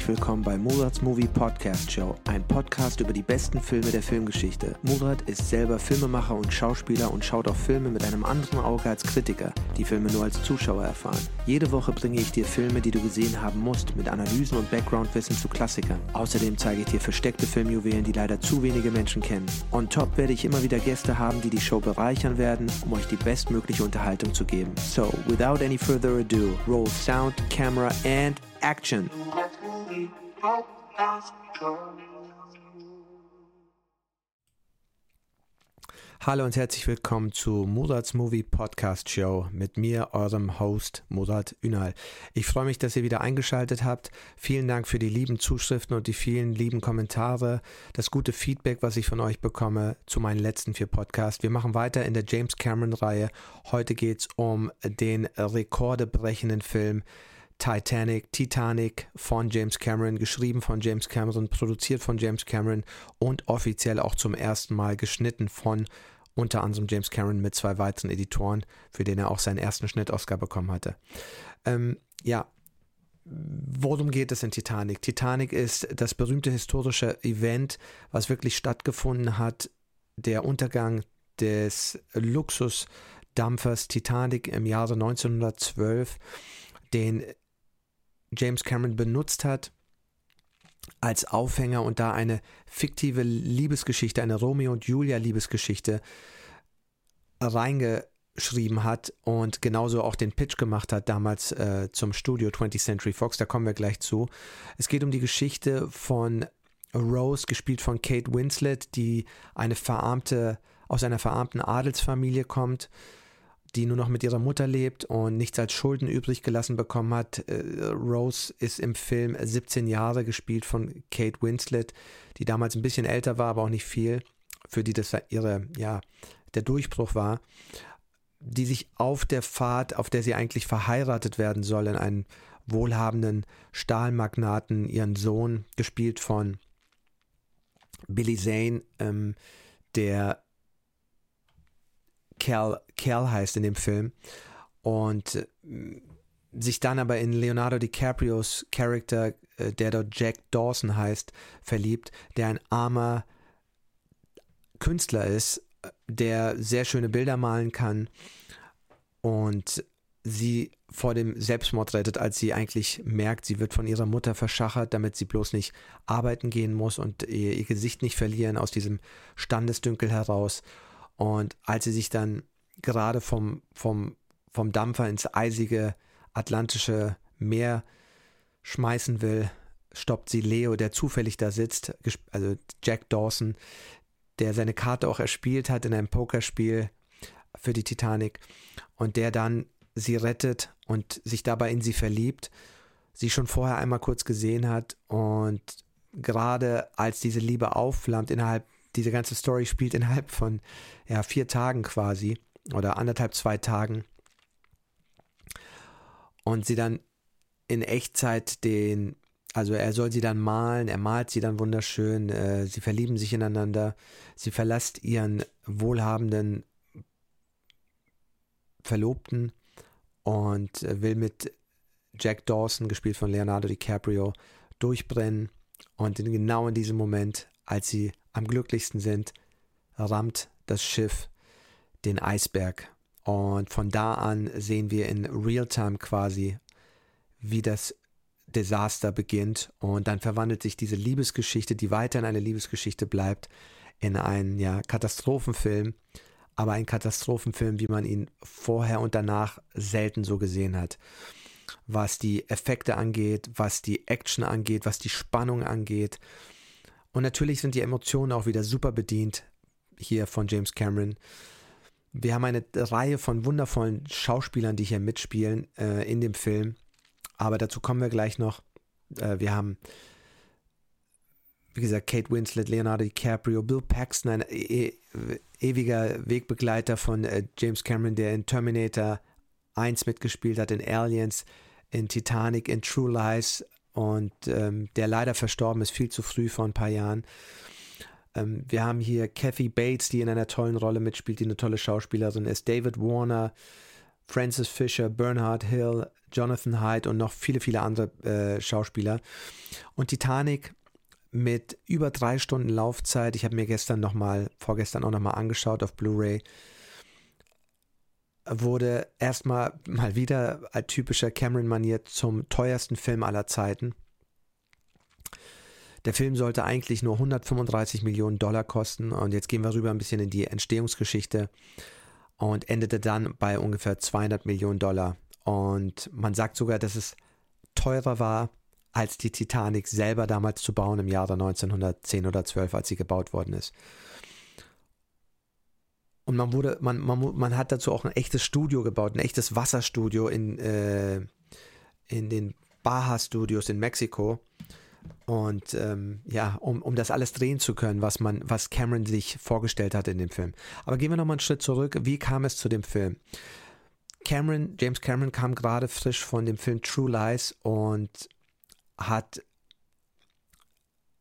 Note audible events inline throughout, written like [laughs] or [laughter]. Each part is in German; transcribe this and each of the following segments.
herzlich willkommen bei Murats Movie Podcast Show, ein Podcast über die besten Filme der Filmgeschichte. Murat ist selber Filmemacher und Schauspieler und schaut auf Filme mit einem anderen Auge als Kritiker, die Filme nur als Zuschauer erfahren. Jede Woche bringe ich dir Filme, die du gesehen haben musst, mit Analysen und Backgroundwissen zu Klassikern. Außerdem zeige ich dir versteckte Filmjuwelen, die leider zu wenige Menschen kennen. On top werde ich immer wieder Gäste haben, die die Show bereichern werden, um euch die bestmögliche Unterhaltung zu geben. So, without any further ado, roll sound, camera and action. Hallo und herzlich willkommen zu Murats Movie Podcast Show mit mir, eurem Host Murat Ünal. Ich freue mich, dass ihr wieder eingeschaltet habt. Vielen Dank für die lieben Zuschriften und die vielen lieben Kommentare, das gute Feedback, was ich von euch bekomme zu meinen letzten vier Podcasts. Wir machen weiter in der James Cameron Reihe. Heute geht es um den rekordebrechenden Film Titanic, Titanic von James Cameron, geschrieben von James Cameron, produziert von James Cameron und offiziell auch zum ersten Mal geschnitten von unter anderem James Cameron mit zwei weiteren Editoren, für den er auch seinen ersten Schnitt-Oscar bekommen hatte. Ähm, ja, worum geht es in Titanic? Titanic ist das berühmte historische Event, was wirklich stattgefunden hat, der Untergang des Luxusdampfers Titanic im Jahre 1912, den James Cameron benutzt hat als Aufhänger und da eine fiktive Liebesgeschichte, eine Romeo und Julia Liebesgeschichte reingeschrieben hat und genauso auch den Pitch gemacht hat damals äh, zum Studio 20th Century Fox, da kommen wir gleich zu. Es geht um die Geschichte von Rose, gespielt von Kate Winslet, die eine verarmte, aus einer verarmten Adelsfamilie kommt die nur noch mit ihrer Mutter lebt und nichts als Schulden übrig gelassen bekommen hat. Äh, Rose ist im Film 17 Jahre gespielt von Kate Winslet, die damals ein bisschen älter war, aber auch nicht viel, für die das ihre, ja, der Durchbruch war, die sich auf der Fahrt, auf der sie eigentlich verheiratet werden soll, in einen wohlhabenden Stahlmagnaten, ihren Sohn, gespielt von Billy Zane, ähm, der Cal, Cal heißt in dem Film. Und äh, sich dann aber in Leonardo DiCaprios Charakter, äh, der dort Jack Dawson heißt, verliebt, der ein armer Künstler ist, der sehr schöne Bilder malen kann und sie vor dem Selbstmord rettet, als sie eigentlich merkt, sie wird von ihrer Mutter verschachert, damit sie bloß nicht arbeiten gehen muss und ihr, ihr Gesicht nicht verlieren aus diesem Standesdünkel heraus. Und als sie sich dann gerade vom, vom, vom Dampfer ins eisige atlantische Meer schmeißen will, stoppt sie Leo, der zufällig da sitzt, also Jack Dawson, der seine Karte auch erspielt hat in einem Pokerspiel für die Titanic und der dann sie rettet und sich dabei in sie verliebt, sie schon vorher einmal kurz gesehen hat und gerade als diese Liebe aufflammt innerhalb diese ganze Story spielt innerhalb von ja, vier Tagen quasi oder anderthalb, zwei Tagen. Und sie dann in Echtzeit den, also er soll sie dann malen, er malt sie dann wunderschön, äh, sie verlieben sich ineinander, sie verlässt ihren wohlhabenden Verlobten und will mit Jack Dawson, gespielt von Leonardo DiCaprio, durchbrennen. Und in, genau in diesem Moment, als sie am glücklichsten sind, rammt das Schiff den Eisberg. Und von da an sehen wir in Realtime quasi, wie das Desaster beginnt. Und dann verwandelt sich diese Liebesgeschichte, die weiterhin eine Liebesgeschichte bleibt, in einen ja, Katastrophenfilm. Aber ein Katastrophenfilm, wie man ihn vorher und danach selten so gesehen hat. Was die Effekte angeht, was die Action angeht, was die Spannung angeht. Und natürlich sind die Emotionen auch wieder super bedient hier von James Cameron. Wir haben eine Reihe von wundervollen Schauspielern, die hier mitspielen äh, in dem Film. Aber dazu kommen wir gleich noch. Äh, wir haben, wie gesagt, Kate Winslet, Leonardo DiCaprio, Bill Paxton, ein e, e ewiger Wegbegleiter von äh, James Cameron, der in Terminator 1 mitgespielt hat, in Aliens, in Titanic, in True Lies, und ähm, der leider verstorben ist, viel zu früh vor ein paar Jahren. Ähm, wir haben hier Kathy Bates, die in einer tollen Rolle mitspielt, die eine tolle Schauspielerin ist. David Warner Francis Fisher, Bernard Hill, Jonathan Hyde und noch viele, viele andere äh, Schauspieler. Und Titanic mit über drei Stunden Laufzeit. Ich habe mir gestern nochmal, vorgestern auch nochmal angeschaut auf Blu-ray. Wurde erstmal mal wieder als typischer Cameron-Manier zum teuersten Film aller Zeiten. Der Film sollte eigentlich nur 135 Millionen Dollar kosten und jetzt gehen wir rüber ein bisschen in die Entstehungsgeschichte und endete dann bei ungefähr 200 Millionen Dollar. Und man sagt sogar, dass es teurer war als die Titanic selber damals zu bauen im Jahre 1910 oder 12, als sie gebaut worden ist. Und man wurde, man, man, man hat dazu auch ein echtes Studio gebaut, ein echtes Wasserstudio in, äh, in den Baja Studios in Mexiko. Und ähm, ja, um, um das alles drehen zu können, was man, was Cameron sich vorgestellt hat in dem Film. Aber gehen wir nochmal einen Schritt zurück. Wie kam es zu dem Film? Cameron, James Cameron kam gerade frisch von dem Film True Lies und hat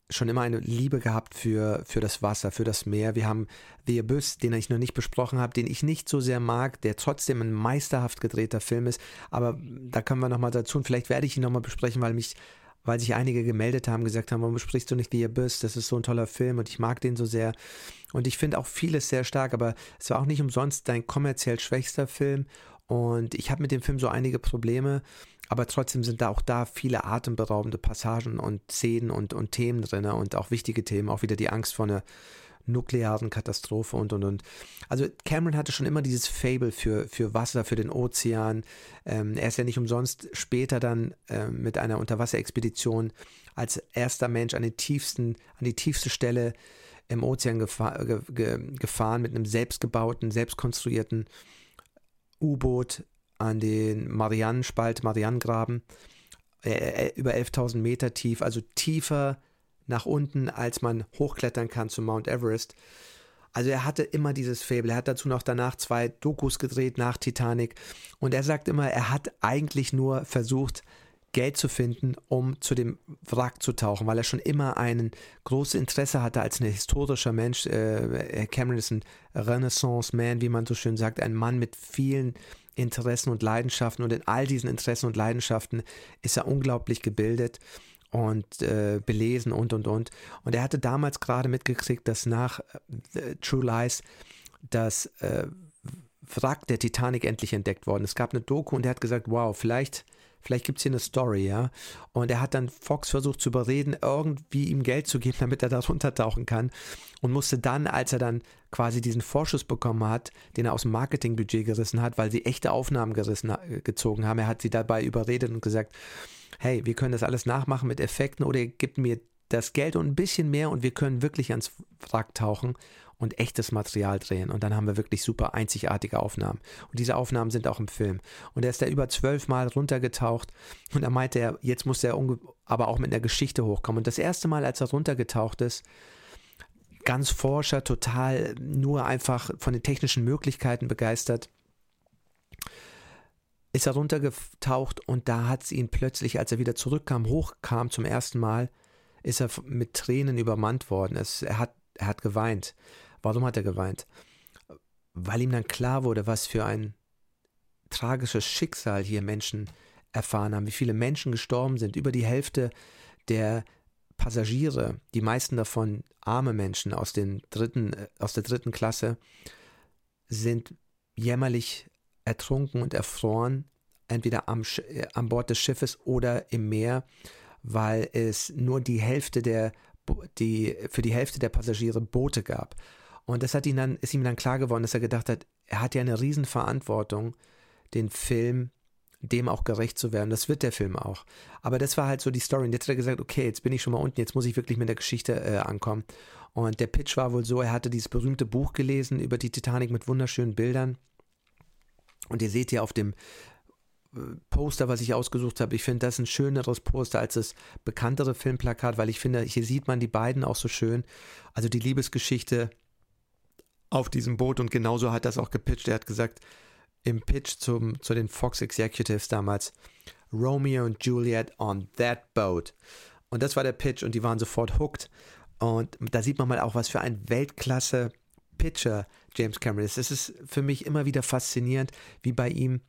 schon immer eine Liebe gehabt für, für das Wasser, für das Meer. Wir haben The Abyss, den ich noch nicht besprochen habe, den ich nicht so sehr mag, der trotzdem ein meisterhaft gedrehter Film ist. Aber da können wir nochmal dazu und vielleicht werde ich ihn nochmal besprechen, weil mich, weil sich einige gemeldet haben, gesagt haben, warum besprichst du nicht The Abyss? Das ist so ein toller Film und ich mag den so sehr. Und ich finde auch vieles sehr stark, aber es war auch nicht umsonst dein kommerziell schwächster Film. Und ich habe mit dem Film so einige Probleme aber trotzdem sind da auch da viele atemberaubende Passagen und Szenen und, und Themen drin und auch wichtige Themen, auch wieder die Angst vor einer nuklearen Katastrophe und und und. Also Cameron hatte schon immer dieses Fable für, für Wasser, für den Ozean. Ähm, er ist ja nicht umsonst später dann äh, mit einer Unterwasserexpedition als erster Mensch an den tiefsten, an die tiefste Stelle im Ozean gefahr, ge, ge, gefahren mit einem selbstgebauten, selbstkonstruierten U-Boot an den Marianenspalt, Marianengraben, äh, äh über 11.000 Meter tief, also tiefer nach unten, als man hochklettern kann zu Mount Everest. Also er hatte immer dieses Faible. Er hat dazu noch danach zwei Dokus gedreht nach Titanic. Und er sagt immer, er hat eigentlich nur versucht, Geld zu finden, um zu dem Wrack zu tauchen, weil er schon immer ein großes Interesse hatte als ein historischer Mensch. Äh, Cameron ist ein Renaissance-Man, wie man so schön sagt, ein Mann mit vielen Interessen und Leidenschaften und in all diesen Interessen und Leidenschaften ist er unglaublich gebildet und äh, belesen und und und. Und er hatte damals gerade mitgekriegt, dass nach äh, True Lies das äh, Wrack der Titanic endlich entdeckt worden. Es gab eine Doku und er hat gesagt, wow, vielleicht vielleicht gibt es hier eine Story, ja. Und er hat dann Fox versucht zu überreden, irgendwie ihm Geld zu geben, damit er da [laughs] runtertauchen kann. Und musste dann, als er dann quasi diesen Vorschuss bekommen hat, den er aus dem Marketingbudget gerissen hat, weil sie echte Aufnahmen gerissen, gezogen haben, er hat sie dabei überredet und gesagt, hey, wir können das alles nachmachen mit Effekten oder ihr gebt mir das Geld und ein bisschen mehr und wir können wirklich ans Wrack tauchen und echtes Material drehen. Und dann haben wir wirklich super einzigartige Aufnahmen. Und diese Aufnahmen sind auch im Film. Und er ist da über zwölfmal runtergetaucht und er meinte, er, jetzt muss er aber auch mit einer Geschichte hochkommen. Und das erste Mal, als er runtergetaucht ist, ganz Forscher, total nur einfach von den technischen Möglichkeiten begeistert, ist er runtergetaucht und da hat es ihn plötzlich, als er wieder zurückkam, hochkam zum ersten Mal, ist er mit Tränen übermannt worden. Es, er, hat, er hat geweint. Warum hat er geweint? Weil ihm dann klar wurde, was für ein tragisches Schicksal hier Menschen erfahren haben, wie viele Menschen gestorben sind. Über die Hälfte der Passagiere, die meisten davon arme Menschen aus, den dritten, äh, aus der dritten Klasse, sind jämmerlich ertrunken und erfroren, entweder am, äh, an Bord des Schiffes oder im Meer, weil es nur die Hälfte der, die, für die Hälfte der Passagiere Boote gab. Und das hat ihn dann, ist ihm dann klar geworden, dass er gedacht hat, er hat ja eine Riesenverantwortung, den Film dem auch gerecht zu werden. Das wird der Film auch. Aber das war halt so die Story. Und jetzt hat er gesagt, okay, jetzt bin ich schon mal unten, jetzt muss ich wirklich mit der Geschichte äh, ankommen. Und der Pitch war wohl so, er hatte dieses berühmte Buch gelesen über die Titanic mit wunderschönen Bildern. Und ihr seht hier auf dem äh, Poster, was ich ausgesucht habe, ich finde das ein schöneres Poster als das bekanntere Filmplakat, weil ich finde, hier sieht man die beiden auch so schön. Also die Liebesgeschichte auf diesem Boot und genauso hat das auch gepitcht. Er hat gesagt, im Pitch zum, zu den Fox Executives damals, Romeo und Juliet on that boat. Und das war der Pitch und die waren sofort hooked. Und da sieht man mal auch, was für ein Weltklasse Pitcher James Cameron ist. Es ist für mich immer wieder faszinierend, wie bei ihm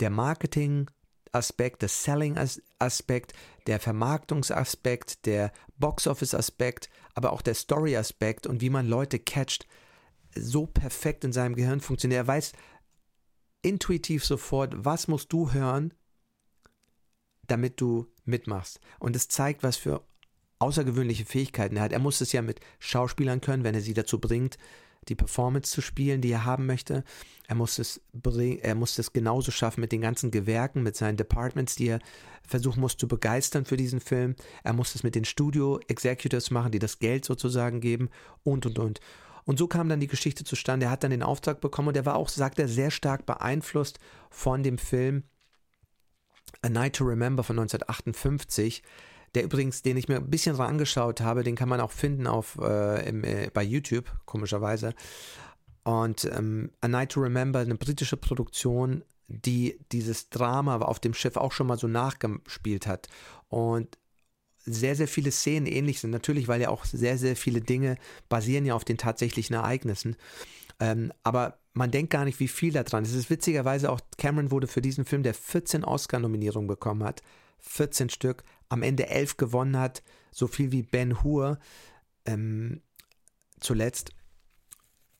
der Marketing-Aspekt, der Selling-Aspekt, der Vermarktungsaspekt, der Box-Office-Aspekt, aber auch der Story-Aspekt und wie man Leute catcht, so perfekt in seinem Gehirn funktioniert. Er weiß intuitiv sofort, was musst du hören, damit du mitmachst. Und es zeigt, was für außergewöhnliche Fähigkeiten er hat. Er muss es ja mit Schauspielern können, wenn er sie dazu bringt, die Performance zu spielen, die er haben möchte. Er muss es, er muss es genauso schaffen mit den ganzen Gewerken, mit seinen Departments, die er versuchen muss zu begeistern für diesen Film. Er muss es mit den Studio Executives machen, die das Geld sozusagen geben und und und. Und so kam dann die Geschichte zustande. Er hat dann den Auftrag bekommen und er war auch, sagt er, sehr stark beeinflusst von dem Film A Night to Remember von 1958 der übrigens, den ich mir ein bisschen angeschaut habe, den kann man auch finden auf, äh, im, äh, bei YouTube, komischerweise. Und ähm, A Night to Remember, eine britische Produktion, die dieses Drama auf dem Schiff auch schon mal so nachgespielt hat. Und sehr, sehr viele Szenen ähnlich sind. Natürlich, weil ja auch sehr, sehr viele Dinge basieren ja auf den tatsächlichen Ereignissen. Ähm, aber man denkt gar nicht, wie viel da dran ist. Es ist witzigerweise auch, Cameron wurde für diesen Film, der 14 Oscar-Nominierungen bekommen hat, 14 Stück, am Ende 11 gewonnen hat, so viel wie Ben Hur ähm, zuletzt.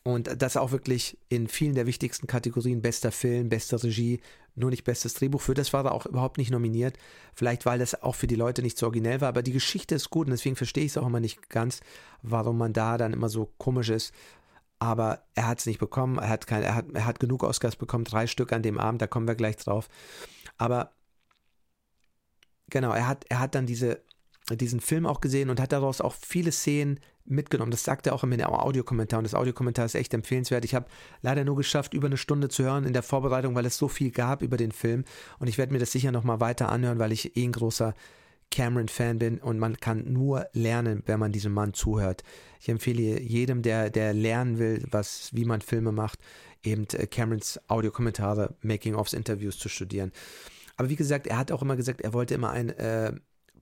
Und das auch wirklich in vielen der wichtigsten Kategorien, bester Film, beste Regie, nur nicht bestes Drehbuch. Für das war er auch überhaupt nicht nominiert. Vielleicht, weil das auch für die Leute nicht so originell war. Aber die Geschichte ist gut und deswegen verstehe ich es auch immer nicht ganz, warum man da dann immer so komisch ist. Aber er hat es nicht bekommen. Er hat, kein, er, hat, er hat genug Oscars bekommen, drei Stück an dem Abend, da kommen wir gleich drauf. Aber genau, er hat, er hat dann diese, diesen Film auch gesehen und hat daraus auch viele Szenen mitgenommen. Das sagt er auch im Audiokommentar und das Audiokommentar ist echt empfehlenswert. Ich habe leider nur geschafft, über eine Stunde zu hören in der Vorbereitung, weil es so viel gab über den Film und ich werde mir das sicher nochmal weiter anhören, weil ich eh ein großer Cameron-Fan bin und man kann nur lernen, wenn man diesem Mann zuhört. Ich empfehle jedem, der, der lernen will, was, wie man Filme macht, eben äh, Camerons Audiokommentare, Making-ofs, Interviews zu studieren. Aber wie gesagt, er hat auch immer gesagt, er wollte immer ein äh,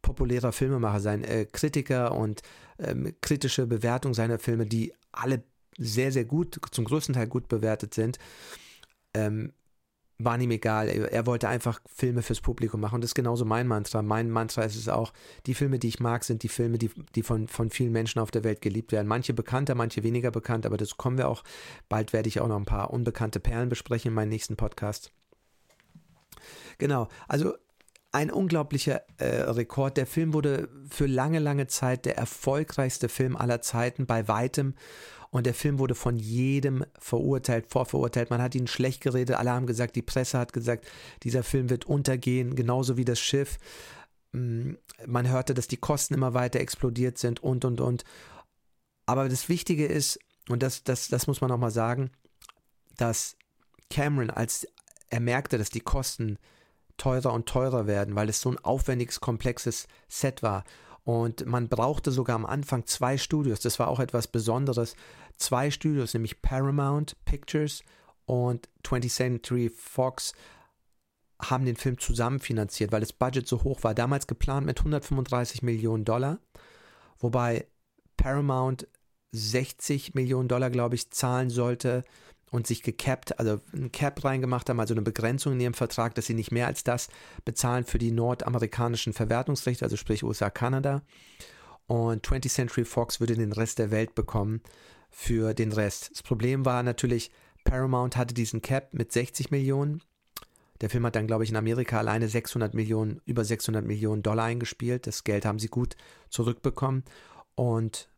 populärer Filmemacher sein, äh, Kritiker und ähm, kritische Bewertung seiner Filme, die alle sehr, sehr gut, zum größten Teil gut bewertet sind, ähm, waren ihm egal. Er, er, wollte einfach Filme fürs Publikum machen. Und das ist genauso mein Mantra. Mein Mantra ist es auch, die Filme, die ich mag, sind die Filme, die, die von, von vielen Menschen auf der Welt geliebt werden. Manche bekannter, manche weniger bekannt, aber das kommen wir auch. Bald werde ich auch noch ein paar unbekannte Perlen besprechen in meinem nächsten Podcast. Genau, also ein unglaublicher äh, Rekord. Der Film wurde für lange, lange Zeit der erfolgreichste Film aller Zeiten, bei weitem. Und der Film wurde von jedem verurteilt, vorverurteilt. Man hat ihn schlecht geredet. Alle haben gesagt, die Presse hat gesagt, dieser Film wird untergehen, genauso wie das Schiff. Mm, man hörte, dass die Kosten immer weiter explodiert sind und, und, und. Aber das Wichtige ist, und das, das, das muss man nochmal sagen, dass Cameron, als er merkte, dass die Kosten teurer und teurer werden, weil es so ein aufwendiges, komplexes Set war. Und man brauchte sogar am Anfang zwei Studios. Das war auch etwas Besonderes. Zwei Studios, nämlich Paramount Pictures und 20th Century Fox haben den Film zusammen finanziert, weil das Budget so hoch war. Damals geplant mit 135 Millionen Dollar, wobei Paramount 60 Millionen Dollar, glaube ich, zahlen sollte und sich gecapped, also ein Cap reingemacht haben, also eine Begrenzung in ihrem Vertrag, dass sie nicht mehr als das bezahlen für die nordamerikanischen Verwertungsrechte, also sprich USA, Kanada. Und 20th Century Fox würde den Rest der Welt bekommen für den Rest. Das Problem war natürlich, Paramount hatte diesen Cap mit 60 Millionen. Der Film hat dann, glaube ich, in Amerika alleine 600 Millionen, über 600 Millionen Dollar eingespielt. Das Geld haben sie gut zurückbekommen und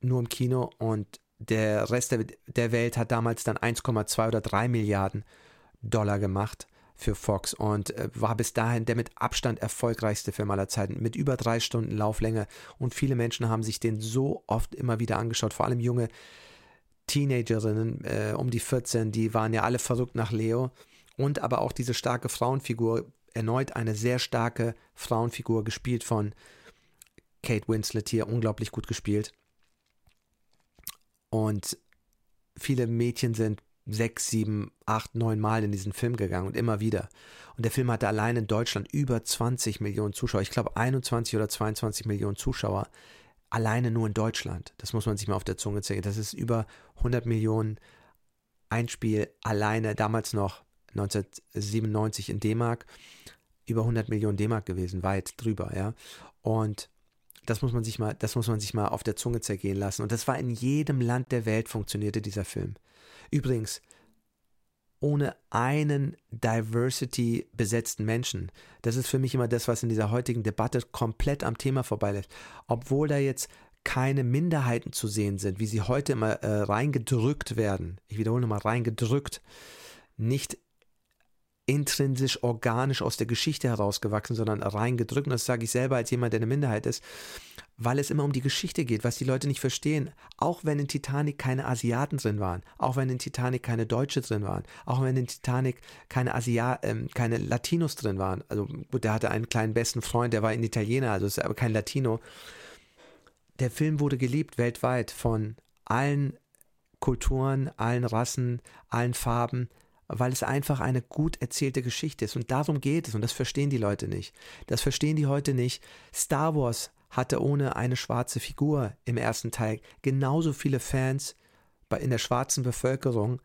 nur im Kino und der Rest der, der Welt hat damals dann 1,2 oder 3 Milliarden Dollar gemacht für Fox und äh, war bis dahin der mit Abstand erfolgreichste Film aller Zeiten, mit über drei Stunden Lauflänge. Und viele Menschen haben sich den so oft immer wieder angeschaut, vor allem junge Teenagerinnen äh, um die 14, die waren ja alle verrückt nach Leo. Und aber auch diese starke Frauenfigur, erneut eine sehr starke Frauenfigur, gespielt von Kate Winslet hier, unglaublich gut gespielt. Und viele Mädchen sind sechs, sieben, acht, neun Mal in diesen Film gegangen und immer wieder. Und der Film hatte allein in Deutschland über 20 Millionen Zuschauer. Ich glaube 21 oder 22 Millionen Zuschauer. Alleine nur in Deutschland. Das muss man sich mal auf der Zunge zählen. Das ist über 100 Millionen Einspiel alleine damals noch 1997 in D-Mark über 100 Millionen D-Mark gewesen, weit drüber, ja. Und das muss man sich mal, das muss man sich mal auf der Zunge zergehen lassen. Und das war in jedem Land der Welt funktionierte dieser Film. Übrigens, ohne einen Diversity besetzten Menschen. Das ist für mich immer das, was in dieser heutigen Debatte komplett am Thema vorbeiläuft. Obwohl da jetzt keine Minderheiten zu sehen sind, wie sie heute immer äh, reingedrückt werden. Ich wiederhole nochmal, reingedrückt. Nicht intrinsisch organisch aus der Geschichte herausgewachsen, sondern reingedrückt. Und das sage ich selber als jemand, der eine Minderheit ist, weil es immer um die Geschichte geht, was die Leute nicht verstehen. Auch wenn in Titanic keine Asiaten drin waren, auch wenn in Titanic keine Deutsche drin waren, auch wenn in Titanic keine Asia ähm, keine Latinos drin waren. Also gut, der hatte einen kleinen besten Freund, der war ein Italiener, also ist aber kein Latino. Der Film wurde geliebt weltweit von allen Kulturen, allen Rassen, allen Farben weil es einfach eine gut erzählte Geschichte ist. Und darum geht es. Und das verstehen die Leute nicht. Das verstehen die heute nicht. Star Wars hatte ohne eine schwarze Figur im ersten Teil genauso viele Fans in der schwarzen Bevölkerung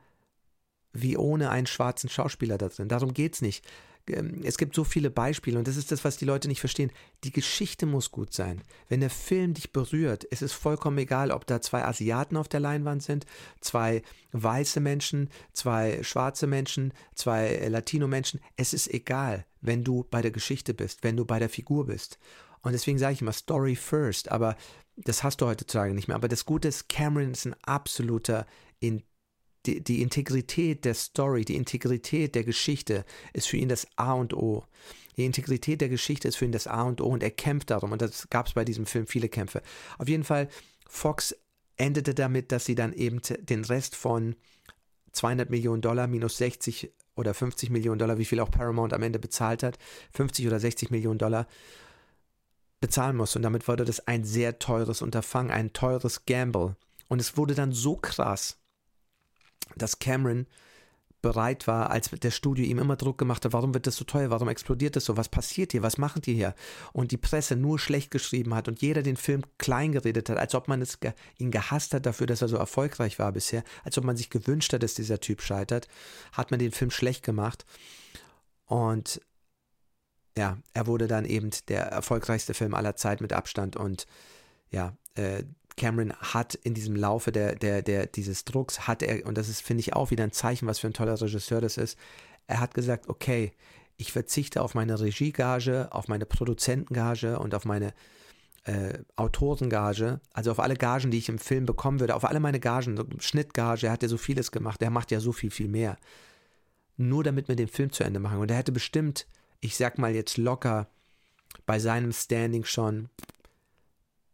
wie ohne einen schwarzen Schauspieler da drin. Darum geht es nicht. Ähm, es gibt so viele Beispiele und das ist das, was die Leute nicht verstehen. Die Geschichte muss gut sein. Wenn der Film dich berührt, ist es vollkommen egal, ob da zwei Asiaten auf der Leinwand sind, zwei weiße Menschen, zwei schwarze Menschen, zwei Latino-Menschen. Es ist egal, wenn du bei der Geschichte bist, wenn du bei der Figur bist. Und deswegen sage ich immer Story first, aber das hast du heutzutage nicht mehr. Aber das Gute ist, Cameron ist ein absoluter in die, die Integrität der Story, die Integrität der Geschichte ist für ihn das A und O. Die Integrität der Geschichte ist für ihn das A und O und er kämpft darum. Und das gab es bei diesem Film viele Kämpfe. Auf jeden Fall, Fox endete damit, dass sie dann eben den Rest von 200 Millionen Dollar minus 60 oder 50 Millionen Dollar, wie viel auch Paramount am Ende bezahlt hat, 50 oder 60 Millionen Dollar bezahlen muss. Und damit wurde das ein sehr teures Unterfangen, ein teures Gamble. Und es wurde dann so krass, dass Cameron bereit war, als der Studio ihm immer Druck gemacht hat, warum wird das so teuer, warum explodiert das so, was passiert hier, was machen die hier? Und die Presse nur schlecht geschrieben hat und jeder den Film klein geredet hat, als ob man es ge ihn gehasst hat dafür, dass er so erfolgreich war bisher, als ob man sich gewünscht hat, dass dieser Typ scheitert, hat man den Film schlecht gemacht. Und ja, er wurde dann eben der erfolgreichste Film aller Zeit mit Abstand und ja, äh, Cameron hat in diesem Laufe der, der, der, dieses Drucks, hat er, und das ist, finde ich, auch wieder ein Zeichen, was für ein toller Regisseur das ist, er hat gesagt, okay, ich verzichte auf meine Regiegage, auf meine Produzentengage und auf meine äh, Autorengage, also auf alle Gagen, die ich im Film bekommen würde, auf alle meine Gagen, Schnittgage, er hat ja so vieles gemacht, er macht ja so viel, viel mehr. Nur damit wir den Film zu Ende machen. Und er hätte bestimmt, ich sag mal jetzt locker, bei seinem Standing schon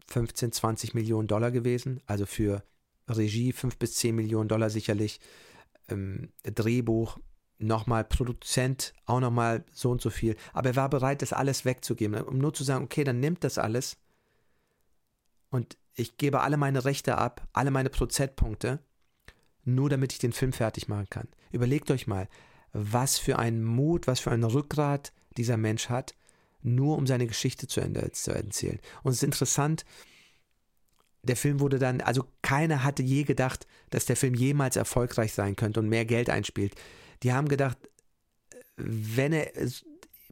15, 20 Millionen Dollar gewesen, also für Regie 5 bis 10 Millionen Dollar sicherlich, ähm, Drehbuch nochmal Produzent auch nochmal so und so viel. Aber er war bereit, das alles wegzugeben, um nur zu sagen, okay, dann nimmt das alles und ich gebe alle meine Rechte ab, alle meine Prozentpunkte, nur damit ich den Film fertig machen kann. Überlegt euch mal, was für einen Mut, was für ein Rückgrat dieser Mensch hat, nur um seine Geschichte zu Ende zu erzählen. Und es ist interessant, der Film wurde dann, also keiner hatte je gedacht, dass der Film jemals erfolgreich sein könnte und mehr Geld einspielt. Die haben gedacht, wenn er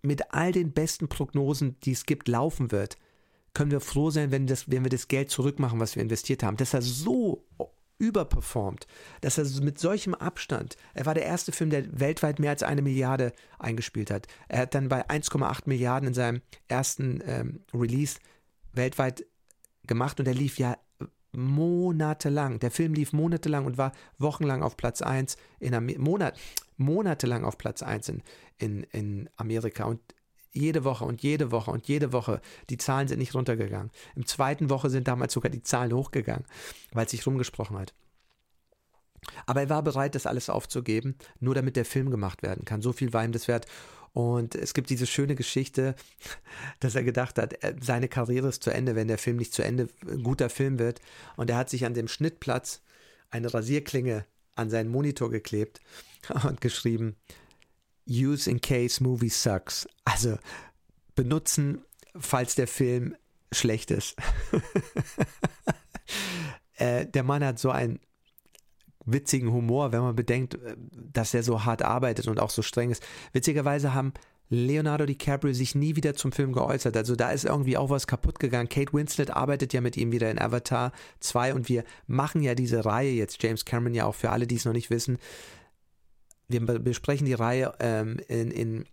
mit all den besten Prognosen, die es gibt, laufen wird, können wir froh sein, wenn, das, wenn wir das Geld zurückmachen, was wir investiert haben. Dass er so überperformt, dass er mit solchem Abstand, er war der erste Film, der weltweit mehr als eine Milliarde eingespielt hat. Er hat dann bei 1,8 Milliarden in seinem ersten ähm, Release weltweit gemacht und er lief ja monatelang. Der Film lief monatelang und war wochenlang auf Platz 1 in Amerika, Monat, monatelang auf Platz 1 in, in, in Amerika und jede Woche und jede Woche und jede Woche. Die Zahlen sind nicht runtergegangen. Im zweiten Woche sind damals sogar die Zahlen hochgegangen, weil es sich rumgesprochen hat. Aber er war bereit, das alles aufzugeben, nur damit der Film gemacht werden kann. So viel war ihm das wert. Und es gibt diese schöne Geschichte, [laughs] dass er gedacht hat, seine Karriere ist zu Ende, wenn der Film nicht zu Ende ein guter Film wird. Und er hat sich an dem Schnittplatz eine Rasierklinge an seinen Monitor geklebt [laughs] und geschrieben, Use in case movie sucks. Also benutzen, falls der Film schlecht ist. [laughs] äh, der Mann hat so ein witzigen Humor, wenn man bedenkt, äh, dass er so hart arbeitet und auch so streng ist. Witzigerweise haben Leonardo DiCaprio sich nie wieder zum Film geäußert. Also da ist irgendwie auch was kaputt gegangen. Kate Winslet arbeitet ja mit ihm wieder in Avatar 2 und wir machen ja diese Reihe jetzt, James Cameron ja auch für alle, die es noch nicht wissen. Wir besprechen die Reihe ähm, in, in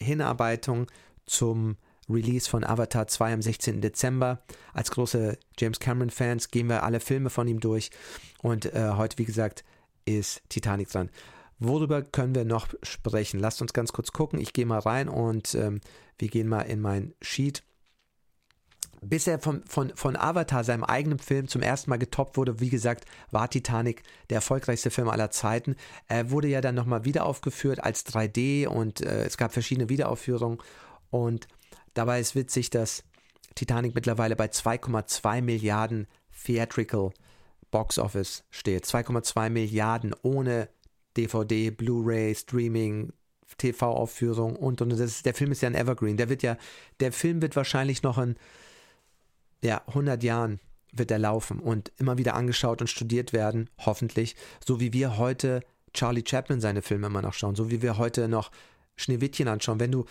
Hinarbeitung zum Release von Avatar 2 am 16. Dezember. Als große James Cameron-Fans gehen wir alle Filme von ihm durch. Und äh, heute, wie gesagt, ist Titanic dran. Worüber können wir noch sprechen? Lasst uns ganz kurz gucken. Ich gehe mal rein und ähm, wir gehen mal in mein Sheet. Bis er von, von, von Avatar, seinem eigenen Film, zum ersten Mal getoppt wurde, wie gesagt, war Titanic der erfolgreichste Film aller Zeiten. Er wurde ja dann nochmal wieder aufgeführt als 3D und äh, es gab verschiedene Wiederaufführungen. Und dabei ist witzig, dass Titanic mittlerweile bei 2,2 Milliarden Theatrical Box Office steht. 2,2 Milliarden ohne DVD, Blu-ray, Streaming, TV-Aufführung und und das der Film ist ja ein Evergreen. Der wird ja, der Film wird wahrscheinlich noch in ja, 100 Jahren wird er laufen und immer wieder angeschaut und studiert werden, hoffentlich, so wie wir heute Charlie Chaplin seine Filme immer noch schauen, so wie wir heute noch Schneewittchen anschauen. Wenn du,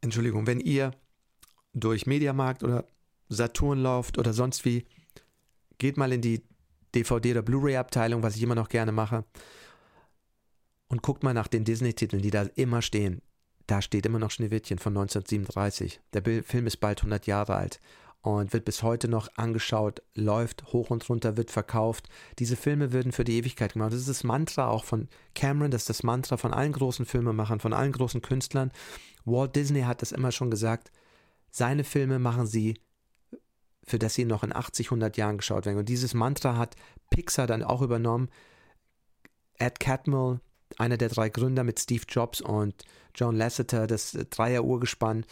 Entschuldigung, wenn ihr durch Mediamarkt oder Saturn lauft oder sonst wie, geht mal in die DVD- oder Blu-ray-Abteilung, was ich immer noch gerne mache. Und guckt mal nach den Disney-Titeln, die da immer stehen. Da steht immer noch Schneewittchen von 1937. Der Film ist bald 100 Jahre alt und wird bis heute noch angeschaut, läuft hoch und runter, wird verkauft. Diese Filme würden für die Ewigkeit gemacht. Das ist das Mantra auch von Cameron, das ist das Mantra von allen großen Filmemachern, von allen großen Künstlern. Walt Disney hat das immer schon gesagt. Seine Filme machen sie für das sie noch in 80, 100 Jahren geschaut werden. Und dieses Mantra hat Pixar dann auch übernommen. Ed Catmull, einer der drei Gründer mit Steve Jobs und John Lasseter, das Dreier-Urgespann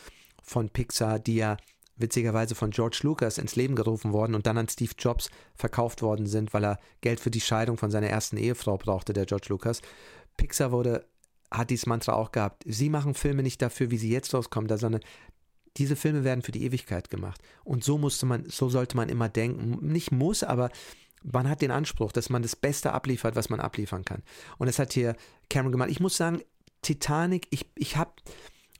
von Pixar, die ja witzigerweise von George Lucas ins Leben gerufen worden und dann an Steve Jobs verkauft worden sind, weil er Geld für die Scheidung von seiner ersten Ehefrau brauchte, der George Lucas. Pixar wurde, hat dieses Mantra auch gehabt. Sie machen Filme nicht dafür, wie sie jetzt rauskommen, sondern diese Filme werden für die Ewigkeit gemacht. Und so musste man, so sollte man immer denken. Nicht muss, aber man hat den Anspruch, dass man das Beste abliefert, was man abliefern kann. Und das hat hier Cameron gemacht. Ich muss sagen, Titanic, ich, ich habe,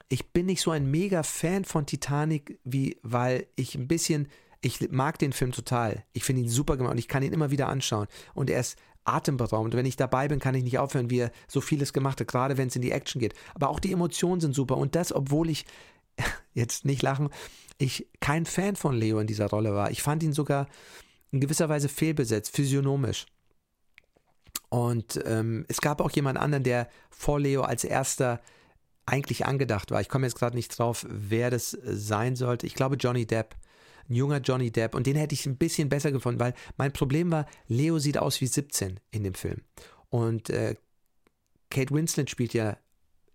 ich bin nicht so ein mega Fan von Titanic, wie, weil ich ein bisschen, ich mag den Film total. Ich finde ihn super gemacht und ich kann ihn immer wieder anschauen. Und er ist atemberaubend. Wenn ich dabei bin, kann ich nicht aufhören, wie er so vieles gemacht hat, gerade wenn es in die Action geht. Aber auch die Emotionen sind super. Und das, obwohl ich [laughs] jetzt nicht lachen, ich kein Fan von Leo in dieser Rolle war. Ich fand ihn sogar in gewisser Weise fehlbesetzt, physiognomisch. Und ähm, es gab auch jemand anderen, der vor Leo als erster eigentlich angedacht war. Ich komme jetzt gerade nicht drauf, wer das sein sollte. Ich glaube Johnny Depp. Ein junger Johnny Depp. Und den hätte ich ein bisschen besser gefunden, weil mein Problem war, Leo sieht aus wie 17 in dem Film. Und äh, Kate Winslet spielt ja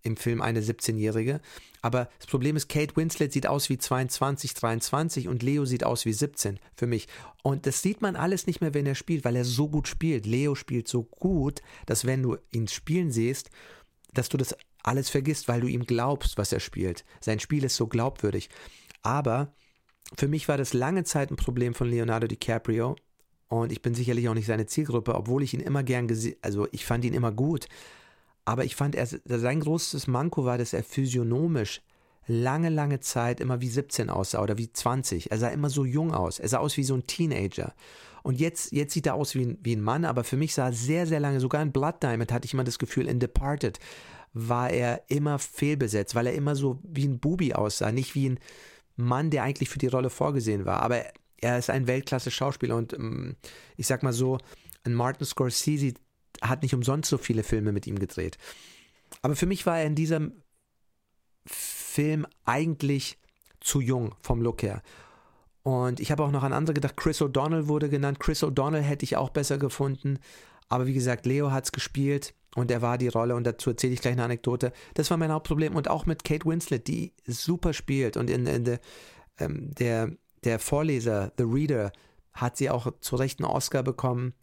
im Film eine 17-Jährige. Aber das Problem ist, Kate Winslet sieht aus wie 22, 23 und Leo sieht aus wie 17 für mich. Und das sieht man alles nicht mehr, wenn er spielt, weil er so gut spielt. Leo spielt so gut, dass wenn du ihn spielen siehst, dass du das alles vergisst, weil du ihm glaubst, was er spielt. Sein Spiel ist so glaubwürdig. Aber für mich war das lange Zeit ein Problem von Leonardo DiCaprio. Und ich bin sicherlich auch nicht seine Zielgruppe, obwohl ich ihn immer gern gesehen, also ich fand ihn immer gut. Aber ich fand, er, sein großes Manko war, dass er physiognomisch lange, lange Zeit immer wie 17 aussah oder wie 20. Er sah immer so jung aus. Er sah aus wie so ein Teenager. Und jetzt, jetzt sieht er aus wie ein, wie ein Mann, aber für mich sah er sehr, sehr lange, sogar in Blood Diamond hatte ich immer das Gefühl, in Departed war er immer fehlbesetzt, weil er immer so wie ein Bubi aussah, nicht wie ein Mann, der eigentlich für die Rolle vorgesehen war. Aber er ist ein Weltklasse-Schauspieler und ähm, ich sag mal so, ein Martin Scorsese hat nicht umsonst so viele Filme mit ihm gedreht. Aber für mich war er in diesem Film eigentlich zu jung vom Look her. Und ich habe auch noch an andere gedacht. Chris O'Donnell wurde genannt. Chris O'Donnell hätte ich auch besser gefunden. Aber wie gesagt, Leo hat es gespielt und er war die Rolle und dazu erzähle ich gleich eine Anekdote. Das war mein Hauptproblem und auch mit Kate Winslet, die super spielt und in, in de, ähm, der, der Vorleser, The Reader, hat sie auch zu Recht einen Oscar bekommen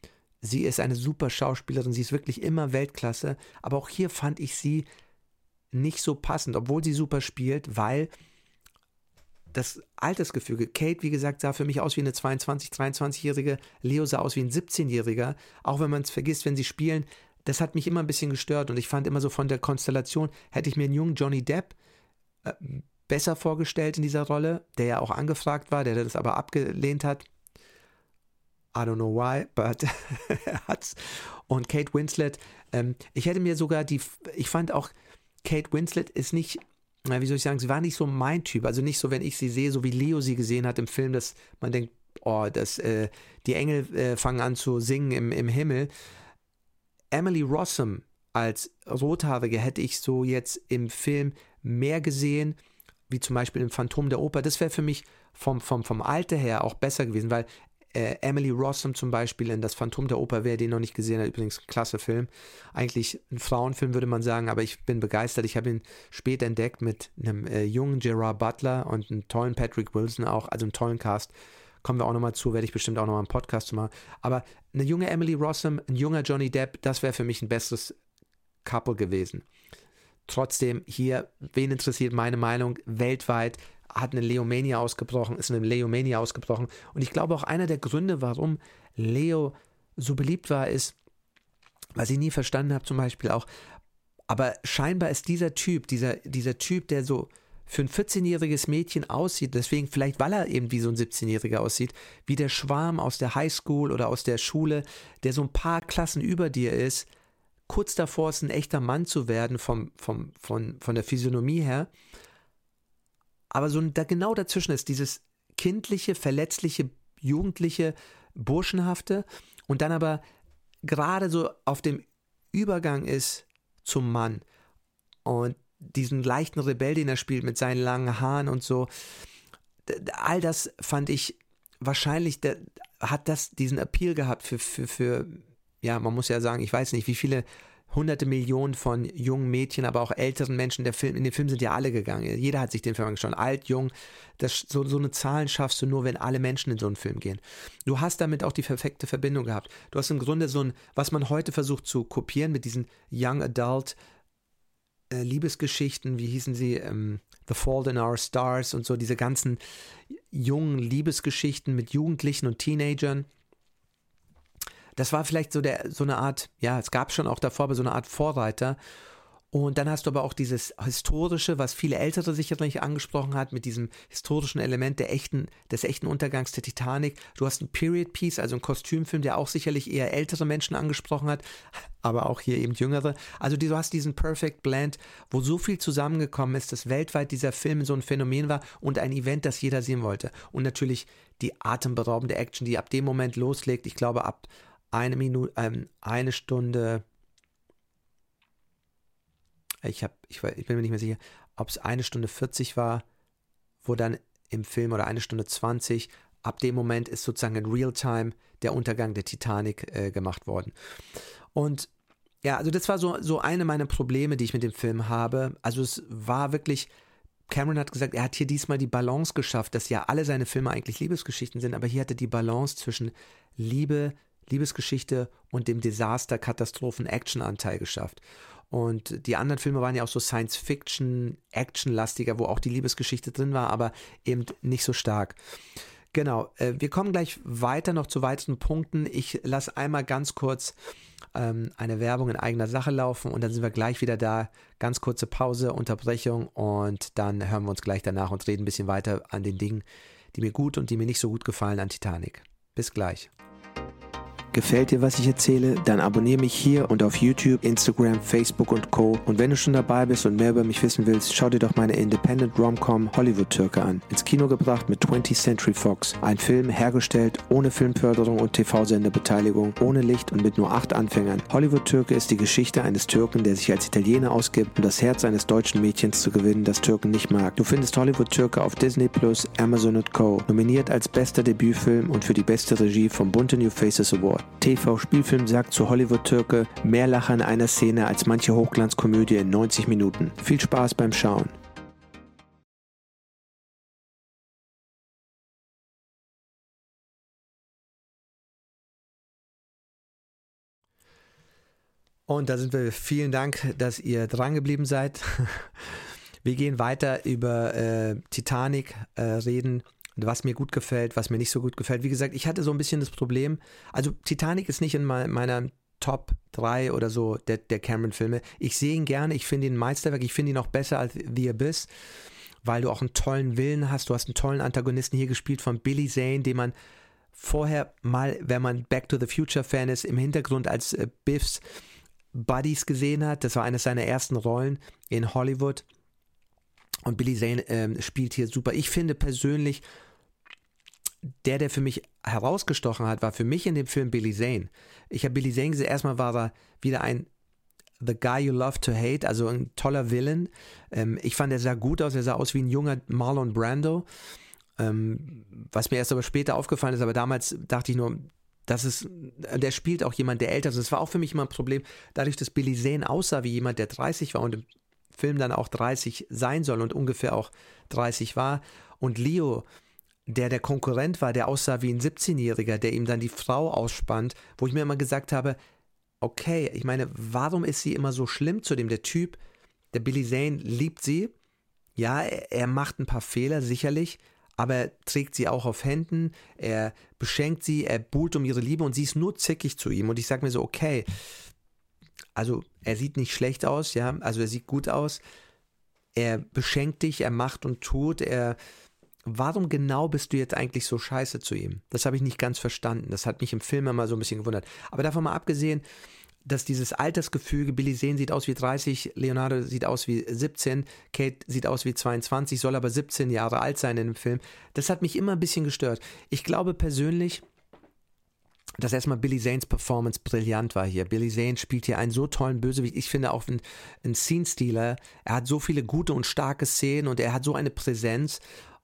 Sie ist eine super Schauspielerin, sie ist wirklich immer Weltklasse, aber auch hier fand ich sie nicht so passend, obwohl sie super spielt, weil das Altersgefüge. Kate, wie gesagt, sah für mich aus wie eine 22, 23-Jährige. Leo sah aus wie ein 17-Jähriger. Auch wenn man es vergisst, wenn sie spielen. Das hat mich immer ein bisschen gestört und ich fand immer so von der Konstellation, hätte ich mir einen jungen Johnny Depp äh, besser vorgestellt in dieser Rolle, der ja auch angefragt war, der das aber abgelehnt hat. I don't know why, but [laughs] er hat's. Und Kate Winslet, ähm, ich hätte mir sogar die, ich fand auch, Kate Winslet ist nicht, wie soll ich sagen, sie war nicht so mein Typ. Also nicht so, wenn ich sie sehe, so wie Leo sie gesehen hat im Film, dass man denkt, oh, das, äh, die Engel äh, fangen an zu singen im, im Himmel. Emily Rossum als Rothaarige hätte ich so jetzt im Film mehr gesehen wie zum Beispiel im Phantom der Oper, das wäre für mich vom, vom, vom Alter her auch besser gewesen, weil äh, Emily Rossum zum Beispiel in Das Phantom der Oper, wer den noch nicht gesehen hat, übrigens ein klasse Film. Eigentlich ein Frauenfilm, würde man sagen, aber ich bin begeistert. Ich habe ihn spät entdeckt mit einem äh, jungen Gerard Butler und einem tollen Patrick Wilson auch, also einem tollen Cast. Kommen wir auch nochmal zu, werde ich bestimmt auch nochmal einen Podcast machen. Aber eine junge Emily Rossum, ein junger Johnny Depp, das wäre für mich ein besseres Couple gewesen. Trotzdem hier, wen interessiert meine Meinung? Weltweit hat eine Leomania ausgebrochen, ist eine Leomania ausgebrochen. Und ich glaube auch einer der Gründe, warum Leo so beliebt war, ist, was ich nie verstanden habe, zum Beispiel auch, aber scheinbar ist dieser Typ, dieser, dieser Typ, der so für ein 14-jähriges Mädchen aussieht, deswegen vielleicht, weil er eben wie so ein 17-Jähriger aussieht, wie der Schwarm aus der Highschool oder aus der Schule, der so ein paar Klassen über dir ist, kurz davor ist, ein echter Mann zu werden vom, vom, von, von der Physiognomie her. Aber so da genau dazwischen ist dieses kindliche, verletzliche, jugendliche, burschenhafte und dann aber gerade so auf dem Übergang ist zum Mann und diesen leichten Rebell, den er spielt mit seinen langen Haaren und so. All das fand ich wahrscheinlich, hat das diesen Appeal gehabt für, für, für ja, man muss ja sagen, ich weiß nicht, wie viele hunderte Millionen von jungen Mädchen, aber auch älteren Menschen, der Film, in den Film sind ja alle gegangen. Jeder hat sich den Film angeschaut, alt, jung. Das, so, so eine Zahlen schaffst du nur, wenn alle Menschen in so einen Film gehen. Du hast damit auch die perfekte Verbindung gehabt. Du hast im Grunde so ein, was man heute versucht zu kopieren mit diesen Young Adult äh, Liebesgeschichten, wie hießen sie, ähm, The Fault in Our Stars und so, diese ganzen jungen Liebesgeschichten mit Jugendlichen und Teenagern das war vielleicht so der, so eine Art, ja, es gab schon auch davor, aber so eine Art Vorreiter. Und dann hast du aber auch dieses historische, was viele Ältere sicherlich angesprochen hat, mit diesem historischen Element der echten, des echten Untergangs der Titanic. Du hast ein Period Piece, also ein Kostümfilm, der auch sicherlich eher ältere Menschen angesprochen hat, aber auch hier eben jüngere. Also du hast diesen Perfect Blend, wo so viel zusammengekommen ist, dass weltweit dieser Film so ein Phänomen war und ein Event, das jeder sehen wollte. Und natürlich die atemberaubende Action, die ab dem Moment loslegt. Ich glaube, ab eine Minute, ähm, eine Stunde. Ich, hab, ich, ich bin mir nicht mehr sicher, ob es eine Stunde 40 war, wo dann im Film oder eine Stunde 20, ab dem Moment ist sozusagen in Realtime der Untergang der Titanic äh, gemacht worden. Und ja, also das war so, so eine meiner Probleme, die ich mit dem Film habe. Also es war wirklich, Cameron hat gesagt, er hat hier diesmal die Balance geschafft, dass ja alle seine Filme eigentlich Liebesgeschichten sind, aber hier hatte die Balance zwischen Liebe, Liebesgeschichte und dem Desaster-Katastrophen-Action-Anteil geschafft. Und die anderen Filme waren ja auch so Science-Fiction, Action-lastiger, wo auch die Liebesgeschichte drin war, aber eben nicht so stark. Genau, äh, wir kommen gleich weiter noch zu weiteren Punkten. Ich lasse einmal ganz kurz ähm, eine Werbung in eigener Sache laufen und dann sind wir gleich wieder da. Ganz kurze Pause, Unterbrechung und dann hören wir uns gleich danach und reden ein bisschen weiter an den Dingen, die mir gut und die mir nicht so gut gefallen an Titanic. Bis gleich. Gefällt dir, was ich erzähle? Dann abonniere mich hier und auf YouTube, Instagram, Facebook und Co. Und wenn du schon dabei bist und mehr über mich wissen willst, schau dir doch meine Independent Rom-Com Hollywood Türke an. Ins Kino gebracht mit 20th Century Fox. Ein Film hergestellt ohne Filmförderung und TV-Senderbeteiligung, ohne Licht und mit nur acht Anfängern. Hollywood Türke ist die Geschichte eines Türken, der sich als Italiener ausgibt, um das Herz eines deutschen Mädchens zu gewinnen, das Türken nicht mag. Du findest Hollywood Türke auf Disney Plus, Amazon und Co. Nominiert als bester Debütfilm und für die beste Regie vom Bunte New Faces Award. TV-Spielfilm sagt zu Hollywood-Türke mehr Lacher in einer Szene als manche Hochglanzkomödie in 90 Minuten. Viel Spaß beim Schauen. Und da sind wir. Vielen Dank, dass ihr dran geblieben seid. [laughs] Wir gehen weiter über äh, Titanic äh, reden, was mir gut gefällt, was mir nicht so gut gefällt. Wie gesagt, ich hatte so ein bisschen das Problem, also Titanic ist nicht in meiner Top 3 oder so der, der Cameron-Filme. Ich sehe ihn gerne, ich finde ihn ein Meisterwerk, ich finde ihn auch besser als The Abyss, weil du auch einen tollen Willen hast. Du hast einen tollen Antagonisten hier gespielt von Billy Zane, den man vorher mal, wenn man Back to the Future Fan ist, im Hintergrund als äh, Biffs Buddies gesehen hat. Das war eine seiner ersten Rollen in Hollywood. Und Billy Zane äh, spielt hier super. Ich finde persönlich, der, der für mich herausgestochen hat, war für mich in dem Film Billy Zane. Ich habe Billy Zane gesehen, erstmal war er wieder ein The Guy You Love to Hate, also ein toller Villain. Ähm, ich fand, er sah gut aus, er sah aus wie ein junger Marlon Brando. Ähm, was mir erst aber später aufgefallen ist, aber damals dachte ich nur, das ist, der spielt auch jemand, der älter ist. Das war auch für mich immer ein Problem, dadurch, dass Billy Zane aussah wie jemand, der 30 war und im Film dann auch 30 sein soll und ungefähr auch 30 war. Und Leo, der der Konkurrent war, der aussah wie ein 17-Jähriger, der ihm dann die Frau ausspannt, wo ich mir immer gesagt habe, okay, ich meine, warum ist sie immer so schlimm zu dem? Der Typ, der Billy Zane liebt sie. Ja, er, macht ein paar Fehler, sicherlich, aber er trägt sie auch auf Händen, er beschenkt sie, er buhlt um ihre Liebe und sie ist nur zickig zu ihm. Und ich sage mir so, okay, also er sieht nicht schlecht aus, ja, also er sieht gut aus, er beschenkt dich, er macht und tut, er warum genau bist du jetzt eigentlich so scheiße zu ihm? Das habe ich nicht ganz verstanden. Das hat mich im Film immer so ein bisschen gewundert. Aber davon mal abgesehen, dass dieses Altersgefüge, Billy Zane sieht aus wie 30, Leonardo sieht aus wie 17, Kate sieht aus wie 22, soll aber 17 Jahre alt sein in dem Film. Das hat mich immer ein bisschen gestört. Ich glaube persönlich, dass erstmal Billy Zanes Performance brillant war hier. Billy Zane spielt hier einen so tollen Bösewicht. Ich finde auch ein, ein Scene-Stealer. Er hat so viele gute und starke Szenen und er hat so eine Präsenz.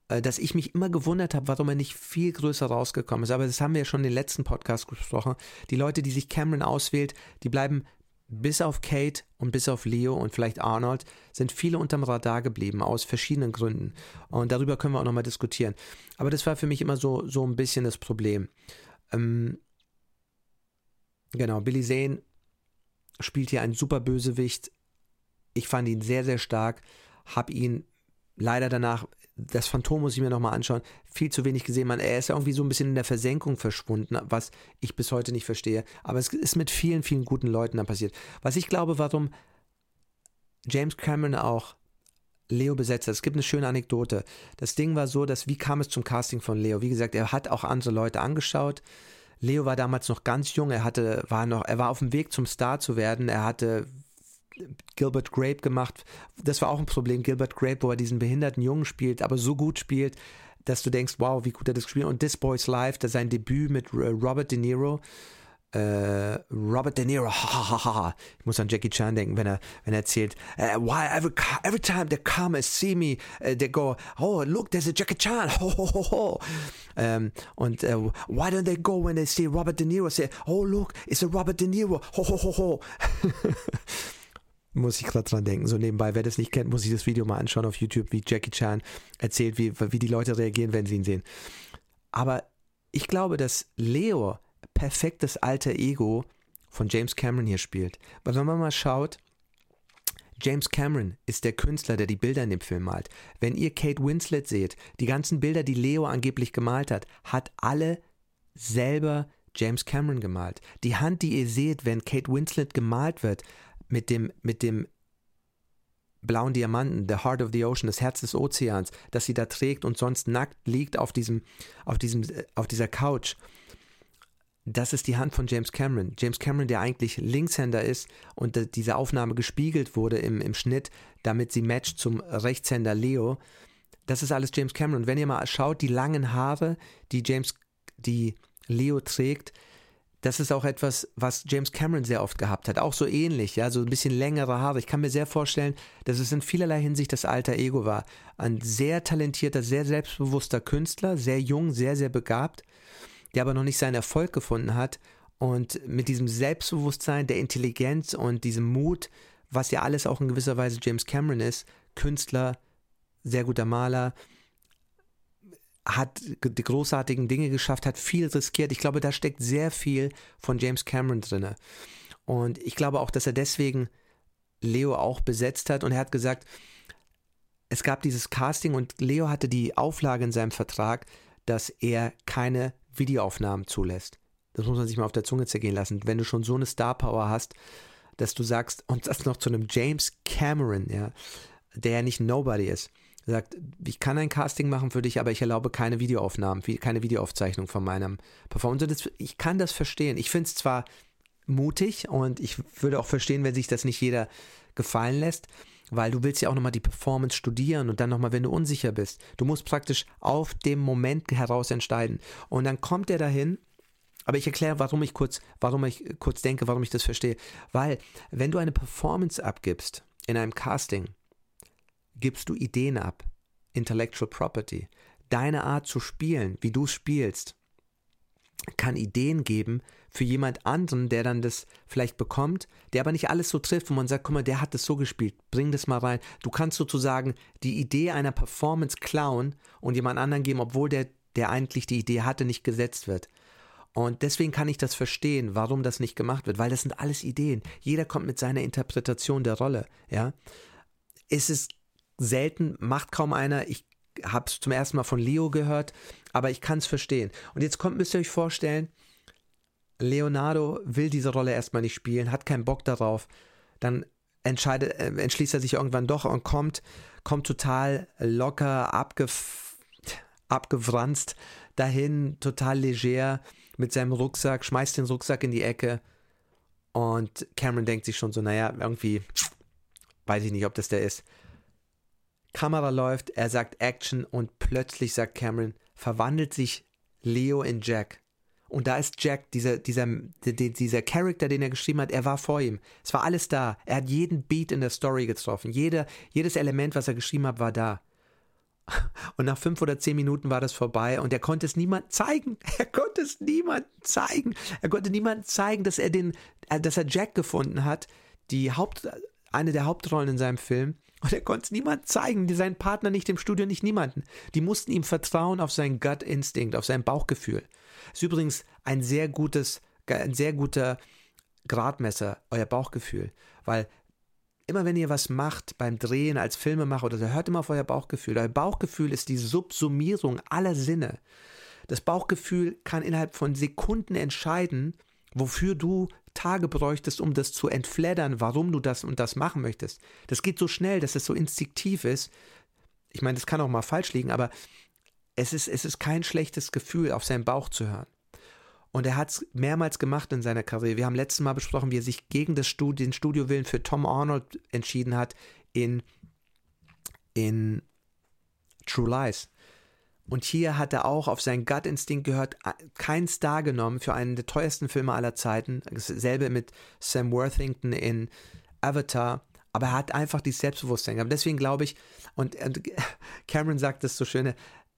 Äh, dass ich mich immer gewundert habe, warum er nicht viel größer rausgekommen ist. Aber das haben wir ja schon in den letzten Podcast gesprochen. Die Leute, die sich Cameron auswählt, die bleiben bis auf Kate und bis auf Leo und vielleicht Arnold sind viele unterm Radar geblieben, aus verschiedenen Gründen. Und darüber können wir auch nochmal diskutieren. Aber das war für mich immer so, so ein bisschen das Problem. Ähm, genau, Billy Zane spielt hier einen super Bösewicht. Ich fand ihn sehr, sehr stark, habe ihn leider danach das Phantom muss ich mir nochmal anschauen, viel zu wenig gesehen. Man, er ist irgendwie so ein bisschen in der Versenkung verschwunden, was ich bis heute nicht verstehe. Aber es ist mit vielen, vielen guten Leuten dann passiert. Was ich glaube, warum James Cameron auch Leo besetzt hat. Es gibt eine schöne Anekdote. Das Ding war so, dass wie kam es zum Casting von Leo? Wie gesagt, er hat auch andere Leute angeschaut. Leo war damals noch ganz jung, er hatte, war noch, er war auf dem Weg zum Star zu werden. Er hatte Gilbert Grape gemacht. Das war auch ein Problem. Gilbert Grape, wo er diesen behinderten Jungen spielt, aber so gut spielt, dass du denkst, wow, wie gut er das gespielt Und This Boy's Life, das sein Debüt mit äh, Robert De Niro. Uh, Robert De Niro, [laughs] ha, ha, ha, Ich muss an Jackie Chan denken, wenn er, wenn er erzählt, uh, why every, every time they come and see me, uh, they go, oh, look, there's a Jackie Chan, [laughs] ho, ho, ho, ho. Um, und why don't they go when they see Robert De Niro, say, oh, look, it's a Robert De Niro, ho, ho, ho, ho. [laughs] muss ich gerade dran denken. So nebenbei, wer das nicht kennt, muss sich das Video mal anschauen auf YouTube, wie Jackie Chan erzählt, wie, wie die Leute reagieren, wenn sie ihn sehen. Aber ich glaube, dass Leo perfektes alter Ego von James Cameron hier spielt. Weil wenn man mal schaut, James Cameron ist der Künstler, der die Bilder in dem Film malt. Wenn ihr Kate Winslet seht, die ganzen Bilder, die Leo angeblich gemalt hat, hat alle selber James Cameron gemalt. Die Hand, die ihr seht, wenn Kate Winslet gemalt wird, mit dem, mit dem blauen Diamanten, the heart of the ocean, das Herz des Ozeans, das sie da trägt und sonst nackt liegt auf diesem, auf diesem, auf dieser Couch. Das ist die Hand von James Cameron. James Cameron, der eigentlich Linkshänder ist und diese Aufnahme gespiegelt wurde im, im Schnitt, damit sie matcht zum Rechtshänder Leo. Das ist alles James Cameron. Wenn ihr mal schaut, die langen Haare, die James, die Leo trägt, das ist auch etwas, was James Cameron sehr oft gehabt hat. Auch so ähnlich, ja, so ein bisschen längere Haare. Ich kann mir sehr vorstellen, dass es in vielerlei Hinsicht das alter Ego war. Ein sehr talentierter, sehr selbstbewusster Künstler, sehr jung, sehr, sehr begabt, der aber noch nicht seinen Erfolg gefunden hat. Und mit diesem Selbstbewusstsein, der Intelligenz und diesem Mut, was ja alles auch in gewisser Weise James Cameron ist, Künstler, sehr guter Maler, hat die großartigen Dinge geschafft, hat viel riskiert. Ich glaube, da steckt sehr viel von James Cameron drin. Und ich glaube auch, dass er deswegen Leo auch besetzt hat und er hat gesagt, es gab dieses Casting und Leo hatte die Auflage in seinem Vertrag, dass er keine Videoaufnahmen zulässt. Das muss man sich mal auf der Zunge zergehen lassen. Wenn du schon so eine Star Power hast, dass du sagst, und das noch zu einem James Cameron, ja, der ja nicht Nobody ist, sagt, ich kann ein Casting machen für dich, aber ich erlaube keine Videoaufnahmen, keine Videoaufzeichnung von meinem Performance. Das, ich kann das verstehen. Ich finde es zwar mutig und ich würde auch verstehen, wenn sich das nicht jeder gefallen lässt, weil du willst ja auch nochmal die Performance studieren und dann nochmal, wenn du unsicher bist. Du musst praktisch auf dem Moment heraus entscheiden. Und dann kommt er dahin aber ich erkläre, warum ich kurz, warum ich kurz denke, warum ich das verstehe. Weil, wenn du eine Performance abgibst in einem Casting, gibst du Ideen ab. Intellectual Property. Deine Art zu spielen, wie du spielst, kann Ideen geben für jemand anderen, der dann das vielleicht bekommt, der aber nicht alles so trifft, wo man sagt, guck mal, der hat das so gespielt, bring das mal rein. Du kannst sozusagen die Idee einer Performance klauen und jemand anderen geben, obwohl der, der eigentlich die Idee hatte, nicht gesetzt wird. Und deswegen kann ich das verstehen, warum das nicht gemacht wird, weil das sind alles Ideen. Jeder kommt mit seiner Interpretation der Rolle, ja. Es ist selten, macht kaum einer. Ich habe es zum ersten Mal von Leo gehört, aber ich kann es verstehen. Und jetzt kommt, müsst ihr euch vorstellen, Leonardo will diese Rolle erstmal nicht spielen, hat keinen Bock darauf. Dann entscheidet, äh, entschließt er sich irgendwann doch und kommt, kommt total locker, abgef abgewranzt dahin, total leger mit seinem Rucksack, schmeißt den Rucksack in die Ecke und Cameron denkt sich schon so, naja, irgendwie weiß ich nicht, ob das der ist. Kamera läuft, er sagt Action und plötzlich sagt Cameron, verwandelt sich Leo in Jack. Und da ist Jack, dieser, dieser, dieser Charakter, den er geschrieben hat, er war vor ihm. Es war alles da. Er hat jeden Beat in der Story getroffen. Jede, jedes Element, was er geschrieben hat, war da. [laughs] Und nach fünf oder zehn Minuten war das vorbei und er konnte es niemand zeigen. [laughs] Er konnte es niemand zeigen. Er konnte niemand zeigen, dass er den, äh, dass er Jack gefunden hat, die Haupt, eine der Hauptrollen in seinem Film. Und er konnte es niemand zeigen, seinen Partner nicht im Studio, nicht niemanden. Die mussten ihm vertrauen auf seinen Gut-Instinkt, auf sein Bauchgefühl. Ist übrigens ein sehr gutes, ein sehr guter Gradmesser, euer Bauchgefühl. Weil immer wenn ihr was macht beim Drehen als Filmemacher oder so, hört immer auf euer Bauchgefühl. Euer Bauchgefühl ist die Subsumierung aller Sinne. Das Bauchgefühl kann innerhalb von Sekunden entscheiden, wofür du Tage bräuchtest, um das zu entfleddern, warum du das und das machen möchtest. Das geht so schnell, dass es so instinktiv ist. Ich meine, das kann auch mal falsch liegen, aber es ist, es ist kein schlechtes Gefühl, auf seinen Bauch zu hören. Und er hat es mehrmals gemacht in seiner Karriere. Wir haben letztes Mal besprochen, wie er sich gegen das Studio, den Studiowillen für Tom Arnold entschieden hat in, in True Lies. Und hier hat er auch auf seinen Gut-Instinkt gehört, keinen Star genommen für einen der teuersten Filme aller Zeiten. Dasselbe mit Sam Worthington in Avatar. Aber er hat einfach die Selbstbewusstsein gehabt. Deswegen glaube ich, und, und [laughs] Cameron sagt das so schön,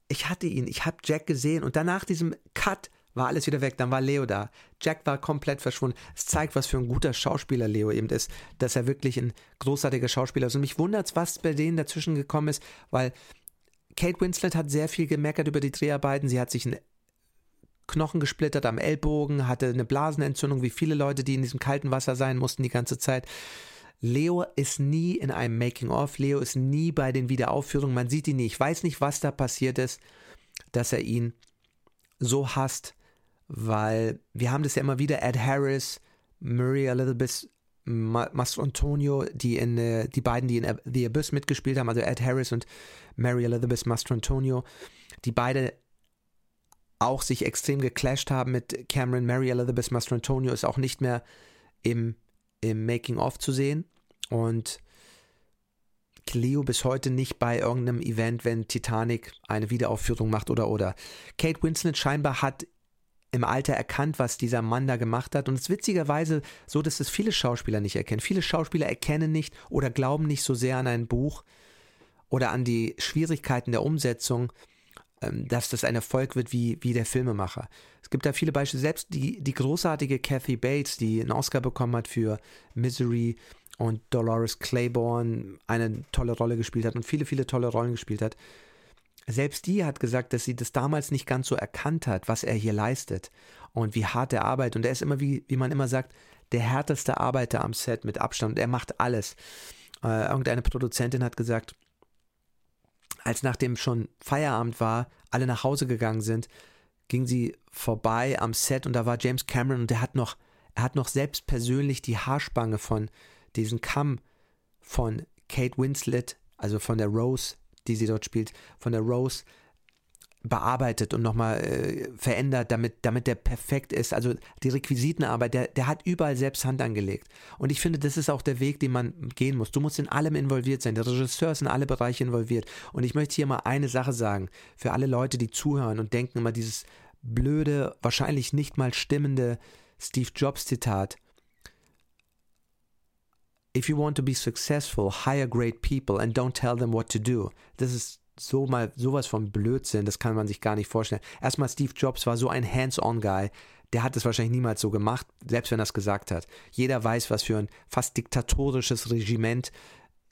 ich hatte ihn, ich habe Jack gesehen und danach diesem Cut war alles wieder weg, dann war Leo da. Jack war komplett verschwunden. Es zeigt, was für ein guter Schauspieler Leo eben ist, dass er wirklich ein großartiger Schauspieler ist. Und mich wundert es, was bei denen dazwischen gekommen ist, weil Kate Winslet hat sehr viel gemeckert über die Dreharbeiten. Sie hat sich einen Knochen gesplittert am Ellbogen, hatte eine Blasenentzündung, wie viele Leute, die in diesem kalten Wasser sein mussten die ganze Zeit. Leo ist nie in einem Making-of, Leo ist nie bei den Wiederaufführungen, man sieht ihn nie. Ich weiß nicht, was da passiert ist, dass er ihn so hasst weil wir haben das ja immer wieder, Ed Harris, Maria Elizabeth Mastro Antonio, die in äh, die beiden, die in The Abyss mitgespielt haben, also Ed Harris und Mary Elizabeth Mastro Antonio, die beide auch sich extrem geclasht haben mit Cameron. Mary Elizabeth Mastro Antonio ist auch nicht mehr im, im Making-of zu sehen und Cleo bis heute nicht bei irgendeinem Event, wenn Titanic eine Wiederaufführung macht oder oder. Kate Winslet scheinbar hat im Alter erkannt, was dieser Mann da gemacht hat. Und es ist witzigerweise so, dass es viele Schauspieler nicht erkennen. Viele Schauspieler erkennen nicht oder glauben nicht so sehr an ein Buch oder an die Schwierigkeiten der Umsetzung, ähm, dass das ein Erfolg wird wie, wie der Filmemacher. Es gibt da viele Beispiele. Selbst die, die großartige Kathy Bates, die einen Oscar bekommen hat für Misery und Dolores Claiborne eine tolle Rolle gespielt hat und viele, viele tolle Rollen gespielt hat, selbst die hat gesagt, dass sie das damals nicht ganz so erkannt hat, was er hier leistet und wie hart er arbeitet. Und er ist immer, wie, wie man immer sagt, der härteste Arbeiter am Set mit Abstand. Er macht alles. Äh, irgendeine Produzentin hat gesagt, als nachdem schon Feierabend war, alle nach Hause gegangen sind, ging sie vorbei am Set und da war James Cameron und er hat noch, er hat noch selbst persönlich die Haarspange von diesem Kamm von Kate Winslet, also von der Rose, die sie dort spielt, von der Rose bearbeitet und nochmal äh, verändert, damit, damit der perfekt ist. Also die Requisitenarbeit, der, der hat überall selbst Hand angelegt. Und ich finde, das ist auch der Weg, den man gehen muss. Du musst in allem involviert sein. Der Regisseur ist in alle Bereiche involviert. Und ich möchte hier mal eine Sache sagen, für alle Leute, die zuhören und denken immer dieses blöde, wahrscheinlich nicht mal stimmende Steve Jobs Zitat. If you want to be successful, hire great people and don't tell them what to do. Das ist so mal sowas von Blödsinn, das kann man sich gar nicht vorstellen. Erstmal Steve Jobs war so ein Hands-on-Guy, der hat es wahrscheinlich niemals so gemacht, selbst wenn er es gesagt hat. Jeder weiß, was für ein fast diktatorisches Regiment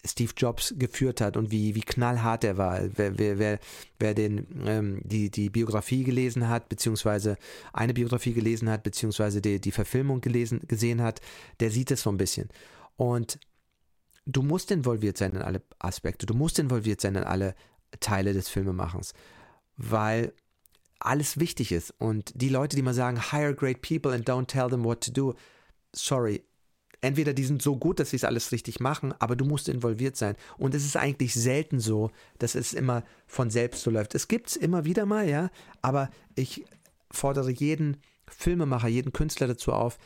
Steve Jobs geführt hat und wie, wie knallhart er war. Wer, wer, wer, wer den, ähm, die, die Biografie gelesen hat, beziehungsweise eine Biografie gelesen hat, beziehungsweise die, die Verfilmung gelesen, gesehen hat, der sieht es so ein bisschen. Und du musst involviert sein in alle Aspekte, du musst involviert sein in alle Teile des Filmemachens, weil alles wichtig ist. Und die Leute, die mal sagen, hire great people and don't tell them what to do, sorry. Entweder die sind so gut, dass sie es alles richtig machen, aber du musst involviert sein. Und es ist eigentlich selten so, dass es immer von selbst so läuft. Es gibt es immer wieder mal, ja, aber ich fordere jeden Filmemacher, jeden Künstler dazu auf,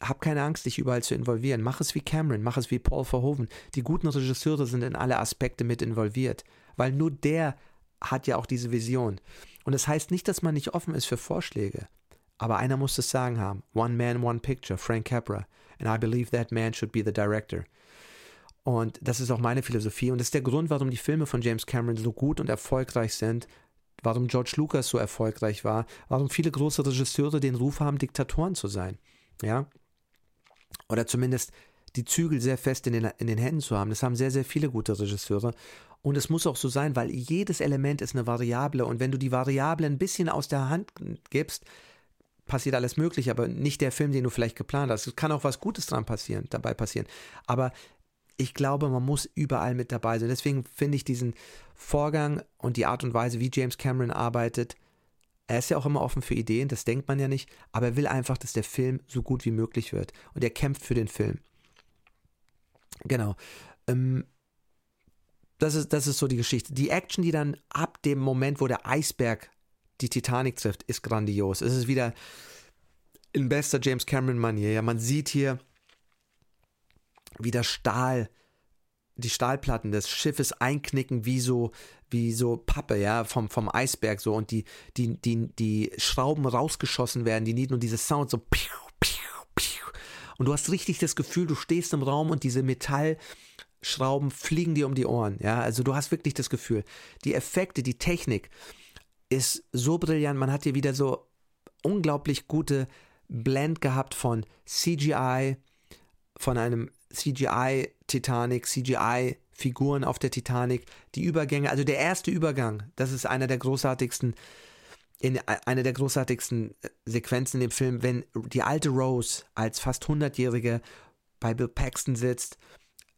hab keine Angst, dich überall zu involvieren. Mach es wie Cameron, mach es wie Paul Verhoeven. Die guten Regisseure sind in alle Aspekte mit involviert weil nur der hat ja auch diese Vision. Und das heißt nicht, dass man nicht offen ist für Vorschläge. Aber einer muss das Sagen haben. One man, one picture, Frank Capra. And I believe that man should be the director. Und das ist auch meine Philosophie. Und das ist der Grund, warum die Filme von James Cameron so gut und erfolgreich sind. Warum George Lucas so erfolgreich war. Warum viele große Regisseure den Ruf haben, Diktatoren zu sein. Ja. Oder zumindest die Zügel sehr fest in den, in den Händen zu haben. Das haben sehr, sehr viele gute Regisseure. Und es muss auch so sein, weil jedes Element ist eine Variable und wenn du die Variable ein bisschen aus der Hand gibst, passiert alles möglich, aber nicht der Film, den du vielleicht geplant hast. Es kann auch was Gutes dran passieren, dabei passieren. Aber ich glaube, man muss überall mit dabei sein. Deswegen finde ich diesen Vorgang und die Art und Weise, wie James Cameron arbeitet, er ist ja auch immer offen für Ideen, das denkt man ja nicht, aber er will einfach, dass der Film so gut wie möglich wird. Und er kämpft für den Film. Genau. Ähm, das ist, das ist so die Geschichte. Die Action, die dann ab dem Moment, wo der Eisberg die Titanic trifft, ist grandios. Es ist wieder in bester James Cameron-Manier. Ja, man sieht hier, wie der Stahl, die Stahlplatten des Schiffes einknicken wie so, wie so Pappe, ja, vom, vom Eisberg so und die, die, die, die Schrauben rausgeschossen werden, die nicht nur diese Sound so piu, piu, piu. und du hast richtig das Gefühl, du stehst im Raum und diese Metall, Schrauben fliegen dir um die Ohren. Ja, also du hast wirklich das Gefühl, die Effekte, die Technik ist so brillant. Man hat hier wieder so unglaublich gute Blend gehabt von CGI, von einem CGI Titanic, CGI Figuren auf der Titanic, die Übergänge, also der erste Übergang, das ist einer der großartigsten in einer der großartigsten äh, Sequenzen in dem Film, wenn die alte Rose als fast 100-jährige bei Bill Paxton sitzt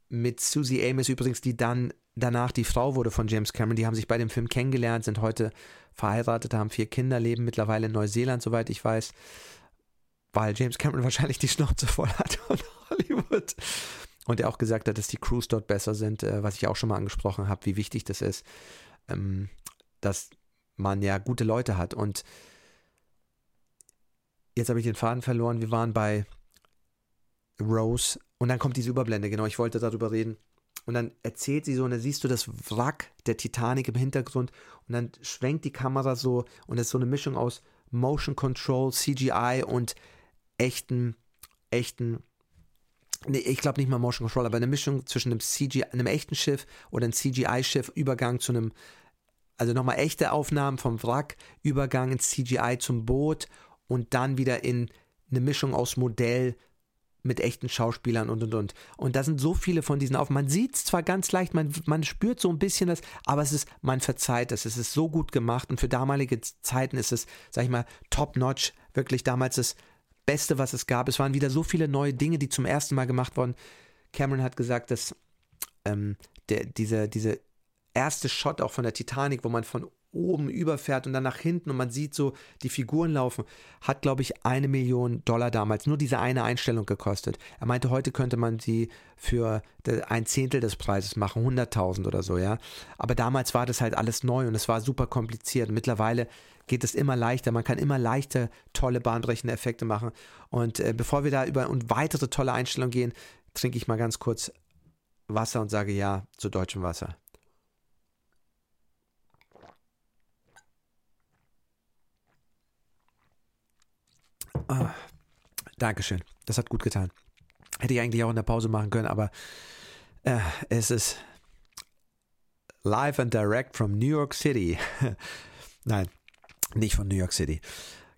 mit Susie Amis übrigens, die dann danach die Frau wurde von James Cameron. Die haben sich bei dem Film kennengelernt, sind heute verheiratet, haben vier Kinder, leben mittlerweile in Neuseeland, soweit ich weiß, weil James Cameron [laughs] wahrscheinlich die Schnauze voll hat von Hollywood. Und er auch gesagt hat, dass die Crews dort besser sind, äh, was ich auch schon mal angesprochen habe, wie wichtig das ist, ähm, dass man ja gute Leute hat. Und jetzt habe ich den Faden verloren. Wir waren bei Rose und dann kommt diese Überblende, genau, ich wollte darüber reden. Und dann erzählt sie so, und dann siehst du das Wrack der Titanic im Hintergrund und dann schwenkt die Kamera so und es ist so eine Mischung aus Motion Control, CGI und echten, echten, nee, ich glaube nicht mal Motion Control, aber eine Mischung zwischen einem CGI, einem echten Schiff oder einem CGI-Schiff, Übergang zu einem, also nochmal echte Aufnahmen vom Wrack, Übergang ins CGI zum Boot und dann wieder in eine Mischung aus Modell, mit echten Schauspielern und und und. Und da sind so viele von diesen auf. Man sieht es zwar ganz leicht, man, man spürt so ein bisschen das, aber es ist, man verzeiht es. Es ist so gut gemacht und für damalige Zeiten ist es, sag ich mal, top notch. Wirklich damals das Beste, was es gab. Es waren wieder so viele neue Dinge, die zum ersten Mal gemacht wurden. Cameron hat gesagt, dass ähm, der, diese, diese erste Shot auch von der Titanic, wo man von oben überfährt und dann nach hinten und man sieht so die Figuren laufen, hat, glaube ich, eine Million Dollar damals nur diese eine Einstellung gekostet. Er meinte, heute könnte man sie für ein Zehntel des Preises machen, 100.000 oder so, ja. Aber damals war das halt alles neu und es war super kompliziert. Mittlerweile geht es immer leichter, man kann immer leichter tolle bahnbrechende Effekte machen. Und äh, bevor wir da über und weitere tolle Einstellungen gehen, trinke ich mal ganz kurz Wasser und sage ja zu deutschem Wasser. Oh, Dankeschön. Das hat gut getan. Hätte ich eigentlich auch in der Pause machen können, aber äh, es ist live and direct from New York City. [laughs] Nein, nicht von New York City.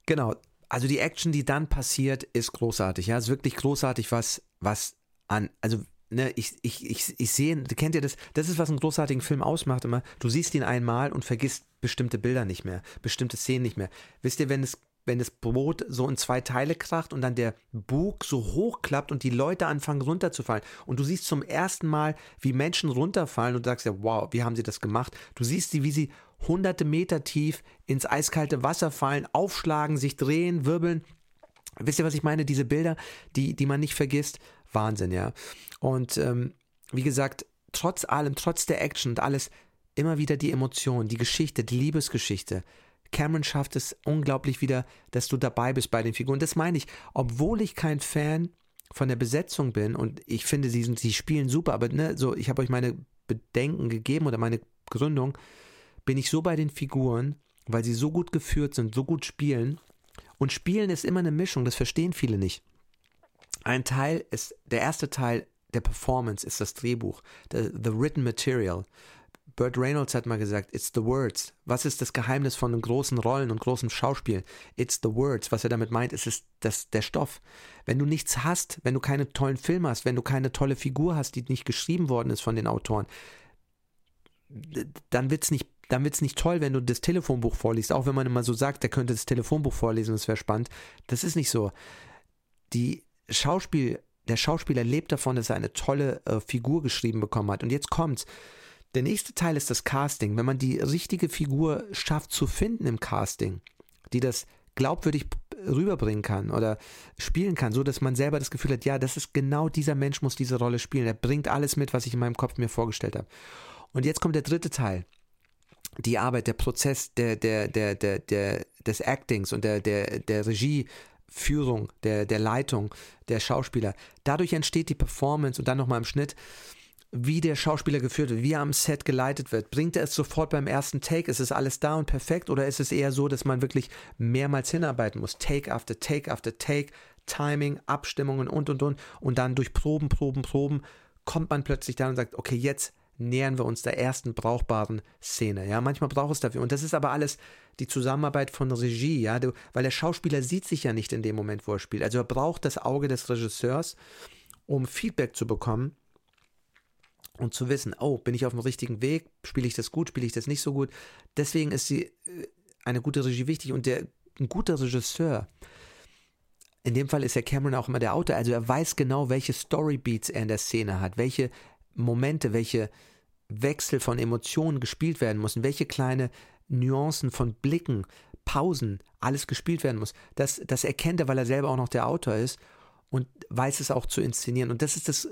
Genau. Also die Action, die dann passiert, ist großartig. Ja, es ist wirklich großartig, was, was an, also ne, ich, ich, ich, ich sehe, kennt ihr das? Das ist, was einen großartigen Film ausmacht immer. Du siehst ihn einmal und vergisst bestimmte Bilder nicht mehr, bestimmte Szenen nicht mehr. Wisst ihr, wenn es wenn das Brot so in zwei Teile kracht und dann der Bug so hochklappt und die Leute anfangen runterzufallen. Und du siehst zum ersten Mal, wie Menschen runterfallen und du sagst ja, wow, wie haben sie das gemacht? Du siehst sie, wie sie hunderte Meter tief ins eiskalte Wasser fallen, aufschlagen, sich drehen, wirbeln. Wisst ihr, was ich meine? Diese Bilder, die, die man nicht vergisst. Wahnsinn, ja. Und ähm, wie gesagt, trotz allem, trotz der Action und alles, immer wieder die Emotionen, die Geschichte, die Liebesgeschichte, Cameron schafft es unglaublich wieder, dass du dabei bist bei den Figuren. Das meine ich, obwohl ich kein Fan von der Besetzung bin und ich finde, sie, sie spielen super, aber ne, so, ich habe euch meine Bedenken gegeben oder meine Gründung, bin ich so bei den Figuren, weil sie so gut geführt sind, so gut spielen. Und spielen ist immer eine Mischung, das verstehen viele nicht. Ein Teil ist, der erste Teil der Performance ist das Drehbuch, the, the written material. Burt Reynolds hat mal gesagt, it's the words. Was ist das Geheimnis von großen Rollen und großem Schauspiel? It's the words. Was er damit meint, ist es das, der Stoff. Wenn du nichts hast, wenn du keine tollen Filme hast, wenn du keine tolle Figur hast, die nicht geschrieben worden ist von den Autoren, dann wird's nicht dann wird's nicht toll, wenn du das Telefonbuch vorliest, auch wenn man immer so sagt, der könnte das Telefonbuch vorlesen, das wäre spannend. Das ist nicht so. Die Schauspiel, der Schauspieler lebt davon, dass er eine tolle äh, Figur geschrieben bekommen hat. Und jetzt kommt's der nächste Teil ist das Casting. Wenn man die richtige Figur schafft zu finden im Casting, die das glaubwürdig rüberbringen kann oder spielen kann, so dass man selber das Gefühl hat, ja, das ist genau dieser Mensch muss diese Rolle spielen. Er bringt alles mit, was ich in meinem Kopf mir vorgestellt habe. Und jetzt kommt der dritte Teil. Die Arbeit, der Prozess der, der, der, der, der, des Actings und der, der, der Regieführung, der, der Leitung der Schauspieler. Dadurch entsteht die Performance und dann nochmal im Schnitt wie der Schauspieler geführt wird, wie er am Set geleitet wird. Bringt er es sofort beim ersten Take? Ist es alles da und perfekt? Oder ist es eher so, dass man wirklich mehrmals hinarbeiten muss? Take after Take after Take, Timing, Abstimmungen und und und. Und dann durch Proben, Proben, Proben kommt man plötzlich da und sagt, okay, jetzt nähern wir uns der ersten brauchbaren Szene. Ja, manchmal braucht es dafür. Und das ist aber alles die Zusammenarbeit von Regie, ja, weil der Schauspieler sieht sich ja nicht in dem Moment, wo er spielt. Also er braucht das Auge des Regisseurs, um Feedback zu bekommen und zu wissen, oh, bin ich auf dem richtigen Weg, spiele ich das gut, spiele ich das nicht so gut. Deswegen ist die, äh, eine gute Regie wichtig und der, ein guter Regisseur, in dem Fall ist ja Cameron auch immer der Autor, also er weiß genau, welche Storybeats er in der Szene hat, welche Momente, welche Wechsel von Emotionen gespielt werden müssen, welche kleine Nuancen von Blicken, Pausen, alles gespielt werden muss. Das, das erkennt er, weil er selber auch noch der Autor ist und weiß es auch zu inszenieren. Und das ist das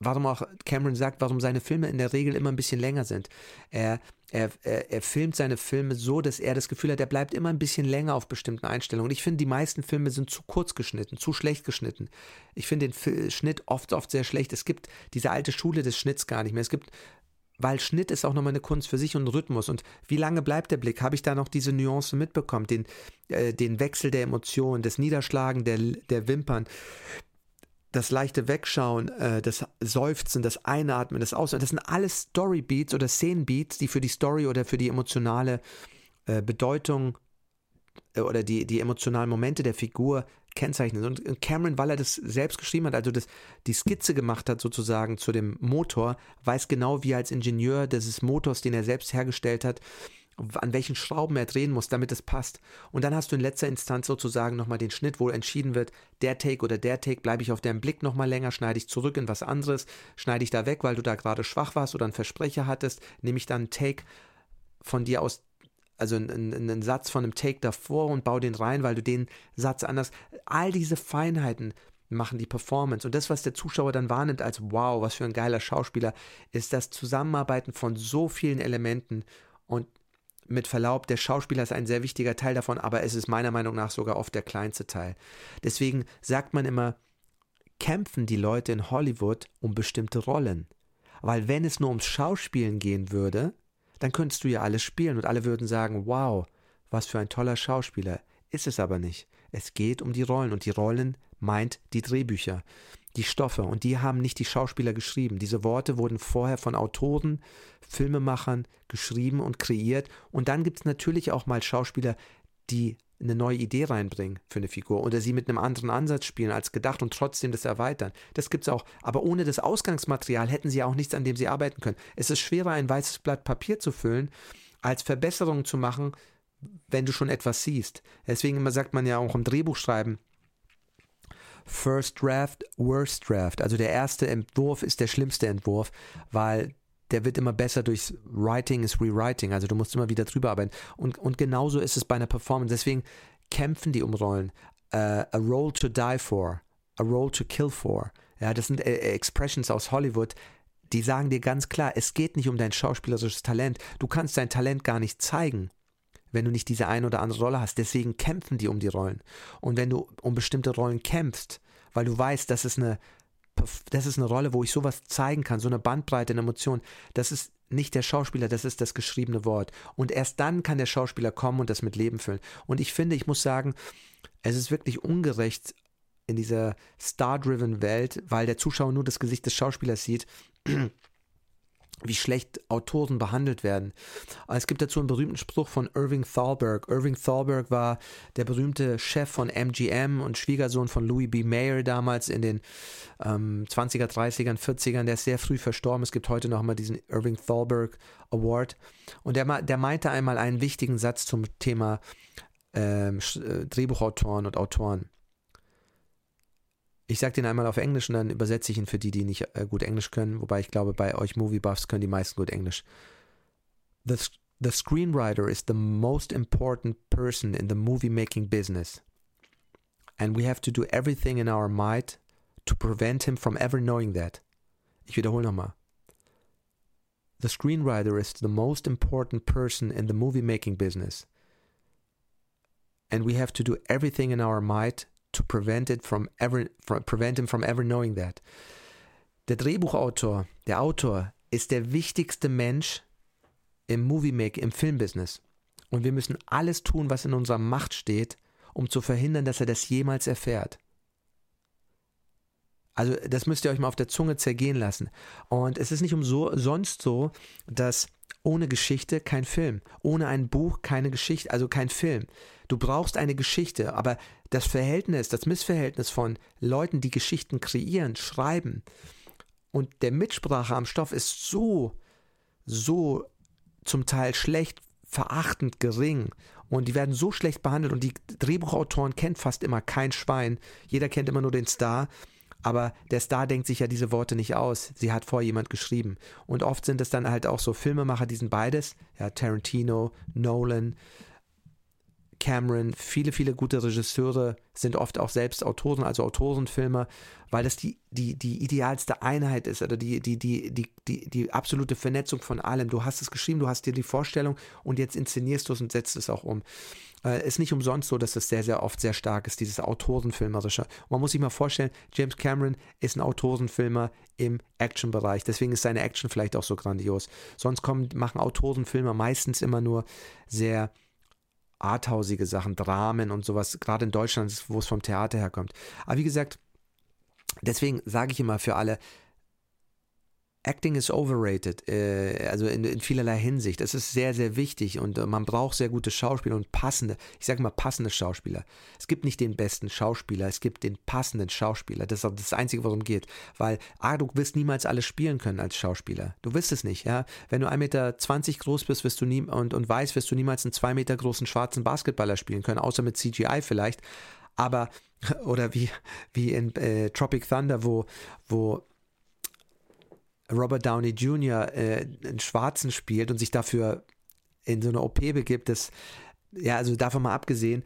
warum auch Cameron sagt, warum seine Filme in der Regel immer ein bisschen länger sind. Er, er, er, er filmt seine Filme so, dass er das Gefühl hat, er bleibt immer ein bisschen länger auf bestimmten Einstellungen. Ich finde, die meisten Filme sind zu kurz geschnitten, zu schlecht geschnitten. Ich finde den Schnitt oft, oft sehr schlecht. Es gibt diese alte Schule des Schnitts gar nicht mehr. Es gibt weil Schnitt ist auch nochmal eine Kunst für sich und Rhythmus. Und wie lange bleibt der Blick? Habe ich da noch diese Nuancen mitbekommen? Den, äh, den Wechsel der Emotionen, das Niederschlagen der, der Wimpern, das leichte Wegschauen, äh, das Seufzen, das Einatmen, das Ausatmen, das sind alles Storybeats oder Szenenbeats, die für die Story oder für die emotionale äh, Bedeutung äh, oder die, die emotionalen Momente der Figur kennzeichnen. Und Cameron, weil er das selbst geschrieben hat, also das, die Skizze gemacht hat sozusagen zu dem Motor, weiß genau, wie er als Ingenieur dieses Motors, den er selbst hergestellt hat, an welchen Schrauben er drehen muss, damit es passt. Und dann hast du in letzter Instanz sozusagen nochmal den Schnitt, wo entschieden wird, der Take oder der Take, bleibe ich auf deinem Blick nochmal länger, schneide ich zurück in was anderes, schneide ich da weg, weil du da gerade schwach warst oder einen Versprecher hattest, nehme ich dann einen Take von dir aus, also einen, einen Satz von einem Take davor und baue den rein, weil du den Satz anders, all diese Feinheiten machen die Performance. Und das, was der Zuschauer dann wahrnimmt als wow, was für ein geiler Schauspieler, ist das Zusammenarbeiten von so vielen Elementen. Und mit Verlaub, der Schauspieler ist ein sehr wichtiger Teil davon, aber es ist meiner Meinung nach sogar oft der kleinste Teil. Deswegen sagt man immer, kämpfen die Leute in Hollywood um bestimmte Rollen. Weil wenn es nur ums Schauspielen gehen würde, dann könntest du ja alles spielen und alle würden sagen, wow, was für ein toller Schauspieler. Ist es aber nicht. Es geht um die Rollen und die Rollen meint die Drehbücher, die Stoffe und die haben nicht die Schauspieler geschrieben. Diese Worte wurden vorher von Autoren, Filmemachern geschrieben und kreiert und dann gibt es natürlich auch mal Schauspieler, die eine neue Idee reinbringen für eine Figur oder sie mit einem anderen Ansatz spielen als gedacht und trotzdem das erweitern. Das gibt es auch. Aber ohne das Ausgangsmaterial hätten sie auch nichts, an dem sie arbeiten können. Es ist schwerer, ein weißes Blatt Papier zu füllen, als Verbesserungen zu machen, wenn du schon etwas siehst. Deswegen sagt man ja auch im Drehbuchschreiben, First Draft, Worst Draft. Also der erste Entwurf ist der schlimmste Entwurf, weil der wird immer besser durchs Writing ist Rewriting. Also du musst immer wieder drüber arbeiten. Und, und genauso ist es bei einer Performance. Deswegen kämpfen die um Rollen. Uh, a role to die for, a role to kill for. Ja, das sind äh, Expressions aus Hollywood, die sagen dir ganz klar, es geht nicht um dein schauspielerisches Talent. Du kannst dein Talent gar nicht zeigen wenn du nicht diese eine oder andere Rolle hast. Deswegen kämpfen die um die Rollen. Und wenn du um bestimmte Rollen kämpfst, weil du weißt, das ist eine, das ist eine Rolle, wo ich sowas zeigen kann, so eine Bandbreite in Emotionen, das ist nicht der Schauspieler, das ist das geschriebene Wort. Und erst dann kann der Schauspieler kommen und das mit Leben füllen. Und ich finde, ich muss sagen, es ist wirklich ungerecht in dieser star-driven Welt, weil der Zuschauer nur das Gesicht des Schauspielers sieht, wie schlecht Autoren behandelt werden. Es gibt dazu einen berühmten Spruch von Irving Thalberg. Irving Thalberg war der berühmte Chef von MGM und Schwiegersohn von Louis B. Mayer damals in den ähm, 20er, 30ern, 40ern. Der ist sehr früh verstorben. Es gibt heute noch mal diesen Irving Thalberg Award. Und der, der meinte einmal einen wichtigen Satz zum Thema ähm, äh, Drehbuchautoren und Autoren. Ich sage den einmal auf Englisch und dann übersetze ich ihn für die, die nicht äh, gut Englisch können. Wobei ich glaube, bei euch Movie Buffs können die meisten gut Englisch. The, the screenwriter is the most important person in the movie making business. And we have to do everything in our might to prevent him from ever knowing that. Ich wiederhole nochmal. The screenwriter is the most important person in the movie making business. And we have to do everything in our might to prevent it from ever from, prevent him from ever knowing that. Der Drehbuchautor, der Autor ist der wichtigste Mensch im Movie Make, im Filmbusiness. Und wir müssen alles tun, was in unserer Macht steht, um zu verhindern, dass er das jemals erfährt. Also das müsst ihr euch mal auf der Zunge zergehen lassen. Und es ist nicht umsonst so, dass ohne Geschichte kein Film, ohne ein Buch keine Geschichte, also kein Film. Du brauchst eine Geschichte, aber das Verhältnis, das Missverhältnis von Leuten, die Geschichten kreieren, schreiben und der Mitsprache am Stoff ist so, so zum Teil schlecht, verachtend gering und die werden so schlecht behandelt und die Drehbuchautoren kennen fast immer kein Schwein. Jeder kennt immer nur den Star. Aber der Star denkt sich ja diese Worte nicht aus. Sie hat vor jemand geschrieben. Und oft sind es dann halt auch so Filmemacher, die sind beides. Ja, Tarantino, Nolan, Cameron, viele, viele gute Regisseure sind oft auch selbst Autoren, also Autorenfilmer, weil das die, die, die idealste Einheit ist oder die, die, die, die, die, die absolute Vernetzung von allem. Du hast es geschrieben, du hast dir die Vorstellung und jetzt inszenierst du es und setzt es auch um. Äh, ist nicht umsonst so, dass es sehr, sehr oft sehr stark ist, dieses Autorenfilmerische. Man muss sich mal vorstellen, James Cameron ist ein Autorenfilmer im Actionbereich. Deswegen ist seine Action vielleicht auch so grandios. Sonst kommen, machen Autorenfilmer meistens immer nur sehr arthausige Sachen, Dramen und sowas, gerade in Deutschland, wo es vom Theater herkommt. Aber wie gesagt, deswegen sage ich immer für alle, Acting is overrated, äh, also in, in, vielerlei Hinsicht. Es ist sehr, sehr wichtig und äh, man braucht sehr gute Schauspieler und passende, ich sage mal passende Schauspieler. Es gibt nicht den besten Schauspieler, es gibt den passenden Schauspieler. Das ist das Einzige, worum es geht. Weil, ah, du wirst niemals alles spielen können als Schauspieler. Du wirst es nicht, ja. Wenn du 1,20 Meter groß bist wirst du nie, und, und weiß, wirst du niemals einen 2 Meter großen schwarzen Basketballer spielen können, außer mit CGI vielleicht. Aber, [laughs] oder wie, wie in äh, Tropic Thunder, wo, wo Robert Downey Jr. Äh, einen Schwarzen spielt und sich dafür in so eine OP begibt, das, ja, also davon mal abgesehen,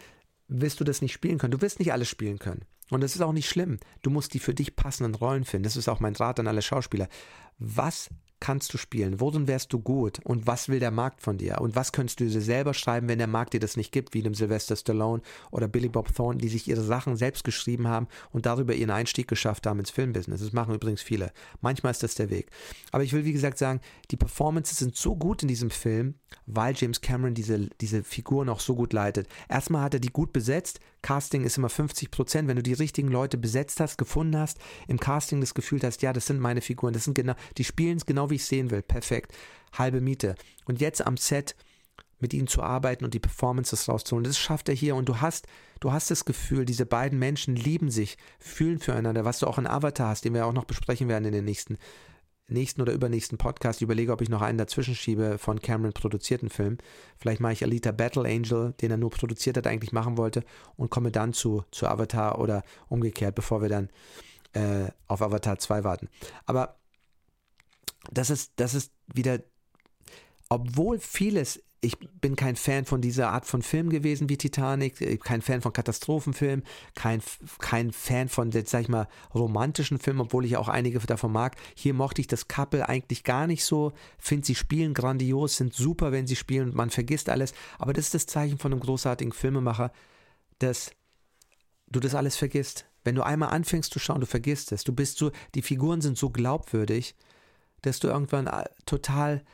wirst du das nicht spielen können. Du wirst nicht alles spielen können. Und das ist auch nicht schlimm. Du musst die für dich passenden Rollen finden. Das ist auch mein Rat an alle Schauspieler. Was kannst du spielen? Worin wärst du gut? Und was will der Markt von dir? Und was könntest du dir selber schreiben, wenn der Markt dir das nicht gibt, wie dem Sylvester Stallone oder Billy Bob Thornton, die sich ihre Sachen selbst geschrieben haben und darüber ihren Einstieg geschafft haben ins Filmbusiness. Das machen übrigens viele. Manchmal ist das der Weg. Aber ich will, wie gesagt, sagen, die Performances sind so gut in diesem Film, weil James Cameron diese, diese Figur noch so gut leitet. Erstmal hat er die gut besetzt. Casting ist immer 50 Prozent. Wenn du die richtigen Leute besetzt hast, gefunden hast, im Casting das Gefühl hast, ja, das sind meine Figuren, das sind genau, die spielen es genau wie ich sehen will. Perfekt. Halbe Miete. Und jetzt am Set mit ihnen zu arbeiten und die Performances rauszuholen. Das schafft er hier und du hast, du hast das Gefühl, diese beiden Menschen lieben sich, fühlen füreinander, was du auch in Avatar hast, den wir auch noch besprechen werden in den nächsten, nächsten oder übernächsten Podcast. Ich überlege, ob ich noch einen dazwischen schiebe von Cameron produzierten Film. Vielleicht mache ich Alita Battle Angel, den er nur produziert hat, eigentlich machen wollte und komme dann zu, zu Avatar oder umgekehrt, bevor wir dann äh, auf Avatar 2 warten. Aber das ist, das ist wieder, obwohl vieles, ich bin kein Fan von dieser Art von Film gewesen wie Titanic, äh, kein Fan von Katastrophenfilmen, kein, kein Fan von, sag ich mal, romantischen Filmen, obwohl ich auch einige davon mag. Hier mochte ich das Couple eigentlich gar nicht so, finde sie spielen grandios, sind super, wenn sie spielen und man vergisst alles, aber das ist das Zeichen von einem großartigen Filmemacher, dass du das alles vergisst. Wenn du einmal anfängst zu schauen, du vergisst es. Du bist so, die Figuren sind so glaubwürdig, dass du irgendwann äh, total,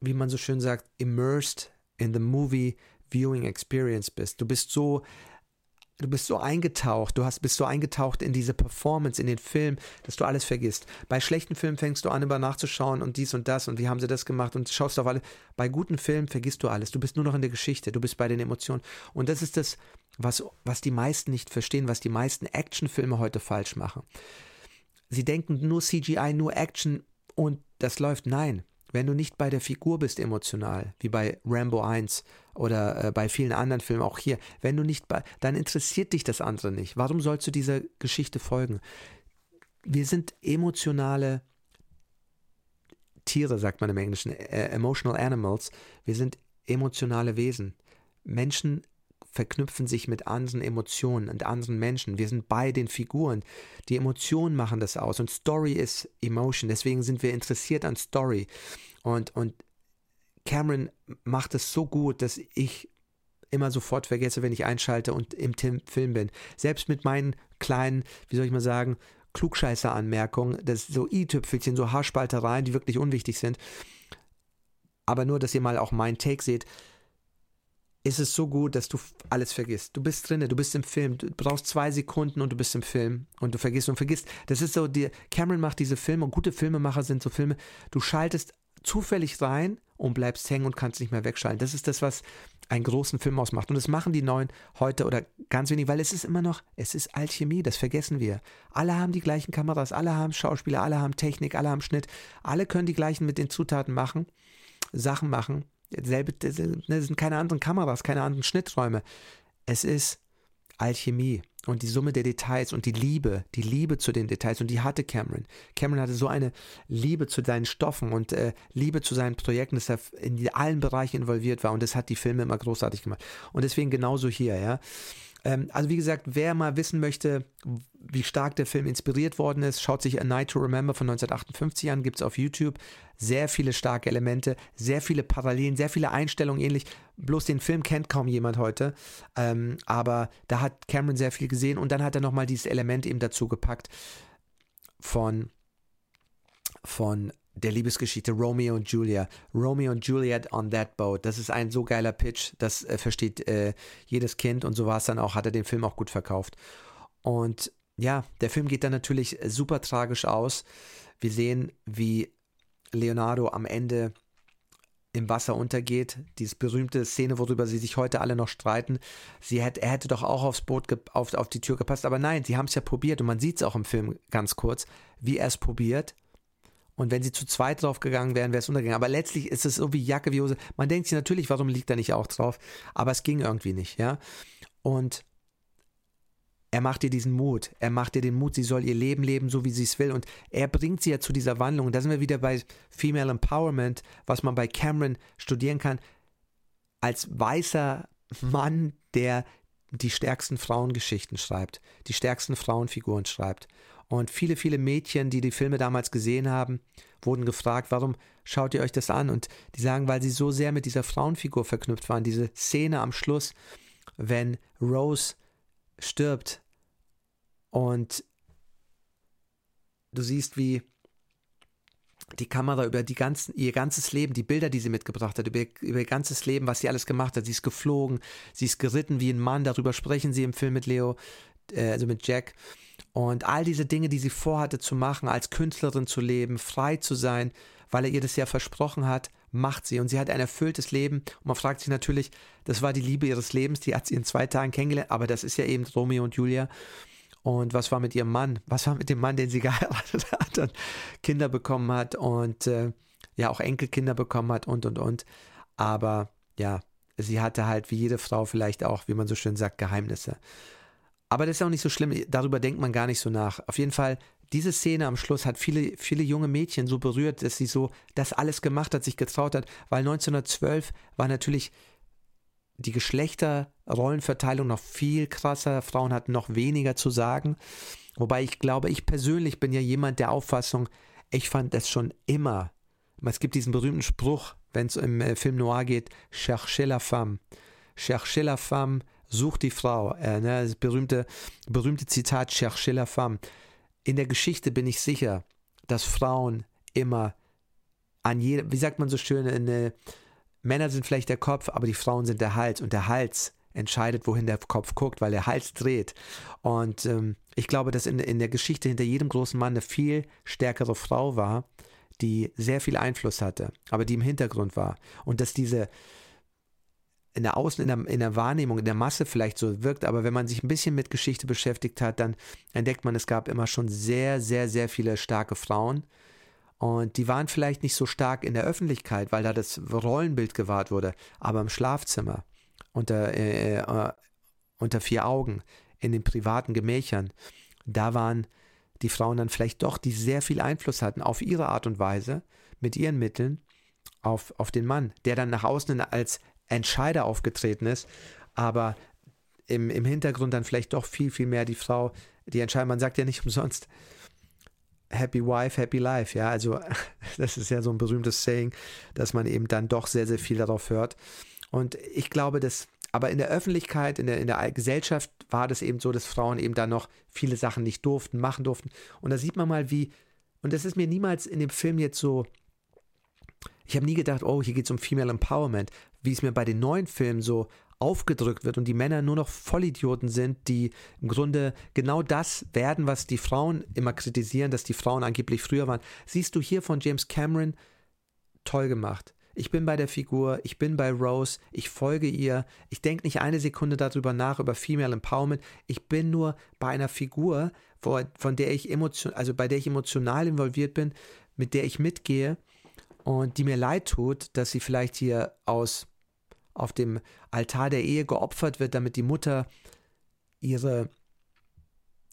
wie man so schön sagt, immersed in the movie viewing experience bist. Du bist so du bist so eingetaucht, du hast, bist so eingetaucht in diese Performance, in den Film, dass du alles vergisst. Bei schlechten Filmen fängst du an, über nachzuschauen und dies und das und wie haben sie das gemacht und schaust auf alle. Bei guten Filmen vergisst du alles. Du bist nur noch in der Geschichte, du bist bei den Emotionen. Und das ist das, was, was die meisten nicht verstehen, was die meisten Actionfilme heute falsch machen. Sie denken nur CGI, nur Action und das läuft. Nein, wenn du nicht bei der Figur bist emotional, wie bei Rambo 1 oder äh, bei vielen anderen Filmen, auch hier, wenn du nicht bei, dann interessiert dich das andere nicht. Warum sollst du dieser Geschichte folgen? Wir sind emotionale Tiere, sagt man im Englischen, äh, emotional animals. Wir sind emotionale Wesen. Menschen verknüpfen sich mit anderen Emotionen und anderen Menschen. Wir sind bei den Figuren. Die Emotionen machen das aus und Story ist Emotion. Deswegen sind wir interessiert an Story. Und, und Cameron macht es so gut, dass ich immer sofort vergesse, wenn ich einschalte und im Film bin. Selbst mit meinen kleinen, wie soll ich mal sagen, Klugscheißer-Anmerkungen, das so i-Tüpfelchen, so Haarspaltereien, die wirklich unwichtig sind. Aber nur, dass ihr mal auch meinen Take seht ist es so gut, dass du alles vergisst. Du bist drinne, du bist im Film, du brauchst zwei Sekunden und du bist im Film und du vergisst und vergisst. Das ist so, die, Cameron macht diese Filme und gute Filmemacher sind so Filme, du schaltest zufällig rein und bleibst hängen und kannst nicht mehr wegschalten. Das ist das, was einen großen Film ausmacht. Und das machen die Neuen heute oder ganz wenig, weil es ist immer noch, es ist Alchemie, das vergessen wir. Alle haben die gleichen Kameras, alle haben Schauspieler, alle haben Technik, alle haben Schnitt, alle können die gleichen mit den Zutaten machen, Sachen machen Selbe, das sind keine anderen Kameras, keine anderen Schnitträume. Es ist Alchemie und die Summe der Details und die Liebe, die Liebe zu den Details und die hatte Cameron. Cameron hatte so eine Liebe zu seinen Stoffen und äh, Liebe zu seinen Projekten, dass er in allen Bereichen involviert war und das hat die Filme immer großartig gemacht. Und deswegen genauso hier, ja. Ähm, also wie gesagt, wer mal wissen möchte, wie stark der Film inspiriert worden ist, schaut sich A Night to Remember von 1958 an, gibt es auf YouTube. Sehr viele starke Elemente, sehr viele Parallelen, sehr viele Einstellungen ähnlich. Bloß den Film kennt kaum jemand heute, ähm, aber da hat Cameron sehr viel gesehen und dann hat er nochmal dieses Element eben dazu gepackt von von der Liebesgeschichte Romeo und Julia. Romeo und Juliet on that boat. Das ist ein so geiler Pitch, das äh, versteht äh, jedes Kind und so war es dann auch, hat er den Film auch gut verkauft. Und ja, der Film geht dann natürlich super tragisch aus. Wir sehen, wie Leonardo am Ende im Wasser untergeht. Diese berühmte Szene, worüber sie sich heute alle noch streiten. Sie hätte, er hätte doch auch aufs Boot, auf, auf die Tür gepasst. Aber nein, sie haben es ja probiert und man sieht es auch im Film ganz kurz, wie er es probiert. Und wenn sie zu zweit drauf gegangen wären, wäre es untergegangen. Aber letztlich ist es so wie Jacke wie Hose. Man denkt sich natürlich, warum liegt er nicht auch drauf? Aber es ging irgendwie nicht, ja. Und er macht ihr diesen Mut. Er macht ihr den Mut, sie soll ihr Leben leben, so wie sie es will. Und er bringt sie ja zu dieser Wandlung. Und da sind wir wieder bei Female Empowerment, was man bei Cameron studieren kann. Als weißer Mann, der die stärksten Frauengeschichten schreibt, die stärksten Frauenfiguren schreibt. Und viele, viele Mädchen, die die Filme damals gesehen haben, wurden gefragt, warum schaut ihr euch das an? Und die sagen, weil sie so sehr mit dieser Frauenfigur verknüpft waren. Diese Szene am Schluss, wenn Rose stirbt und du siehst, wie die Kamera über die ganzen, ihr ganzes Leben, die Bilder, die sie mitgebracht hat, über, über ihr ganzes Leben, was sie alles gemacht hat. Sie ist geflogen, sie ist geritten wie ein Mann, darüber sprechen sie im Film mit Leo, äh, also mit Jack. Und all diese Dinge, die sie vorhatte zu machen, als Künstlerin zu leben, frei zu sein, weil er ihr das ja versprochen hat, macht sie. Und sie hat ein erfülltes Leben. Und man fragt sich natürlich, das war die Liebe ihres Lebens, die hat sie in zwei Tagen kennengelernt, aber das ist ja eben Romeo und Julia. Und was war mit ihrem Mann? Was war mit dem Mann, den sie [laughs] geheiratet hat und Kinder bekommen hat und äh, ja auch Enkelkinder bekommen hat und und und. Aber ja, sie hatte halt wie jede Frau vielleicht auch, wie man so schön sagt, Geheimnisse. Aber das ist auch nicht so schlimm, darüber denkt man gar nicht so nach. Auf jeden Fall, diese Szene am Schluss hat viele, viele junge Mädchen so berührt, dass sie so das alles gemacht hat, sich getraut hat, weil 1912 war natürlich die Geschlechterrollenverteilung noch viel krasser, Frauen hatten noch weniger zu sagen. Wobei ich glaube, ich persönlich bin ja jemand der Auffassung, ich fand das schon immer. Es gibt diesen berühmten Spruch, wenn es im äh, Film Noir geht, cherchez la femme. Cherchez la femme, such die Frau. Äh, ne, das berühmte, berühmte Zitat, cherchez la femme. In der Geschichte bin ich sicher, dass Frauen immer an jedem, wie sagt man so schön, eine, Männer sind vielleicht der Kopf, aber die Frauen sind der Hals und der Hals entscheidet, wohin der Kopf guckt, weil der Hals dreht. Und ähm, ich glaube, dass in, in der Geschichte hinter jedem großen Mann eine viel stärkere Frau war, die sehr viel Einfluss hatte, aber die im Hintergrund war. Und dass diese in der Außen, in der, in der Wahrnehmung, in der Masse vielleicht so wirkt, aber wenn man sich ein bisschen mit Geschichte beschäftigt hat, dann entdeckt man, es gab immer schon sehr, sehr, sehr viele starke Frauen. Und die waren vielleicht nicht so stark in der Öffentlichkeit, weil da das Rollenbild gewahrt wurde, aber im Schlafzimmer, unter, äh, äh, unter vier Augen, in den privaten Gemächern, da waren die Frauen dann vielleicht doch, die sehr viel Einfluss hatten auf ihre Art und Weise, mit ihren Mitteln, auf, auf den Mann, der dann nach außen als Entscheider aufgetreten ist, aber im, im Hintergrund dann vielleicht doch viel, viel mehr die Frau, die entscheidet. Man sagt ja nicht umsonst, Happy Wife, Happy Life. Ja, also [laughs] das ist ja so ein berühmtes Saying, dass man eben dann doch sehr, sehr viel darauf hört. Und ich glaube, dass, aber in der Öffentlichkeit, in der, in der Gesellschaft war das eben so, dass Frauen eben da noch viele Sachen nicht durften, machen durften. Und da sieht man mal, wie, und das ist mir niemals in dem Film jetzt so ich habe nie gedacht, oh, hier geht es um Female Empowerment, wie es mir bei den neuen Filmen so aufgedrückt wird und die Männer nur noch Vollidioten sind, die im Grunde genau das werden, was die Frauen immer kritisieren, dass die Frauen angeblich früher waren. Siehst du hier von James Cameron toll gemacht. Ich bin bei der Figur, ich bin bei Rose, ich folge ihr, ich denke nicht eine Sekunde darüber nach, über Female Empowerment. Ich bin nur bei einer Figur, von der ich emotion, also bei der ich emotional involviert bin, mit der ich mitgehe und die mir leid tut, dass sie vielleicht hier aus auf dem Altar der Ehe geopfert wird, damit die Mutter ihre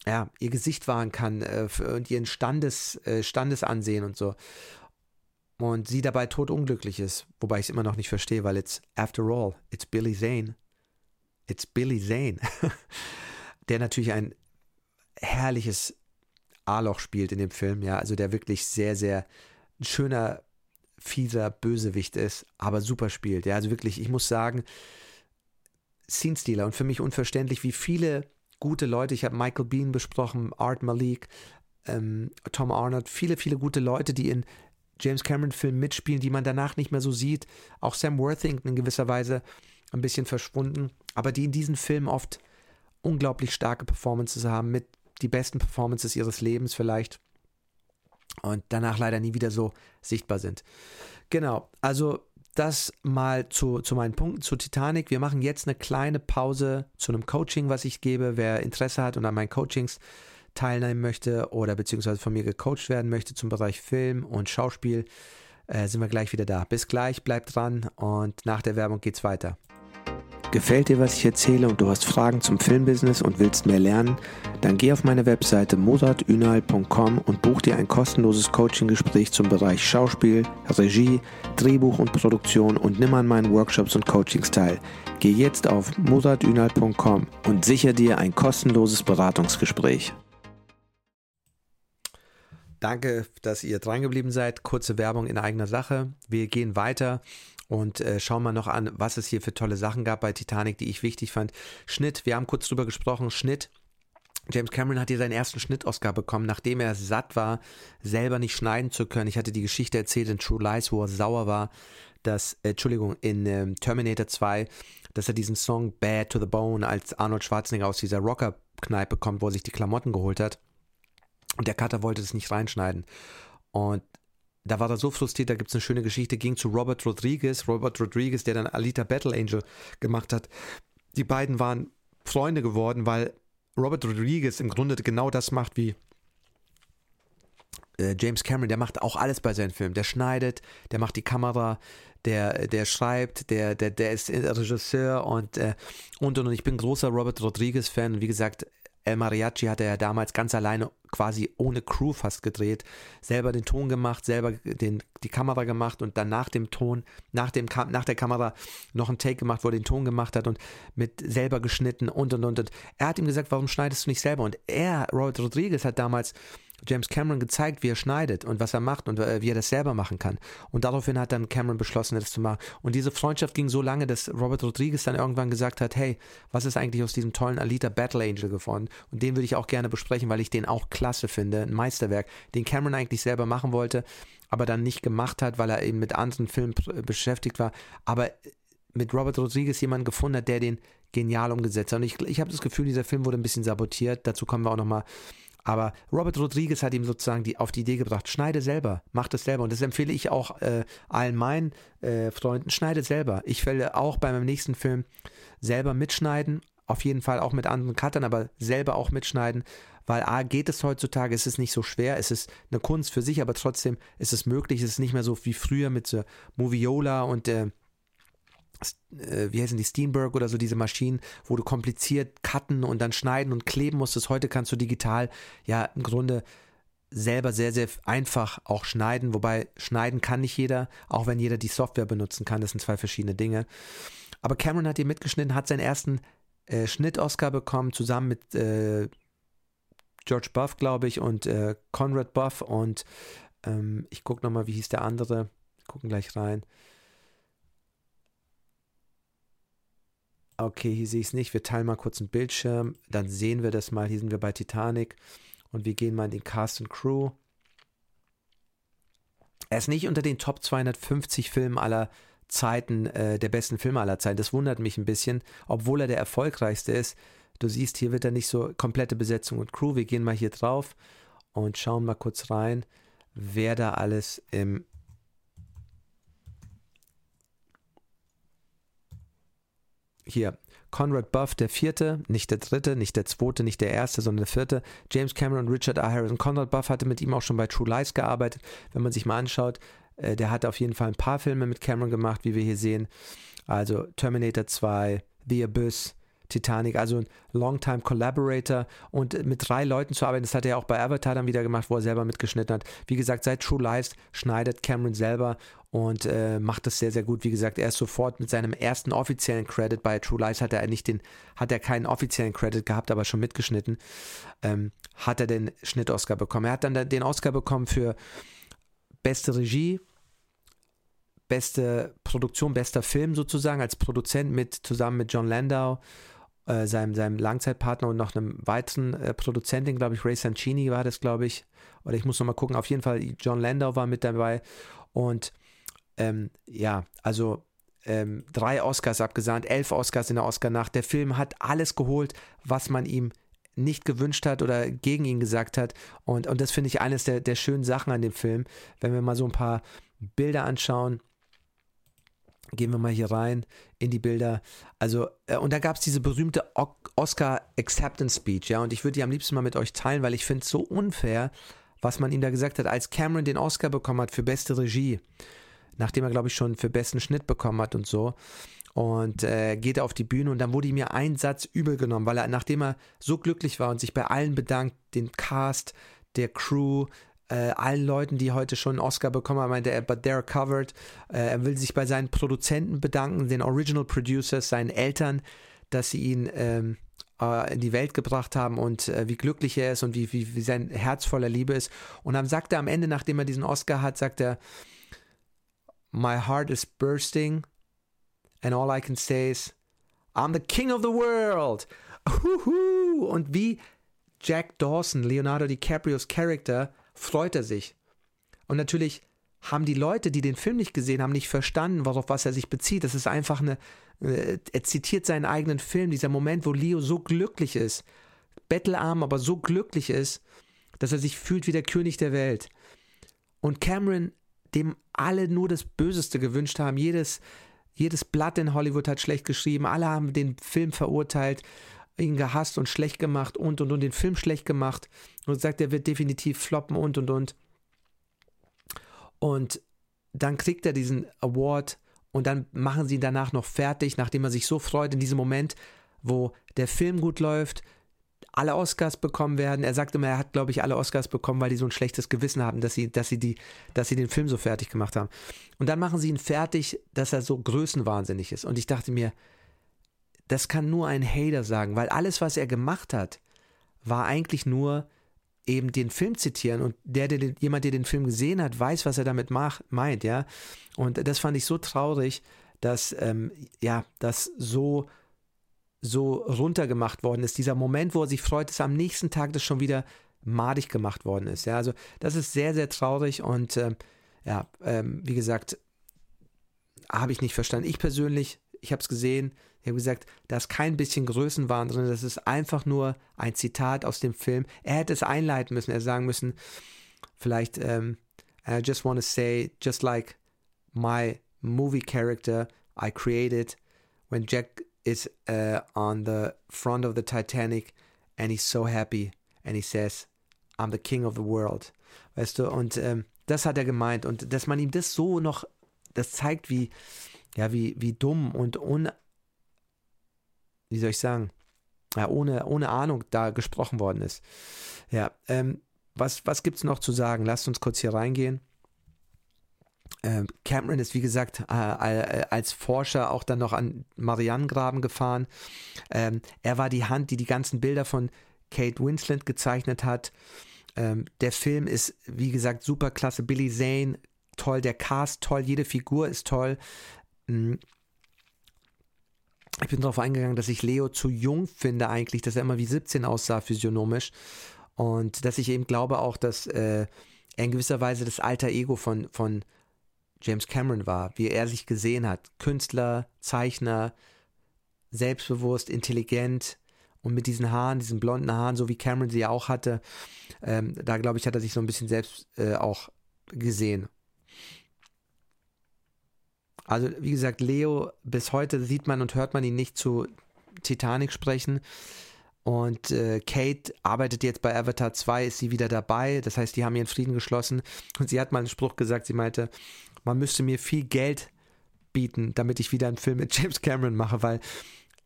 ja, ihr Gesicht wahren kann äh, und ihren Standes, äh, Standesansehen und so. Und sie dabei totunglücklich ist, wobei ich es immer noch nicht verstehe, weil it's, after all, it's Billy Zane. It's Billy Zane. [laughs] der natürlich ein herrliches A-Loch spielt in dem Film, ja, also der wirklich sehr, sehr schöner fieser Bösewicht ist, aber super spielt. Ja, also wirklich, ich muss sagen, Scene-Stealer und für mich unverständlich, wie viele gute Leute, ich habe Michael Bean besprochen, Art Malik, ähm, Tom Arnold, viele, viele gute Leute, die in James Cameron-Filmen mitspielen, die man danach nicht mehr so sieht. Auch Sam Worthington in gewisser Weise ein bisschen verschwunden, aber die in diesen Filmen oft unglaublich starke Performances haben, mit die besten Performances ihres Lebens vielleicht. Und danach leider nie wieder so sichtbar sind. Genau, also das mal zu, zu meinen Punkten zu Titanic. Wir machen jetzt eine kleine Pause zu einem Coaching, was ich gebe. Wer Interesse hat und an meinen Coachings teilnehmen möchte oder beziehungsweise von mir gecoacht werden möchte zum Bereich Film und Schauspiel, äh, sind wir gleich wieder da. Bis gleich, bleibt dran und nach der Werbung geht's weiter. Gefällt dir, was ich erzähle und du hast Fragen zum Filmbusiness und willst mehr lernen? Dann geh auf meine Webseite mozartünal.com und buch dir ein kostenloses Coaching-Gespräch zum Bereich Schauspiel, Regie, Drehbuch und Produktion und nimm an meinen Workshops und Coachings teil. Geh jetzt auf mozartünal.com und sicher dir ein kostenloses Beratungsgespräch. Danke, dass ihr drangeblieben seid. Kurze Werbung in eigener Sache. Wir gehen weiter und äh, schauen mal noch an, was es hier für tolle Sachen gab bei Titanic, die ich wichtig fand. Schnitt, wir haben kurz drüber gesprochen. Schnitt. James Cameron hat hier seinen ersten Schnitt-Oscar bekommen, nachdem er satt war, selber nicht schneiden zu können. Ich hatte die Geschichte erzählt in True Lies, wo er sauer war, dass, äh, Entschuldigung, in ähm, Terminator 2, dass er diesen Song Bad to the Bone als Arnold Schwarzenegger aus dieser Rocker-Kneipe kommt, wo er sich die Klamotten geholt hat. Und der Cutter wollte das nicht reinschneiden. Und da war er so frustriert, da gibt es eine schöne Geschichte, ging zu Robert Rodriguez, Robert Rodriguez, der dann Alita Battle Angel gemacht hat. Die beiden waren Freunde geworden, weil Robert Rodriguez im Grunde genau das macht wie äh, James Cameron, der macht auch alles bei seinen Filmen. Der schneidet, der macht die Kamera, der, der schreibt, der, der, der ist Regisseur und, äh, und und. Ich bin großer Robert Rodriguez-Fan. Wie gesagt, El Mariachi hat er damals ganz alleine quasi ohne Crew fast gedreht, selber den Ton gemacht, selber den, die Kamera gemacht und dann nach dem Ton, nach, dem, nach der Kamera noch ein Take gemacht, wo er den Ton gemacht hat und mit selber geschnitten und und und. und. Er hat ihm gesagt, warum schneidest du nicht selber? Und er, Robert Rodriguez, hat damals James Cameron gezeigt, wie er schneidet und was er macht und äh, wie er das selber machen kann. Und daraufhin hat dann Cameron beschlossen, das zu machen. Und diese Freundschaft ging so lange, dass Robert Rodriguez dann irgendwann gesagt hat, hey, was ist eigentlich aus diesem tollen Alita Battle Angel geworden? Und den würde ich auch gerne besprechen, weil ich den auch klasse finde, ein Meisterwerk, den Cameron eigentlich selber machen wollte, aber dann nicht gemacht hat, weil er eben mit anderen Filmen beschäftigt war. Aber mit Robert Rodriguez jemanden gefunden hat, der den genial umgesetzt hat. Und ich, ich habe das Gefühl, dieser Film wurde ein bisschen sabotiert. Dazu kommen wir auch nochmal aber Robert Rodriguez hat ihm sozusagen die, auf die Idee gebracht, schneide selber, mach das selber. Und das empfehle ich auch äh, allen meinen äh, Freunden, schneide selber. Ich werde auch bei meinem nächsten Film selber mitschneiden, auf jeden Fall auch mit anderen Cuttern, aber selber auch mitschneiden, weil A, geht es heutzutage, es ist nicht so schwer, es ist eine Kunst für sich, aber trotzdem ist es möglich, es ist nicht mehr so wie früher mit so Moviola und äh, wie heißen die, Steenberg oder so, diese Maschinen, wo du kompliziert cutten und dann schneiden und kleben musstest. Heute kannst du digital ja im Grunde selber sehr, sehr einfach auch schneiden, wobei schneiden kann nicht jeder, auch wenn jeder die Software benutzen kann. Das sind zwei verschiedene Dinge. Aber Cameron hat hier mitgeschnitten, hat seinen ersten äh, Schnitt-Oscar bekommen, zusammen mit äh, George Buff, glaube ich, und äh, Conrad Buff und ähm, ich gucke nochmal, wie hieß der andere. Wir gucken gleich rein. Okay, hier sehe ich es nicht. Wir teilen mal kurz einen Bildschirm. Dann sehen wir das mal. Hier sind wir bei Titanic. Und wir gehen mal in den Cast and Crew. Er ist nicht unter den Top 250 Filmen aller Zeiten, äh, der besten Filme aller Zeiten. Das wundert mich ein bisschen, obwohl er der erfolgreichste ist. Du siehst, hier wird er nicht so komplette Besetzung und Crew. Wir gehen mal hier drauf und schauen mal kurz rein, wer da alles im hier Conrad Buff, der vierte, nicht der dritte, nicht der zweite, nicht der erste, sondern der vierte. James Cameron, Richard A. Harrison. Conrad Buff hatte mit ihm auch schon bei True Lies gearbeitet. Wenn man sich mal anschaut, äh, der hat auf jeden Fall ein paar Filme mit Cameron gemacht, wie wir hier sehen. Also Terminator 2, The Abyss, Titanic, also ein Longtime Collaborator und mit drei Leuten zu arbeiten, das hat er auch bei Avatar dann wieder gemacht, wo er selber mitgeschnitten hat. Wie gesagt, seit True Lies schneidet Cameron selber und äh, macht das sehr, sehr gut. Wie gesagt, er ist sofort mit seinem ersten offiziellen Credit bei True Lies hat er nicht den, hat er keinen offiziellen Credit gehabt, aber schon mitgeschnitten, ähm, hat er den Schnitt-Oscar bekommen. Er hat dann den Oscar bekommen für beste Regie, beste Produktion, bester Film sozusagen als Produzent mit zusammen mit John Landau äh, seinem, seinem Langzeitpartner und noch einem weiteren äh, Produzentin, glaube ich, Ray Sancini war das, glaube ich. Oder ich muss nochmal gucken. Auf jeden Fall, John Landau war mit dabei. Und ähm, ja, also ähm, drei Oscars abgesahnt, elf Oscars in der Oscar-Nacht. Der Film hat alles geholt, was man ihm nicht gewünscht hat oder gegen ihn gesagt hat. Und, und das finde ich eines der, der schönen Sachen an dem Film. Wenn wir mal so ein paar Bilder anschauen, gehen wir mal hier rein in die Bilder. Also, äh, und da gab es diese berühmte Oscar Acceptance Speech, ja, und ich würde die am liebsten mal mit euch teilen, weil ich finde es so unfair, was man ihm da gesagt hat, als Cameron den Oscar bekommen hat für beste Regie, nachdem er, glaube ich, schon für besten Schnitt bekommen hat und so. Und äh, geht auf die Bühne und dann wurde ihm mir ein Satz übel genommen, weil er, nachdem er so glücklich war und sich bei allen bedankt, den Cast, der Crew, äh, allen Leuten, die heute schon einen Oscar bekommen haben, meinte er, but they're covered. Äh, er will sich bei seinen Produzenten bedanken, den Original Producers, seinen Eltern, dass sie ihn ähm, äh, in die Welt gebracht haben und äh, wie glücklich er ist und wie, wie, wie sein Herz voller Liebe ist. Und dann sagt er am Ende, nachdem er diesen Oscar hat, sagt er, My heart is bursting and all I can say is, I'm the king of the world. Und wie Jack Dawson, Leonardo DiCaprios Charakter, freut er sich. Und natürlich haben die Leute, die den Film nicht gesehen haben, nicht verstanden, worauf was er sich bezieht. Das ist einfach eine, äh, er zitiert seinen eigenen Film, dieser Moment, wo Leo so glücklich ist, bettelarm, aber so glücklich ist, dass er sich fühlt wie der König der Welt. Und Cameron, dem alle nur das Böseste gewünscht haben, jedes, jedes Blatt in Hollywood hat schlecht geschrieben, alle haben den Film verurteilt, ihn gehasst und schlecht gemacht und und und den Film schlecht gemacht und sagt, er wird definitiv floppen und und und. Und dann kriegt er diesen Award und dann machen sie ihn danach noch fertig, nachdem er sich so freut in diesem Moment, wo der Film gut läuft, alle Oscars bekommen werden. Er sagt immer, er hat, glaube ich, alle Oscars bekommen, weil die so ein schlechtes Gewissen haben, dass sie, dass sie die, dass sie den Film so fertig gemacht haben. Und dann machen sie ihn fertig, dass er so größenwahnsinnig ist. Und ich dachte mir, das kann nur ein Hater sagen, weil alles, was er gemacht hat, war eigentlich nur eben den Film zitieren und der, der jemand, der den Film gesehen hat, weiß, was er damit macht, meint, ja. Und das fand ich so traurig, dass ähm, ja, das so so runtergemacht worden ist. Dieser Moment, wo er sich freut, ist am nächsten Tag das schon wieder madig gemacht worden ist. Ja, also das ist sehr, sehr traurig und ähm, ja, ähm, wie gesagt, habe ich nicht verstanden. Ich persönlich, ich habe es gesehen, ich habe gesagt, da ist kein bisschen Größenwahn drin, das ist einfach nur ein Zitat aus dem Film. Er hätte es einleiten müssen, er sagen müssen, vielleicht, ähm, I just want to say, just like my movie character I created, when Jack is uh, on the front of the Titanic and he's so happy and he says, I'm the king of the world. Weißt du, und ähm, das hat er gemeint. Und dass man ihm das so noch, das zeigt, wie, ja, wie, wie dumm und un, wie soll ich sagen, ja, ohne, ohne Ahnung da gesprochen worden ist. Ja, ähm, was, was gibt es noch zu sagen? Lasst uns kurz hier reingehen. Ähm, Cameron ist, wie gesagt, äh, äh, als Forscher auch dann noch an Marianengraben gefahren. Ähm, er war die Hand, die die ganzen Bilder von Kate Winslet gezeichnet hat. Ähm, der Film ist, wie gesagt, super klasse. Billy Zane, toll. Der Cast, toll. Jede Figur ist toll. Ich bin darauf eingegangen, dass ich Leo zu jung finde eigentlich, dass er immer wie 17 aussah physiognomisch. Und dass ich eben glaube auch, dass äh, er in gewisser Weise das alter Ego von, von James Cameron war, wie er sich gesehen hat. Künstler, Zeichner, selbstbewusst, intelligent und mit diesen Haaren, diesen blonden Haaren, so wie Cameron sie ja auch hatte. Ähm, da glaube ich, hat er sich so ein bisschen selbst äh, auch gesehen. Also wie gesagt, Leo, bis heute sieht man und hört man ihn nicht zu Titanic sprechen. Und äh, Kate arbeitet jetzt bei Avatar 2, ist sie wieder dabei. Das heißt, die haben ihren Frieden geschlossen. Und sie hat mal einen Spruch gesagt, sie meinte, man müsste mir viel Geld bieten, damit ich wieder einen Film mit [laughs] James Cameron mache, weil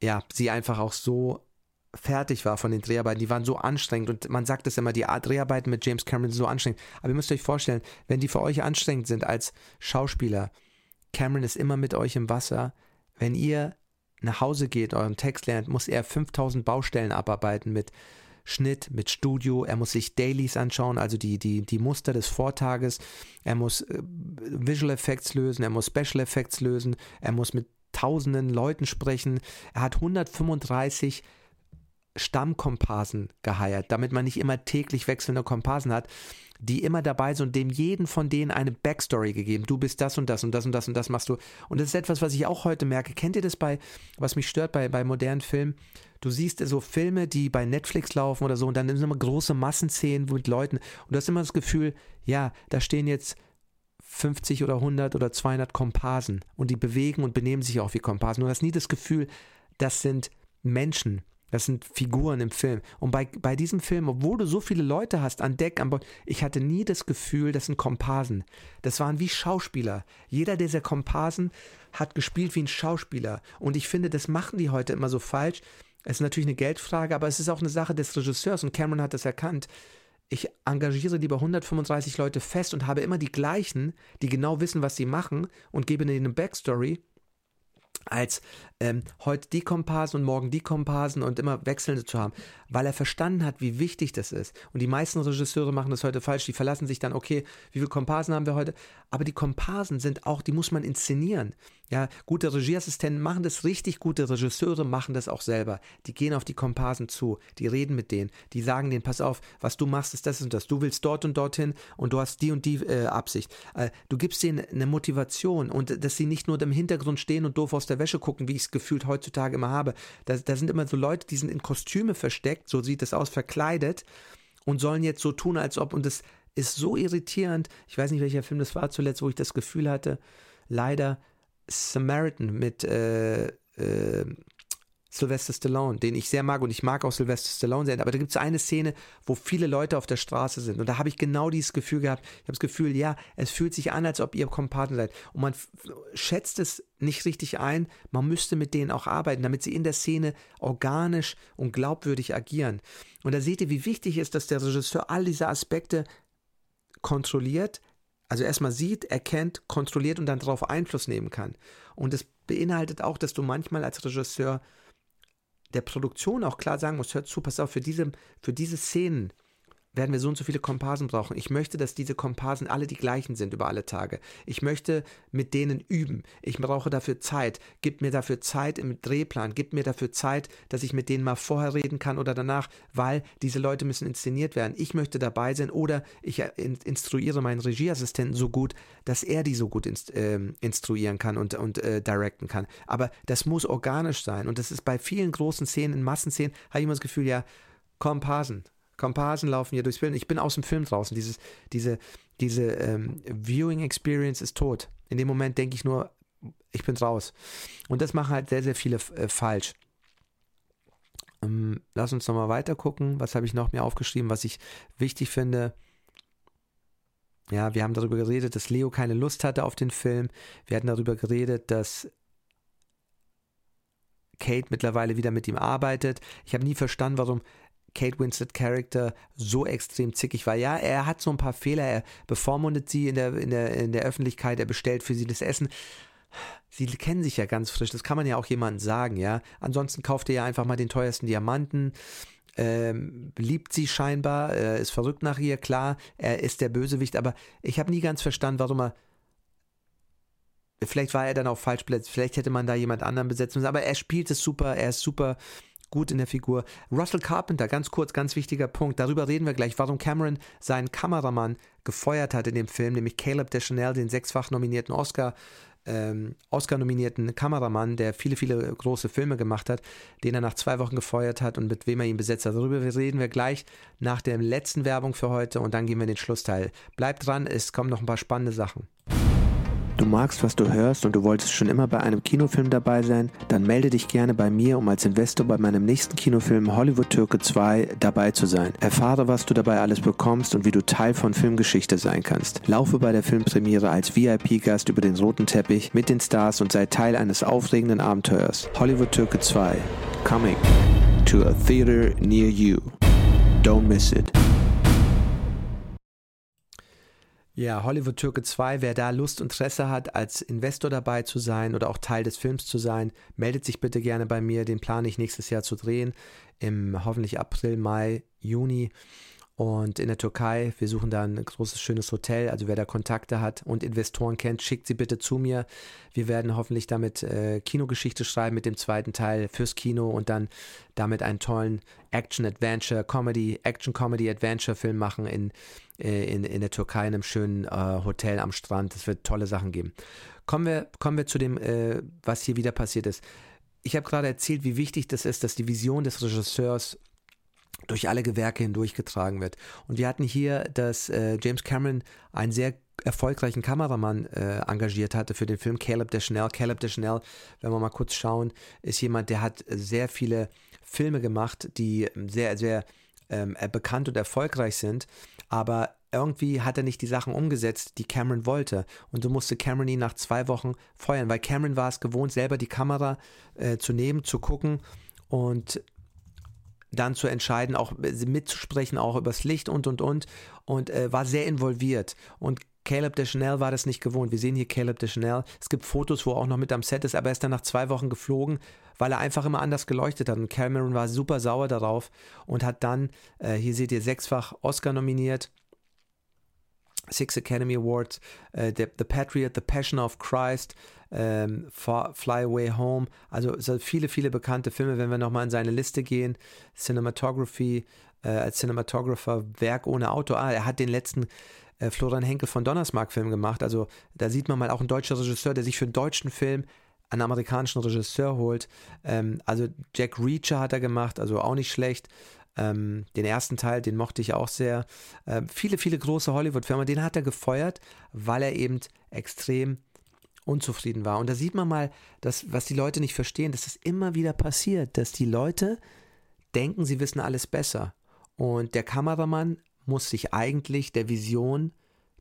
ja, sie einfach auch so fertig war von den Dreharbeiten. Die waren so anstrengend und man sagt es immer, die Dreharbeiten mit James Cameron sind so anstrengend. Aber ihr müsst euch vorstellen, wenn die für euch anstrengend sind als Schauspieler, Cameron ist immer mit euch im Wasser. Wenn ihr nach Hause geht, euren Text lernt, muss er 5000 Baustellen abarbeiten mit Schnitt, mit Studio. Er muss sich Dailies anschauen, also die, die, die Muster des Vortages. Er muss äh, Visual Effects lösen, er muss Special Effects lösen, er muss mit tausenden Leuten sprechen. Er hat 135 Stammkomparsen geheiert, damit man nicht immer täglich wechselnde Komparsen hat. Die immer dabei sind und dem jeden von denen eine Backstory gegeben. Du bist das und das und das und das und das machst du. Und das ist etwas, was ich auch heute merke. Kennt ihr das bei, was mich stört bei, bei modernen Filmen? Du siehst so Filme, die bei Netflix laufen oder so und dann sind immer große Massenszenen mit Leuten und du hast immer das Gefühl, ja, da stehen jetzt 50 oder 100 oder 200 Komparsen und die bewegen und benehmen sich auch wie Komparsen. Du hast nie das Gefühl, das sind Menschen, das sind Figuren im Film. Und bei, bei diesem Film, obwohl du so viele Leute hast an Deck, an Bord, ich hatte nie das Gefühl, das sind Komparsen. Das waren wie Schauspieler. Jeder dieser Komparsen hat gespielt wie ein Schauspieler. Und ich finde, das machen die heute immer so falsch. Es ist natürlich eine Geldfrage, aber es ist auch eine Sache des Regisseurs und Cameron hat das erkannt. Ich engagiere lieber 135 Leute fest und habe immer die gleichen, die genau wissen, was sie machen und gebe ihnen eine Backstory als ähm, heute die Komparsen und morgen die Komparsen und immer wechselnde zu haben, weil er verstanden hat, wie wichtig das ist. Und die meisten Regisseure machen das heute falsch. Die verlassen sich dann, okay, wie viele Komparsen haben wir heute? Aber die Komparsen sind auch, die muss man inszenieren. Ja, gute Regieassistenten machen das richtig, gute Regisseure machen das auch selber. Die gehen auf die Komparsen zu, die reden mit denen, die sagen denen, pass auf, was du machst, ist das und das. Du willst dort und dorthin und du hast die und die äh, Absicht. Äh, du gibst denen eine Motivation und dass sie nicht nur im Hintergrund stehen und doof aus der Wäsche gucken, wie ich es gefühlt heutzutage immer habe. Da, da sind immer so Leute, die sind in Kostüme versteckt, so sieht es aus, verkleidet und sollen jetzt so tun, als ob, und das ist so irritierend. Ich weiß nicht, welcher Film das war zuletzt, wo ich das Gefühl hatte, leider Samaritan mit äh, äh, Sylvester Stallone, den ich sehr mag und ich mag auch Sylvester Stallone sehr, aber da gibt es eine Szene, wo viele Leute auf der Straße sind und da habe ich genau dieses Gefühl gehabt, ich habe das Gefühl, ja, es fühlt sich an, als ob ihr Kompaten seid und man schätzt es nicht richtig ein, man müsste mit denen auch arbeiten, damit sie in der Szene organisch und glaubwürdig agieren. Und da seht ihr, wie wichtig ist, dass der Regisseur all diese Aspekte kontrolliert, also erstmal sieht, erkennt, kontrolliert und dann darauf Einfluss nehmen kann. Und das beinhaltet auch, dass du manchmal als Regisseur der Produktion auch klar sagen musst, hört zu, pass auf, für diese, für diese Szenen werden wir so und so viele Komparsen brauchen. Ich möchte, dass diese Komparsen alle die gleichen sind über alle Tage. Ich möchte mit denen üben. Ich brauche dafür Zeit. Gib mir dafür Zeit im Drehplan. Gib mir dafür Zeit, dass ich mit denen mal vorher reden kann oder danach, weil diese Leute müssen inszeniert werden. Ich möchte dabei sein oder ich instruiere meinen Regieassistenten so gut, dass er die so gut inst äh, instruieren kann und, und äh, directen kann. Aber das muss organisch sein. Und das ist bei vielen großen Szenen, in Massenszenen, habe ich immer das Gefühl, ja, Komparsen, Komparsen laufen hier durchs Bild. Ich bin aus dem Film draußen. Dieses, diese diese ähm, Viewing Experience ist tot. In dem Moment denke ich nur, ich bin raus. Und das machen halt sehr, sehr viele äh, falsch. Ähm, lass uns nochmal weiter gucken. Was habe ich noch mir aufgeschrieben, was ich wichtig finde? Ja, wir haben darüber geredet, dass Leo keine Lust hatte auf den Film. Wir hatten darüber geredet, dass Kate mittlerweile wieder mit ihm arbeitet. Ich habe nie verstanden, warum Kate Winslet Charakter so extrem zickig war. Ja, er hat so ein paar Fehler, er bevormundet sie in der, in der, in der Öffentlichkeit, er bestellt für sie das Essen. Sie kennen sich ja ganz frisch, das kann man ja auch jemandem sagen, ja. Ansonsten kauft er ja einfach mal den teuersten Diamanten, ähm, liebt sie scheinbar, äh, ist verrückt nach ihr, klar, er ist der Bösewicht, aber ich habe nie ganz verstanden, warum er Vielleicht war er dann auch falsch besetzt, vielleicht hätte man da jemand anderen besetzen müssen, aber er spielt es super, er ist super gut in der Figur. Russell Carpenter, ganz kurz, ganz wichtiger Punkt. Darüber reden wir gleich, warum Cameron seinen Kameramann gefeuert hat in dem Film, nämlich Caleb Deschanel, den sechsfach nominierten Oscar. Ähm, Oscar-nominierten Kameramann, der viele, viele große Filme gemacht hat, den er nach zwei Wochen gefeuert hat und mit wem er ihn besetzt hat. Darüber reden wir gleich nach der letzten Werbung für heute und dann gehen wir in den Schlussteil. Bleibt dran, es kommen noch ein paar spannende Sachen. Du magst, was du hörst und du wolltest schon immer bei einem Kinofilm dabei sein? Dann melde dich gerne bei mir, um als Investor bei meinem nächsten Kinofilm Hollywood Türke 2 dabei zu sein. Erfahre, was du dabei alles bekommst und wie du Teil von Filmgeschichte sein kannst. Laufe bei der Filmpremiere als VIP-Gast über den roten Teppich mit den Stars und sei Teil eines aufregenden Abenteuers. Hollywood Türke 2. Coming to a theater near you. Don't miss it. Ja, Hollywood Türke 2, wer da Lust und Interesse hat, als Investor dabei zu sein oder auch Teil des Films zu sein, meldet sich bitte gerne bei mir. Den plane ich nächstes Jahr zu drehen, im hoffentlich April, Mai, Juni. Und in der Türkei. Wir suchen da ein großes, schönes Hotel. Also wer da Kontakte hat und Investoren kennt, schickt sie bitte zu mir. Wir werden hoffentlich damit äh, Kinogeschichte schreiben mit dem zweiten Teil fürs Kino und dann damit einen tollen Action-Adventure, Comedy, Action-Comedy-Adventure-Film machen in, äh, in, in der Türkei in einem schönen äh, Hotel am Strand. Es wird tolle Sachen geben. Kommen wir, kommen wir zu dem, äh, was hier wieder passiert ist. Ich habe gerade erzählt, wie wichtig das ist, dass die Vision des Regisseurs durch alle Gewerke hindurchgetragen wird. Und wir hatten hier, dass äh, James Cameron einen sehr erfolgreichen Kameramann äh, engagiert hatte für den Film Caleb Deschanel. Caleb Deschanel, wenn wir mal kurz schauen, ist jemand, der hat sehr viele Filme gemacht, die sehr, sehr ähm, bekannt und erfolgreich sind, aber irgendwie hat er nicht die Sachen umgesetzt, die Cameron wollte. Und so musste Cameron ihn nach zwei Wochen feuern, weil Cameron war es gewohnt, selber die Kamera äh, zu nehmen, zu gucken und dann zu entscheiden, auch mitzusprechen, auch übers Licht und und und und äh, war sehr involviert. Und Caleb Deschanel war das nicht gewohnt. Wir sehen hier Caleb Deschanel. Es gibt Fotos, wo er auch noch mit am Set ist, aber er ist dann nach zwei Wochen geflogen, weil er einfach immer anders geleuchtet hat. Und Cameron war super sauer darauf und hat dann, äh, hier seht ihr, sechsfach Oscar nominiert. Six Academy Awards, äh, The, The Patriot, The Passion of Christ, ähm, Fly Away Home, also so viele, viele bekannte Filme, wenn wir nochmal in seine Liste gehen, Cinematography, äh, als Cinematographer, Werk ohne Auto, ah, er hat den letzten äh, Florian Henkel von Donnersmarck-Film gemacht, also da sieht man mal auch ein deutscher Regisseur, der sich für einen deutschen Film einen amerikanischen Regisseur holt, ähm, also Jack Reacher hat er gemacht, also auch nicht schlecht, ähm, den ersten Teil, den mochte ich auch sehr. Ähm, viele, viele große Hollywood-Firmen, den hat er gefeuert, weil er eben extrem unzufrieden war. Und da sieht man mal, dass, was die Leute nicht verstehen, dass es immer wieder passiert, dass die Leute denken, sie wissen alles besser. Und der Kameramann muss sich eigentlich der Vision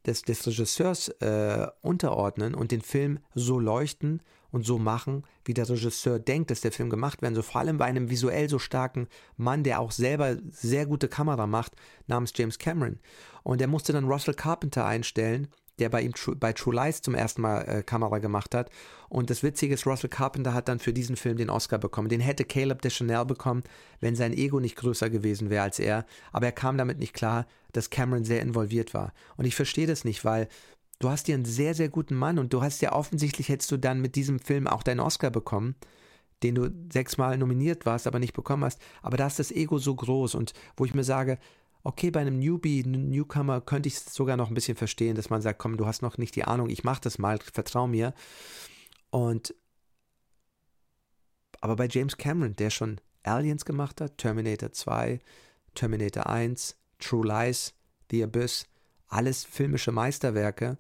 des, des Regisseurs äh, unterordnen und den Film so leuchten und so machen, wie der Regisseur denkt, dass der Film gemacht werden soll. Vor allem bei einem visuell so starken Mann, der auch selber sehr gute Kamera macht, namens James Cameron. Und er musste dann Russell Carpenter einstellen, der bei ihm bei True Lies zum ersten Mal äh, Kamera gemacht hat. Und das Witzige ist, Russell Carpenter hat dann für diesen Film den Oscar bekommen. Den hätte Caleb Deschanel bekommen, wenn sein Ego nicht größer gewesen wäre als er. Aber er kam damit nicht klar, dass Cameron sehr involviert war. Und ich verstehe das nicht, weil du hast hier einen sehr, sehr guten Mann und du hast ja offensichtlich hättest du dann mit diesem Film auch deinen Oscar bekommen den du sechsmal nominiert warst, aber nicht bekommen hast. Aber da ist das Ego so groß und wo ich mir sage, okay, bei einem Newbie, Newcomer könnte ich es sogar noch ein bisschen verstehen, dass man sagt, komm, du hast noch nicht die Ahnung, ich mach das mal, vertrau mir. Und aber bei James Cameron, der schon Aliens gemacht hat, Terminator 2, Terminator 1, True Lies, The Abyss, alles filmische Meisterwerke,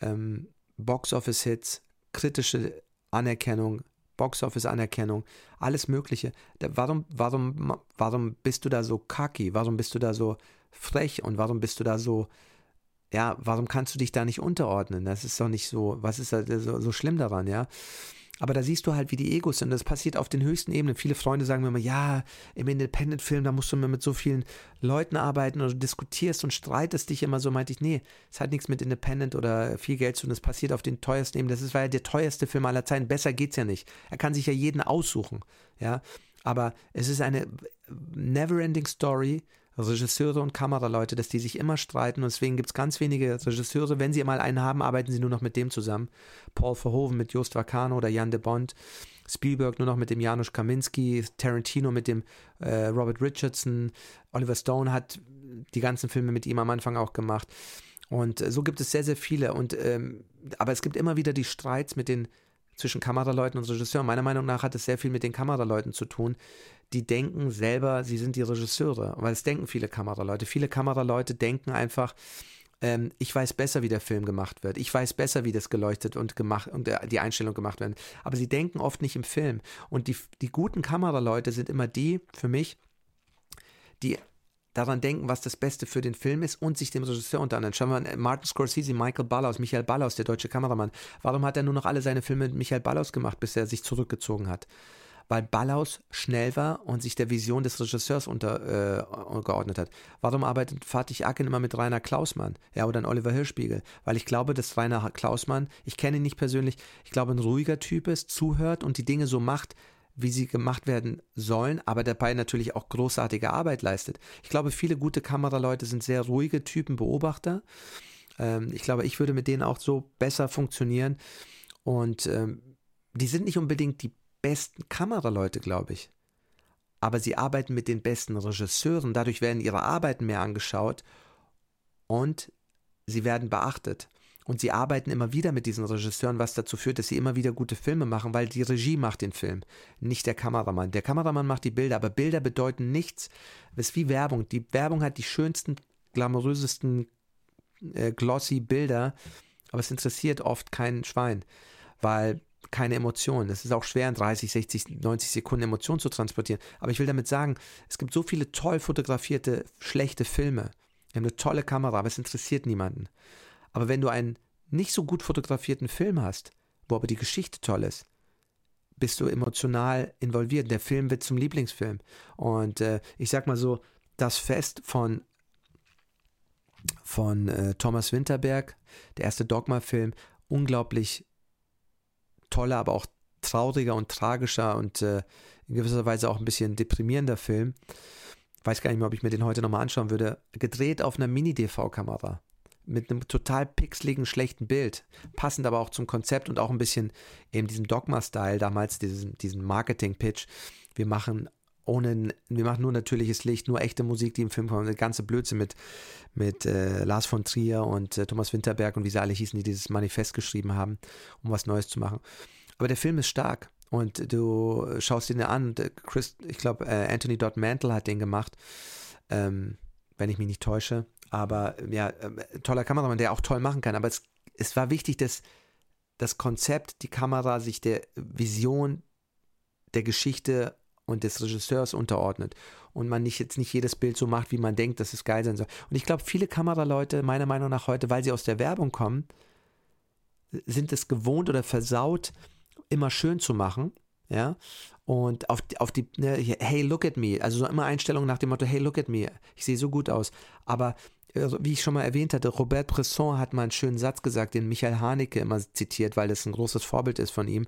ähm, Box-Office-Hits, kritische Anerkennung, Boxoffice-Anerkennung, alles Mögliche. warum, warum, warum bist du da so cocky? Warum bist du da so frech? Und warum bist du da so, ja, warum kannst du dich da nicht unterordnen? Das ist doch nicht so, was ist da so, so schlimm daran, ja? Aber da siehst du halt, wie die Egos sind. Das passiert auf den höchsten Ebenen. Viele Freunde sagen mir immer, ja, im Independent-Film, da musst du immer mit so vielen Leuten arbeiten oder diskutierst und streitest dich immer so. Meinte ich, nee, es hat nichts mit Independent oder viel Geld zu tun. Das passiert auf den teuersten Ebenen. Das ist, weil er der teuerste Film aller Zeiten. Besser geht's ja nicht. Er kann sich ja jeden aussuchen. Ja, aber es ist eine never-ending Story Regisseure und Kameraleute, dass die sich immer streiten und deswegen gibt es ganz wenige Regisseure, wenn sie mal einen haben, arbeiten sie nur noch mit dem zusammen. Paul Verhoeven mit Jost Vacano oder Jan de Bond, Spielberg nur noch mit dem Janusz Kaminski, Tarantino mit dem äh, Robert Richardson, Oliver Stone hat die ganzen Filme mit ihm am Anfang auch gemacht. Und äh, so gibt es sehr, sehr viele. Und ähm, aber es gibt immer wieder die Streits mit den zwischen Kameraleuten und Regisseuren. Meiner Meinung nach hat es sehr viel mit den Kameraleuten zu tun, die denken selber, sie sind die Regisseure, weil es denken viele Kameraleute. Viele Kameraleute denken einfach, ähm, ich weiß besser, wie der Film gemacht wird. Ich weiß besser, wie das geleuchtet und gemacht und äh, die Einstellung gemacht werden. Aber sie denken oft nicht im Film. Und die, die guten Kameraleute sind immer die, für mich, die daran denken, was das Beste für den Film ist und sich dem Regisseur unter anderem. Schauen wir an Martin Scorsese, Michael Ballaus, Michael Ballaus, der deutsche Kameramann. Warum hat er nur noch alle seine Filme mit Michael Ballaus gemacht, bis er sich zurückgezogen hat? Weil Ballaus schnell war und sich der Vision des Regisseurs untergeordnet äh, hat. Warum arbeitet Fatih Akin immer mit Rainer Klausmann? Ja, oder Oliver Hirschspiegel? Weil ich glaube, dass Rainer Klausmann, ich kenne ihn nicht persönlich, ich glaube, ein ruhiger Typ ist, zuhört und die Dinge so macht, wie sie gemacht werden sollen, aber dabei natürlich auch großartige Arbeit leistet. Ich glaube, viele gute Kameraleute sind sehr ruhige Typen Beobachter. Ähm, ich glaube, ich würde mit denen auch so besser funktionieren. Und ähm, die sind nicht unbedingt die besten Kameraleute, glaube ich. Aber sie arbeiten mit den besten Regisseuren. Dadurch werden ihre Arbeiten mehr angeschaut und sie werden beachtet. Und sie arbeiten immer wieder mit diesen Regisseuren, was dazu führt, dass sie immer wieder gute Filme machen, weil die Regie macht den Film, nicht der Kameramann. Der Kameramann macht die Bilder, aber Bilder bedeuten nichts. Das ist wie Werbung. Die Werbung hat die schönsten, glamourösesten, äh, glossy Bilder, aber es interessiert oft kein Schwein, weil keine Emotionen. Es ist auch schwer, in 30, 60, 90 Sekunden Emotionen zu transportieren. Aber ich will damit sagen, es gibt so viele toll fotografierte, schlechte Filme. Wir haben eine tolle Kamera, aber es interessiert niemanden. Aber wenn du einen nicht so gut fotografierten Film hast, wo aber die Geschichte toll ist, bist du emotional involviert. Der Film wird zum Lieblingsfilm. Und äh, ich sag mal so, das Fest von, von äh, Thomas Winterberg, der erste Dogma-Film, unglaublich toller, aber auch trauriger und tragischer und äh, in gewisser Weise auch ein bisschen deprimierender Film. Weiß gar nicht mehr, ob ich mir den heute nochmal anschauen würde. Gedreht auf einer Mini-DV-Kamera mit einem total pixeligen, schlechten Bild. Passend aber auch zum Konzept und auch ein bisschen eben diesem Dogma-Style, damals diesen, diesen Marketing-Pitch. Wir machen ohne, wir machen nur natürliches Licht, nur echte Musik, die im Film kommt, eine ganze Blödsinn mit, mit äh, Lars von Trier und äh, Thomas Winterberg und wie sie alle hießen, die dieses Manifest geschrieben haben, um was Neues zu machen. Aber der Film ist stark und du schaust ihn an. Äh, Chris, ich glaube, äh, Anthony Dodd Mantle hat den gemacht, ähm, wenn ich mich nicht täusche. Aber ja, äh, toller Kameramann, der auch toll machen kann. Aber es, es war wichtig, dass das Konzept, die Kamera sich der Vision der Geschichte und des Regisseurs unterordnet. Und man nicht jetzt nicht jedes Bild so macht, wie man denkt, dass es geil sein soll. Und ich glaube, viele Kameraleute, meiner Meinung nach heute, weil sie aus der Werbung kommen, sind es gewohnt oder versaut, immer schön zu machen, ja, und auf, auf die, ne, hey, look at me, also so immer Einstellungen nach dem Motto, hey, look at me, ich sehe so gut aus, aber also, wie ich schon mal erwähnt hatte, Robert Bresson hat mal einen schönen Satz gesagt, den Michael Haneke immer zitiert, weil das ein großes Vorbild ist von ihm.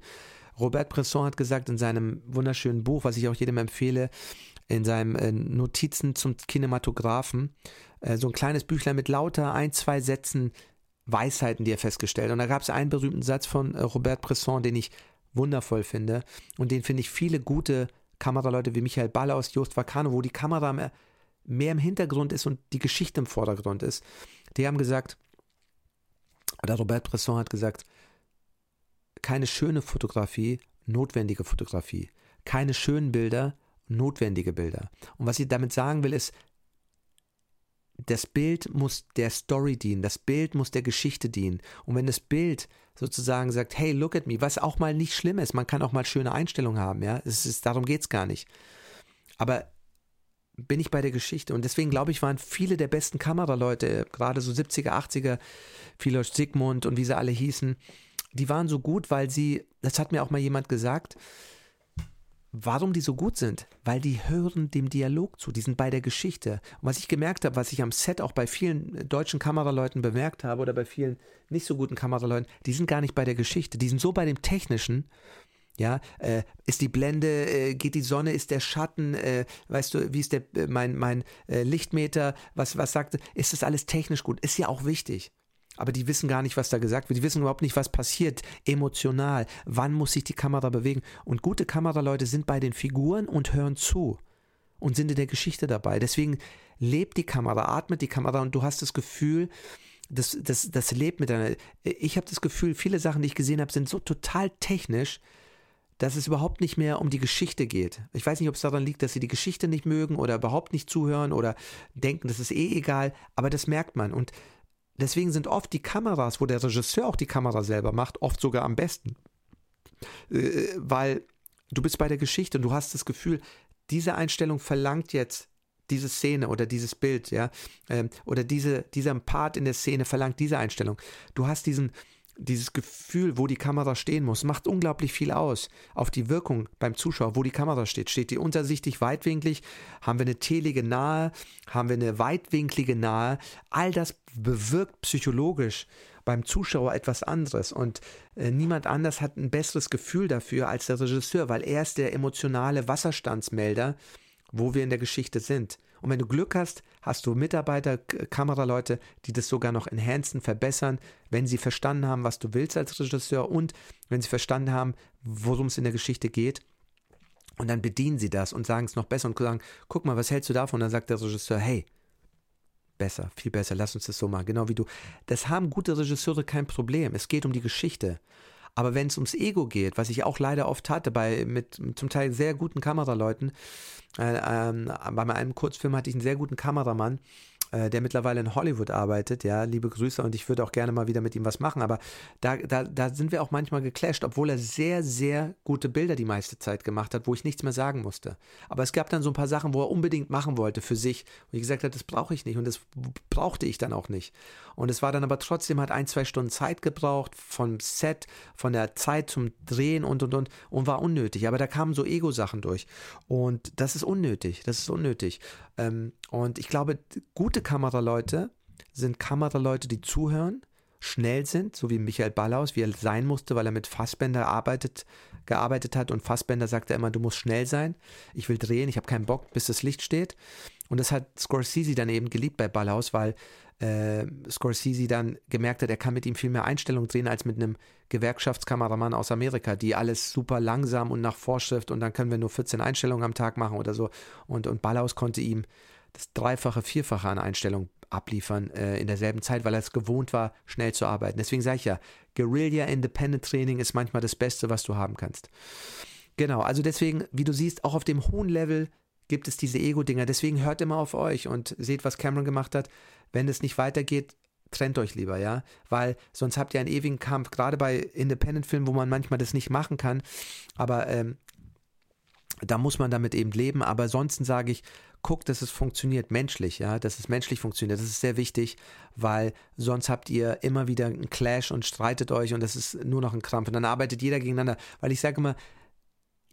Robert Bresson hat gesagt in seinem wunderschönen Buch, was ich auch jedem empfehle, in seinem äh, Notizen zum Kinematografen, äh, so ein kleines Büchlein mit lauter ein, zwei Sätzen Weisheiten, die er festgestellt. Und da gab es einen berühmten Satz von äh, Robert Bresson, den ich wundervoll finde und den finde ich viele gute Kameraleute wie Michael Baller aus Jost Vacano, wo die Kamera mehr, mehr im Hintergrund ist und die Geschichte im Vordergrund ist. Die haben gesagt, oder Robert Bresson hat gesagt, keine schöne Fotografie, notwendige Fotografie. Keine schönen Bilder, notwendige Bilder. Und was ich damit sagen will, ist, das Bild muss der Story dienen, das Bild muss der Geschichte dienen. Und wenn das Bild sozusagen sagt, hey, look at me, was auch mal nicht schlimm ist, man kann auch mal schöne Einstellungen haben, ja, es ist, darum geht es gar nicht. Aber bin ich bei der Geschichte. Und deswegen glaube ich, waren viele der besten Kameraleute, gerade so 70er, 80er, Philos Sigmund und wie sie alle hießen, die waren so gut, weil sie, das hat mir auch mal jemand gesagt, warum die so gut sind, weil die hören dem Dialog zu, die sind bei der Geschichte. Und was ich gemerkt habe, was ich am Set auch bei vielen deutschen Kameraleuten bemerkt habe oder bei vielen nicht so guten Kameraleuten, die sind gar nicht bei der Geschichte, die sind so bei dem Technischen, ja, äh, ist die Blende, äh, geht die Sonne, ist der Schatten, äh, weißt du, wie ist der, äh, mein, mein äh, Lichtmeter, was, was sagt, ist das alles technisch gut? Ist ja auch wichtig. Aber die wissen gar nicht, was da gesagt wird. Die wissen überhaupt nicht, was passiert emotional. Wann muss sich die Kamera bewegen? Und gute Kameraleute sind bei den Figuren und hören zu und sind in der Geschichte dabei. Deswegen lebt die Kamera, atmet die Kamera und du hast das Gefühl, das, das, das lebt miteinander. Ich habe das Gefühl, viele Sachen, die ich gesehen habe, sind so total technisch, dass es überhaupt nicht mehr um die Geschichte geht. Ich weiß nicht, ob es daran liegt, dass sie die Geschichte nicht mögen oder überhaupt nicht zuhören oder denken, das ist eh egal, aber das merkt man. Und deswegen sind oft die Kameras, wo der Regisseur auch die Kamera selber macht, oft sogar am besten. Äh, weil du bist bei der Geschichte und du hast das Gefühl, diese Einstellung verlangt jetzt diese Szene oder dieses Bild, ja, ähm, oder diese, dieser Part in der Szene verlangt diese Einstellung. Du hast diesen, dieses Gefühl, wo die Kamera stehen muss, macht unglaublich viel aus auf die Wirkung beim Zuschauer, wo die Kamera steht. Steht die untersichtig, weitwinklig? Haben wir eine telige nahe? Haben wir eine weitwinklige nahe? All das bewirkt psychologisch beim Zuschauer etwas anderes und äh, niemand anders hat ein besseres Gefühl dafür als der Regisseur, weil er ist der emotionale Wasserstandsmelder, wo wir in der Geschichte sind. Und wenn du Glück hast, hast du Mitarbeiter, Kameraleute, die das sogar noch enhancen, verbessern, wenn sie verstanden haben, was du willst als Regisseur und wenn sie verstanden haben, worum es in der Geschichte geht. Und dann bedienen sie das und sagen es noch besser und sagen, guck mal, was hältst du davon? Und dann sagt der Regisseur, hey, besser, viel besser, lass uns das so machen, genau wie du. Das haben gute Regisseure kein Problem. Es geht um die Geschichte. Aber wenn es ums Ego geht, was ich auch leider oft hatte, bei mit zum Teil sehr guten Kameraleuten, äh, ähm, bei meinem Kurzfilm hatte ich einen sehr guten Kameramann, äh, der mittlerweile in Hollywood arbeitet. Ja, liebe Grüße und ich würde auch gerne mal wieder mit ihm was machen. Aber da, da, da sind wir auch manchmal geclasht, obwohl er sehr, sehr gute Bilder die meiste Zeit gemacht hat, wo ich nichts mehr sagen musste. Aber es gab dann so ein paar Sachen, wo er unbedingt machen wollte für sich. Und ich gesagt habe, das brauche ich nicht und das brauchte ich dann auch nicht. Und es war dann aber trotzdem, hat ein, zwei Stunden Zeit gebraucht vom Set, von der Zeit zum Drehen und und und und war unnötig. Aber da kamen so Ego-Sachen durch. Und das ist unnötig. Das ist unnötig. Ähm, und ich glaube, gute Kameraleute sind Kameraleute, die zuhören, schnell sind, so wie Michael Ballaus, wie er sein musste, weil er mit Fassbender arbeitet, gearbeitet hat und Fassbender sagte immer, du musst schnell sein, ich will drehen, ich habe keinen Bock, bis das Licht steht. Und das hat Scorsese dann eben geliebt bei Ballaus, weil äh, Scorsese dann gemerkt hat, er kann mit ihm viel mehr Einstellungen drehen als mit einem Gewerkschaftskameramann aus Amerika, die alles super langsam und nach Vorschrift und dann können wir nur 14 Einstellungen am Tag machen oder so. Und, und Ballaus konnte ihm das Dreifache, Vierfache an Einstellungen abliefern äh, in derselben Zeit, weil er es gewohnt war, schnell zu arbeiten. Deswegen sage ich ja, Guerilla Independent Training ist manchmal das Beste, was du haben kannst. Genau, also deswegen, wie du siehst, auch auf dem hohen Level gibt es diese Ego-Dinger. Deswegen hört immer auf euch und seht, was Cameron gemacht hat. Wenn es nicht weitergeht, trennt euch lieber, ja, weil sonst habt ihr einen ewigen Kampf, gerade bei Independent-Filmen, wo man manchmal das nicht machen kann, aber ähm, da muss man damit eben leben, aber ansonsten sage ich, guckt, dass es funktioniert menschlich, ja, dass es menschlich funktioniert. Das ist sehr wichtig, weil sonst habt ihr immer wieder einen Clash und streitet euch und das ist nur noch ein Krampf und dann arbeitet jeder gegeneinander, weil ich sage immer,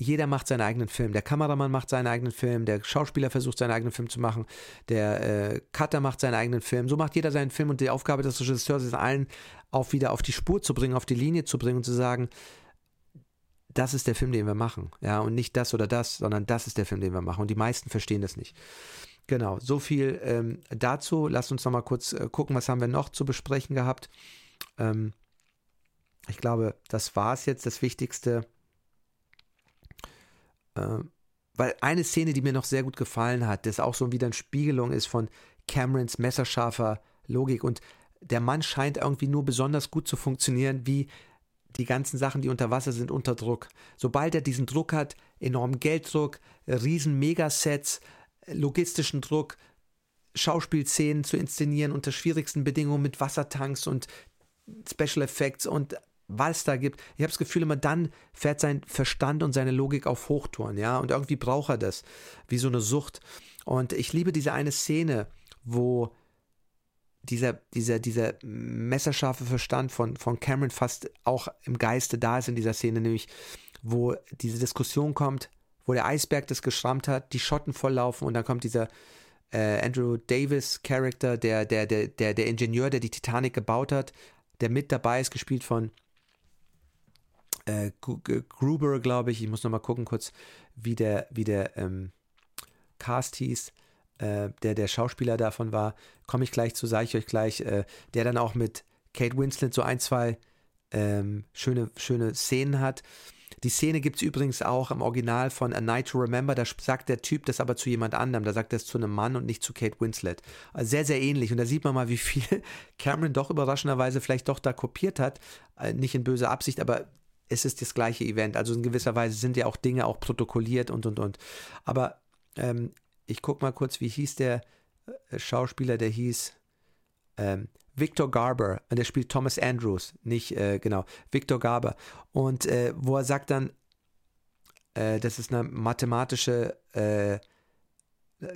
jeder macht seinen eigenen Film. Der Kameramann macht seinen eigenen Film, der Schauspieler versucht seinen eigenen Film zu machen, der äh, Cutter macht seinen eigenen Film. So macht jeder seinen Film und die Aufgabe des Regisseurs ist allen auch wieder auf die Spur zu bringen, auf die Linie zu bringen und zu sagen, das ist der Film, den wir machen. Ja, und nicht das oder das, sondern das ist der Film, den wir machen. Und die meisten verstehen das nicht. Genau, so viel ähm, dazu. Lasst uns nochmal kurz äh, gucken, was haben wir noch zu besprechen gehabt. Ähm, ich glaube, das war es jetzt, das Wichtigste. Äh, weil eine Szene, die mir noch sehr gut gefallen hat, das auch so wieder eine Spiegelung ist von Camerons messerscharfer Logik und der Mann scheint irgendwie nur besonders gut zu funktionieren, wie die ganzen Sachen, die unter Wasser sind, unter Druck. Sobald er diesen Druck hat, enormen Gelddruck, riesen Megasets, logistischen Druck, Schauspielszenen zu inszenieren unter schwierigsten Bedingungen mit Wassertanks und Special Effects und was da gibt. Ich habe das Gefühl, immer dann fährt sein Verstand und seine Logik auf Hochtouren, ja, und irgendwie braucht er das, wie so eine Sucht. Und ich liebe diese eine Szene, wo dieser, dieser, dieser messerscharfe Verstand von, von Cameron fast auch im Geiste da ist in dieser Szene, nämlich wo diese Diskussion kommt, wo der Eisberg das geschrammt hat, die Schotten volllaufen und dann kommt dieser äh, Andrew Davis Charakter, der, der, der, der, der Ingenieur, der die Titanic gebaut hat, der mit dabei ist, gespielt von äh, Gruber, glaube ich. Ich muss nochmal gucken kurz, wie der, wie der ähm, Cast hieß, äh, der der Schauspieler davon war. Komme ich gleich zu, sage ich euch gleich. Äh, der dann auch mit Kate Winslet so ein, zwei ähm, schöne, schöne Szenen hat. Die Szene gibt es übrigens auch im Original von A Night to Remember. Da sagt der Typ das aber zu jemand anderem. Da sagt er es zu einem Mann und nicht zu Kate Winslet. Also sehr, sehr ähnlich. Und da sieht man mal, wie viel [laughs] Cameron doch überraschenderweise vielleicht doch da kopiert hat. Äh, nicht in böser Absicht, aber es ist das gleiche Event. Also in gewisser Weise sind ja auch Dinge auch protokolliert und und und. Aber ähm, ich gucke mal kurz, wie hieß der äh, Schauspieler, der hieß ähm, Victor Garber. Und der spielt Thomas Andrews, nicht äh, genau, Victor Garber. Und äh, wo er sagt dann, äh, das ist eine mathematische äh,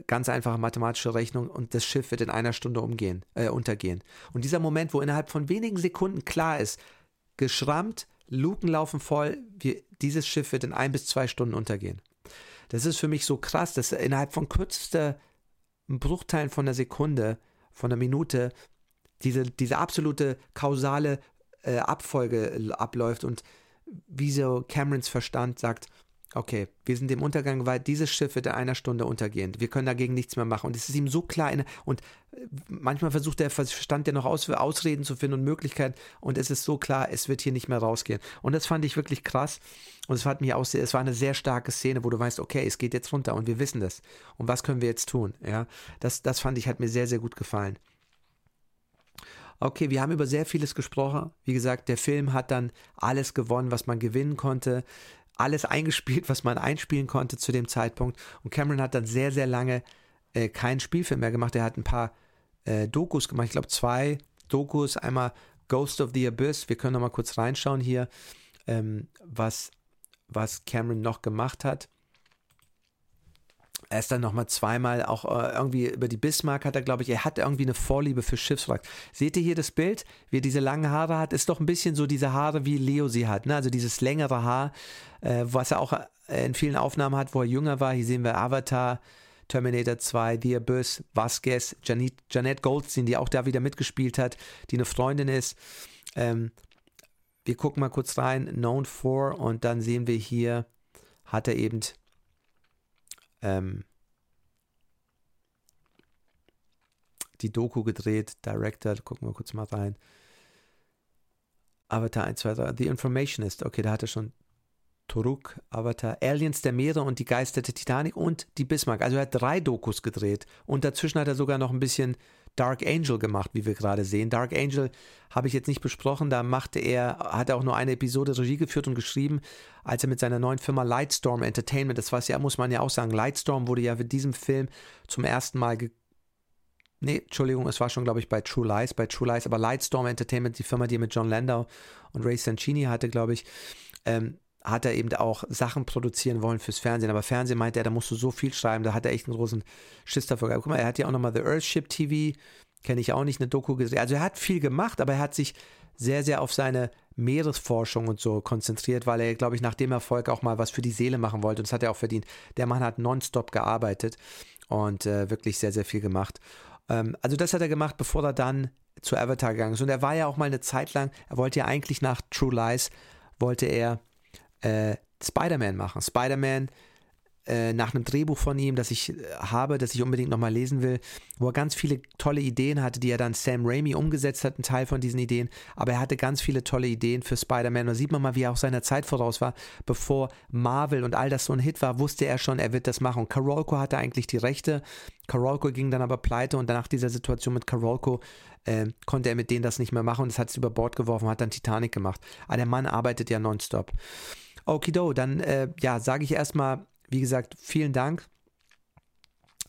ganz einfache mathematische Rechnung und das Schiff wird in einer Stunde umgehen, äh, untergehen. Und dieser Moment, wo innerhalb von wenigen Sekunden klar ist, geschrammt, Luken laufen voll, wir, dieses Schiff wird in ein bis zwei Stunden untergehen. Das ist für mich so krass, dass innerhalb von kürzester Bruchteilen von einer Sekunde, von einer Minute, diese, diese absolute kausale äh, Abfolge abläuft und wie so Camerons Verstand sagt, okay, wir sind dem Untergang weil dieses Schiff wird in einer Stunde untergehen. Wir können dagegen nichts mehr machen. Und es ist ihm so klar. Und äh, manchmal versucht der Verstand ja noch Aus, Ausreden zu finden und Möglichkeiten. Und es ist so klar, es wird hier nicht mehr rausgehen. Und das fand ich wirklich krass. Und es hat mich auch sehr, es war eine sehr starke Szene, wo du weißt, okay, es geht jetzt runter und wir wissen das. Und was können wir jetzt tun? Ja, das, das fand ich, hat mir sehr, sehr gut gefallen. Okay, wir haben über sehr vieles gesprochen. Wie gesagt, der Film hat dann alles gewonnen, was man gewinnen konnte alles eingespielt, was man einspielen konnte zu dem Zeitpunkt. Und Cameron hat dann sehr, sehr lange äh, keinen Spielfilm mehr gemacht. Er hat ein paar äh, Dokus gemacht. Ich glaube, zwei Dokus. Einmal Ghost of the Abyss. Wir können noch mal kurz reinschauen hier, ähm, was, was Cameron noch gemacht hat. Er ist dann nochmal zweimal auch äh, irgendwie über die Bismarck hat er, glaube ich, er hat irgendwie eine Vorliebe für Schiffswrack. Seht ihr hier das Bild, wie er diese langen Haare hat? Ist doch ein bisschen so diese Haare, wie Leo sie hat, ne? Also dieses längere Haar, äh, was er auch äh, in vielen Aufnahmen hat, wo er jünger war. Hier sehen wir Avatar, Terminator 2, The Abyss, Vasquez, Janet, Janet Goldstein, die auch da wieder mitgespielt hat, die eine Freundin ist. Ähm, wir gucken mal kurz rein, Known for, und dann sehen wir hier, hat er eben ähm, die Doku gedreht, Director, gucken wir kurz mal rein. Avatar 1, 2, 3, The Informationist, okay, da hat er schon Turuk, Avatar, Aliens der Meere und die Geister der Titanic und die Bismarck. Also er hat drei Dokus gedreht und dazwischen hat er sogar noch ein bisschen Dark Angel gemacht, wie wir gerade sehen. Dark Angel habe ich jetzt nicht besprochen, da machte er, hat er auch nur eine Episode Regie geführt und geschrieben, als er mit seiner neuen Firma Lightstorm Entertainment, das war ja, muss man ja auch sagen, Lightstorm wurde ja mit diesem Film zum ersten Mal ge Nee, Entschuldigung, es war schon, glaube ich, bei True Lies, bei True Lies, aber Lightstorm Entertainment, die Firma, die mit John Landau und Ray Sancini hatte, glaube ich, ähm, hat er eben auch Sachen produzieren wollen fürs Fernsehen. Aber Fernsehen meinte er, da musst du so viel schreiben, da hat er echt einen großen Schiss dafür gehabt. Guck mal, er hat ja auch nochmal The Earthship TV, kenne ich auch nicht, eine Doku gesehen. Also er hat viel gemacht, aber er hat sich sehr, sehr auf seine Meeresforschung und so konzentriert, weil er, glaube ich, nach dem Erfolg auch mal was für die Seele machen wollte. Und das hat er auch verdient. Der Mann hat nonstop gearbeitet und äh, wirklich sehr, sehr viel gemacht. Ähm, also das hat er gemacht, bevor er dann zu Avatar gegangen ist. Und er war ja auch mal eine Zeit lang, er wollte ja eigentlich nach True Lies, wollte er äh, Spider-Man machen. Spider-Man äh, nach einem Drehbuch von ihm, das ich äh, habe, das ich unbedingt nochmal lesen will, wo er ganz viele tolle Ideen hatte, die er dann Sam Raimi umgesetzt hat, ein Teil von diesen Ideen, aber er hatte ganz viele tolle Ideen für Spider-Man. Da sieht man mal, wie er auch seiner Zeit voraus war. Bevor Marvel und all das so ein Hit war, wusste er schon, er wird das machen. Und Carolco hatte eigentlich die Rechte. Carolco ging dann aber pleite und nach dieser Situation mit Carolco äh, konnte er mit denen das nicht mehr machen und das hat es über Bord geworfen, hat dann Titanic gemacht. Aber der Mann arbeitet ja nonstop. Okido, dann äh, ja, sage ich erstmal, wie gesagt, vielen Dank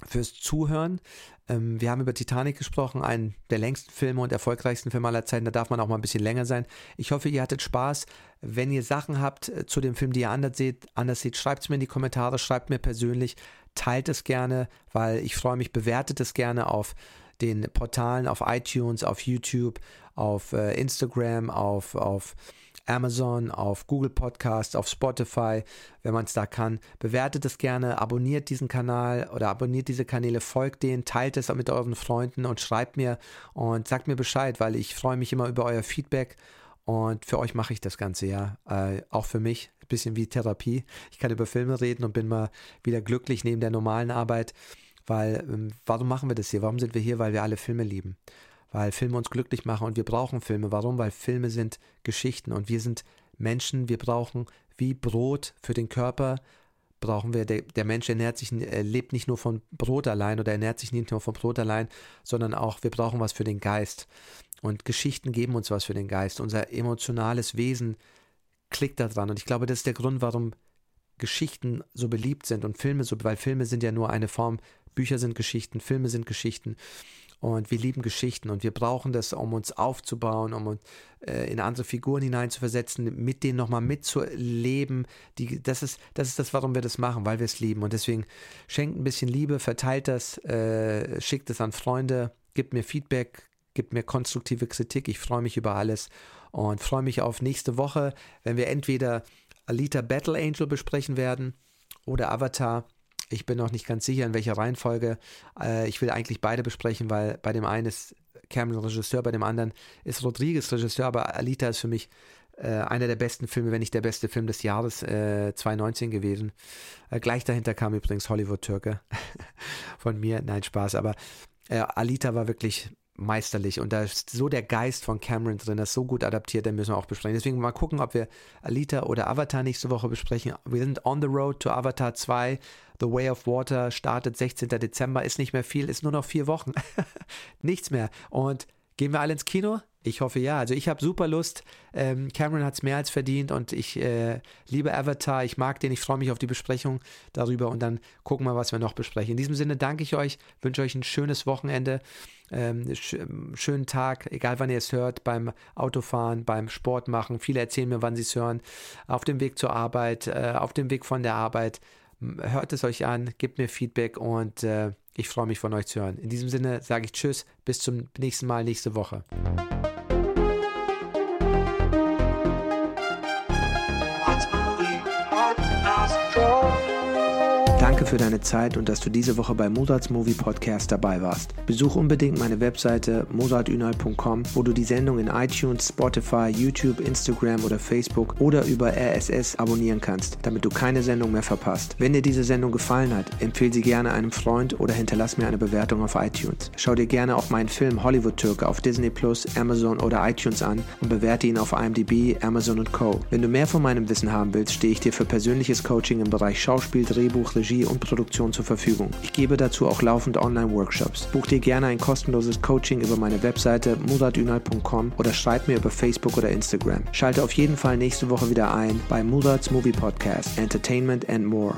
fürs Zuhören. Ähm, wir haben über Titanic gesprochen, einen der längsten Filme und erfolgreichsten Filme aller Zeiten. Da darf man auch mal ein bisschen länger sein. Ich hoffe, ihr hattet Spaß. Wenn ihr Sachen habt äh, zu dem Film, die ihr anders seht, anders seht schreibt es mir in die Kommentare, schreibt mir persönlich, teilt es gerne, weil ich freue mich, bewertet es gerne auf den Portalen, auf iTunes, auf YouTube, auf äh, Instagram, auf, auf Amazon, auf Google Podcast, auf Spotify, wenn man es da kann. Bewertet es gerne, abonniert diesen Kanal oder abonniert diese Kanäle, folgt denen, teilt es mit euren Freunden und schreibt mir und sagt mir Bescheid, weil ich freue mich immer über euer Feedback und für euch mache ich das Ganze ja. Äh, auch für mich, ein bisschen wie Therapie. Ich kann über Filme reden und bin mal wieder glücklich neben der normalen Arbeit. Weil, ähm, warum machen wir das hier? Warum sind wir hier? Weil wir alle Filme lieben weil Filme uns glücklich machen und wir brauchen Filme. Warum? Weil Filme sind Geschichten und wir sind Menschen, wir brauchen wie Brot für den Körper, brauchen wir, der, der Mensch ernährt sich, er lebt nicht nur von Brot allein oder ernährt sich nicht nur von Brot allein, sondern auch, wir brauchen was für den Geist. Und Geschichten geben uns was für den Geist. Unser emotionales Wesen klickt da dran. Und ich glaube, das ist der Grund, warum Geschichten so beliebt sind und Filme so, weil Filme sind ja nur eine Form, Bücher sind Geschichten, Filme sind Geschichten. Und wir lieben Geschichten und wir brauchen das, um uns aufzubauen, um uns äh, in andere Figuren hineinzuversetzen, mit denen nochmal mitzuleben. Die, das, ist, das ist das, warum wir das machen, weil wir es lieben. Und deswegen schenkt ein bisschen Liebe, verteilt das, äh, schickt es an Freunde, gibt mir Feedback, gibt mir konstruktive Kritik. Ich freue mich über alles und freue mich auf nächste Woche, wenn wir entweder Alita Battle Angel besprechen werden oder Avatar. Ich bin noch nicht ganz sicher, in welcher Reihenfolge. Äh, ich will eigentlich beide besprechen, weil bei dem einen ist Cameron Regisseur, bei dem anderen ist Rodriguez Regisseur, aber Alita ist für mich äh, einer der besten Filme, wenn nicht der beste Film des Jahres äh, 2019 gewesen. Äh, gleich dahinter kam übrigens Hollywood Türke [laughs] von mir. Nein, Spaß, aber äh, Alita war wirklich meisterlich und da ist so der Geist von Cameron drin, das ist so gut adaptiert, den müssen wir auch besprechen. Deswegen mal gucken, ob wir Alita oder Avatar nächste Woche besprechen. Wir sind on the road to Avatar 2. The Way of Water startet 16. Dezember, ist nicht mehr viel, ist nur noch vier Wochen. [laughs] Nichts mehr. Und gehen wir alle ins Kino? Ich hoffe ja. Also ich habe super Lust. Ähm, Cameron hat es mehr als verdient und ich äh, liebe Avatar. Ich mag den. Ich freue mich auf die Besprechung darüber und dann gucken wir, was wir noch besprechen. In diesem Sinne danke ich euch, wünsche euch ein schönes Wochenende, ähm, sch schönen Tag, egal wann ihr es hört, beim Autofahren, beim Sport machen. Viele erzählen mir, wann sie es hören. Auf dem Weg zur Arbeit, äh, auf dem Weg von der Arbeit. Hört es euch an, gebt mir Feedback und äh, ich freue mich von euch zu hören. In diesem Sinne sage ich Tschüss, bis zum nächsten Mal nächste Woche. Danke für deine Zeit und dass du diese Woche bei Mozarts Movie Podcast dabei warst. Besuch unbedingt meine Webseite mozartünal.com, wo du die Sendung in iTunes, Spotify, YouTube, Instagram oder Facebook oder über RSS abonnieren kannst, damit du keine Sendung mehr verpasst. Wenn dir diese Sendung gefallen hat, empfehle sie gerne einem Freund oder hinterlass mir eine Bewertung auf iTunes. Schau dir gerne auch meinen Film Hollywood Türke auf Disney Plus, Amazon oder iTunes an und bewerte ihn auf IMDb, Amazon und Co. Wenn du mehr von meinem Wissen haben willst, stehe ich dir für persönliches Coaching im Bereich Schauspiel, Drehbuch, Regie Regie und Produktion zur Verfügung. Ich gebe dazu auch laufend Online-Workshops. Buch dir gerne ein kostenloses Coaching über meine Webseite muratünal.com oder schreib mir über Facebook oder Instagram. Schalte auf jeden Fall nächste Woche wieder ein bei Murats Movie Podcast, Entertainment and More.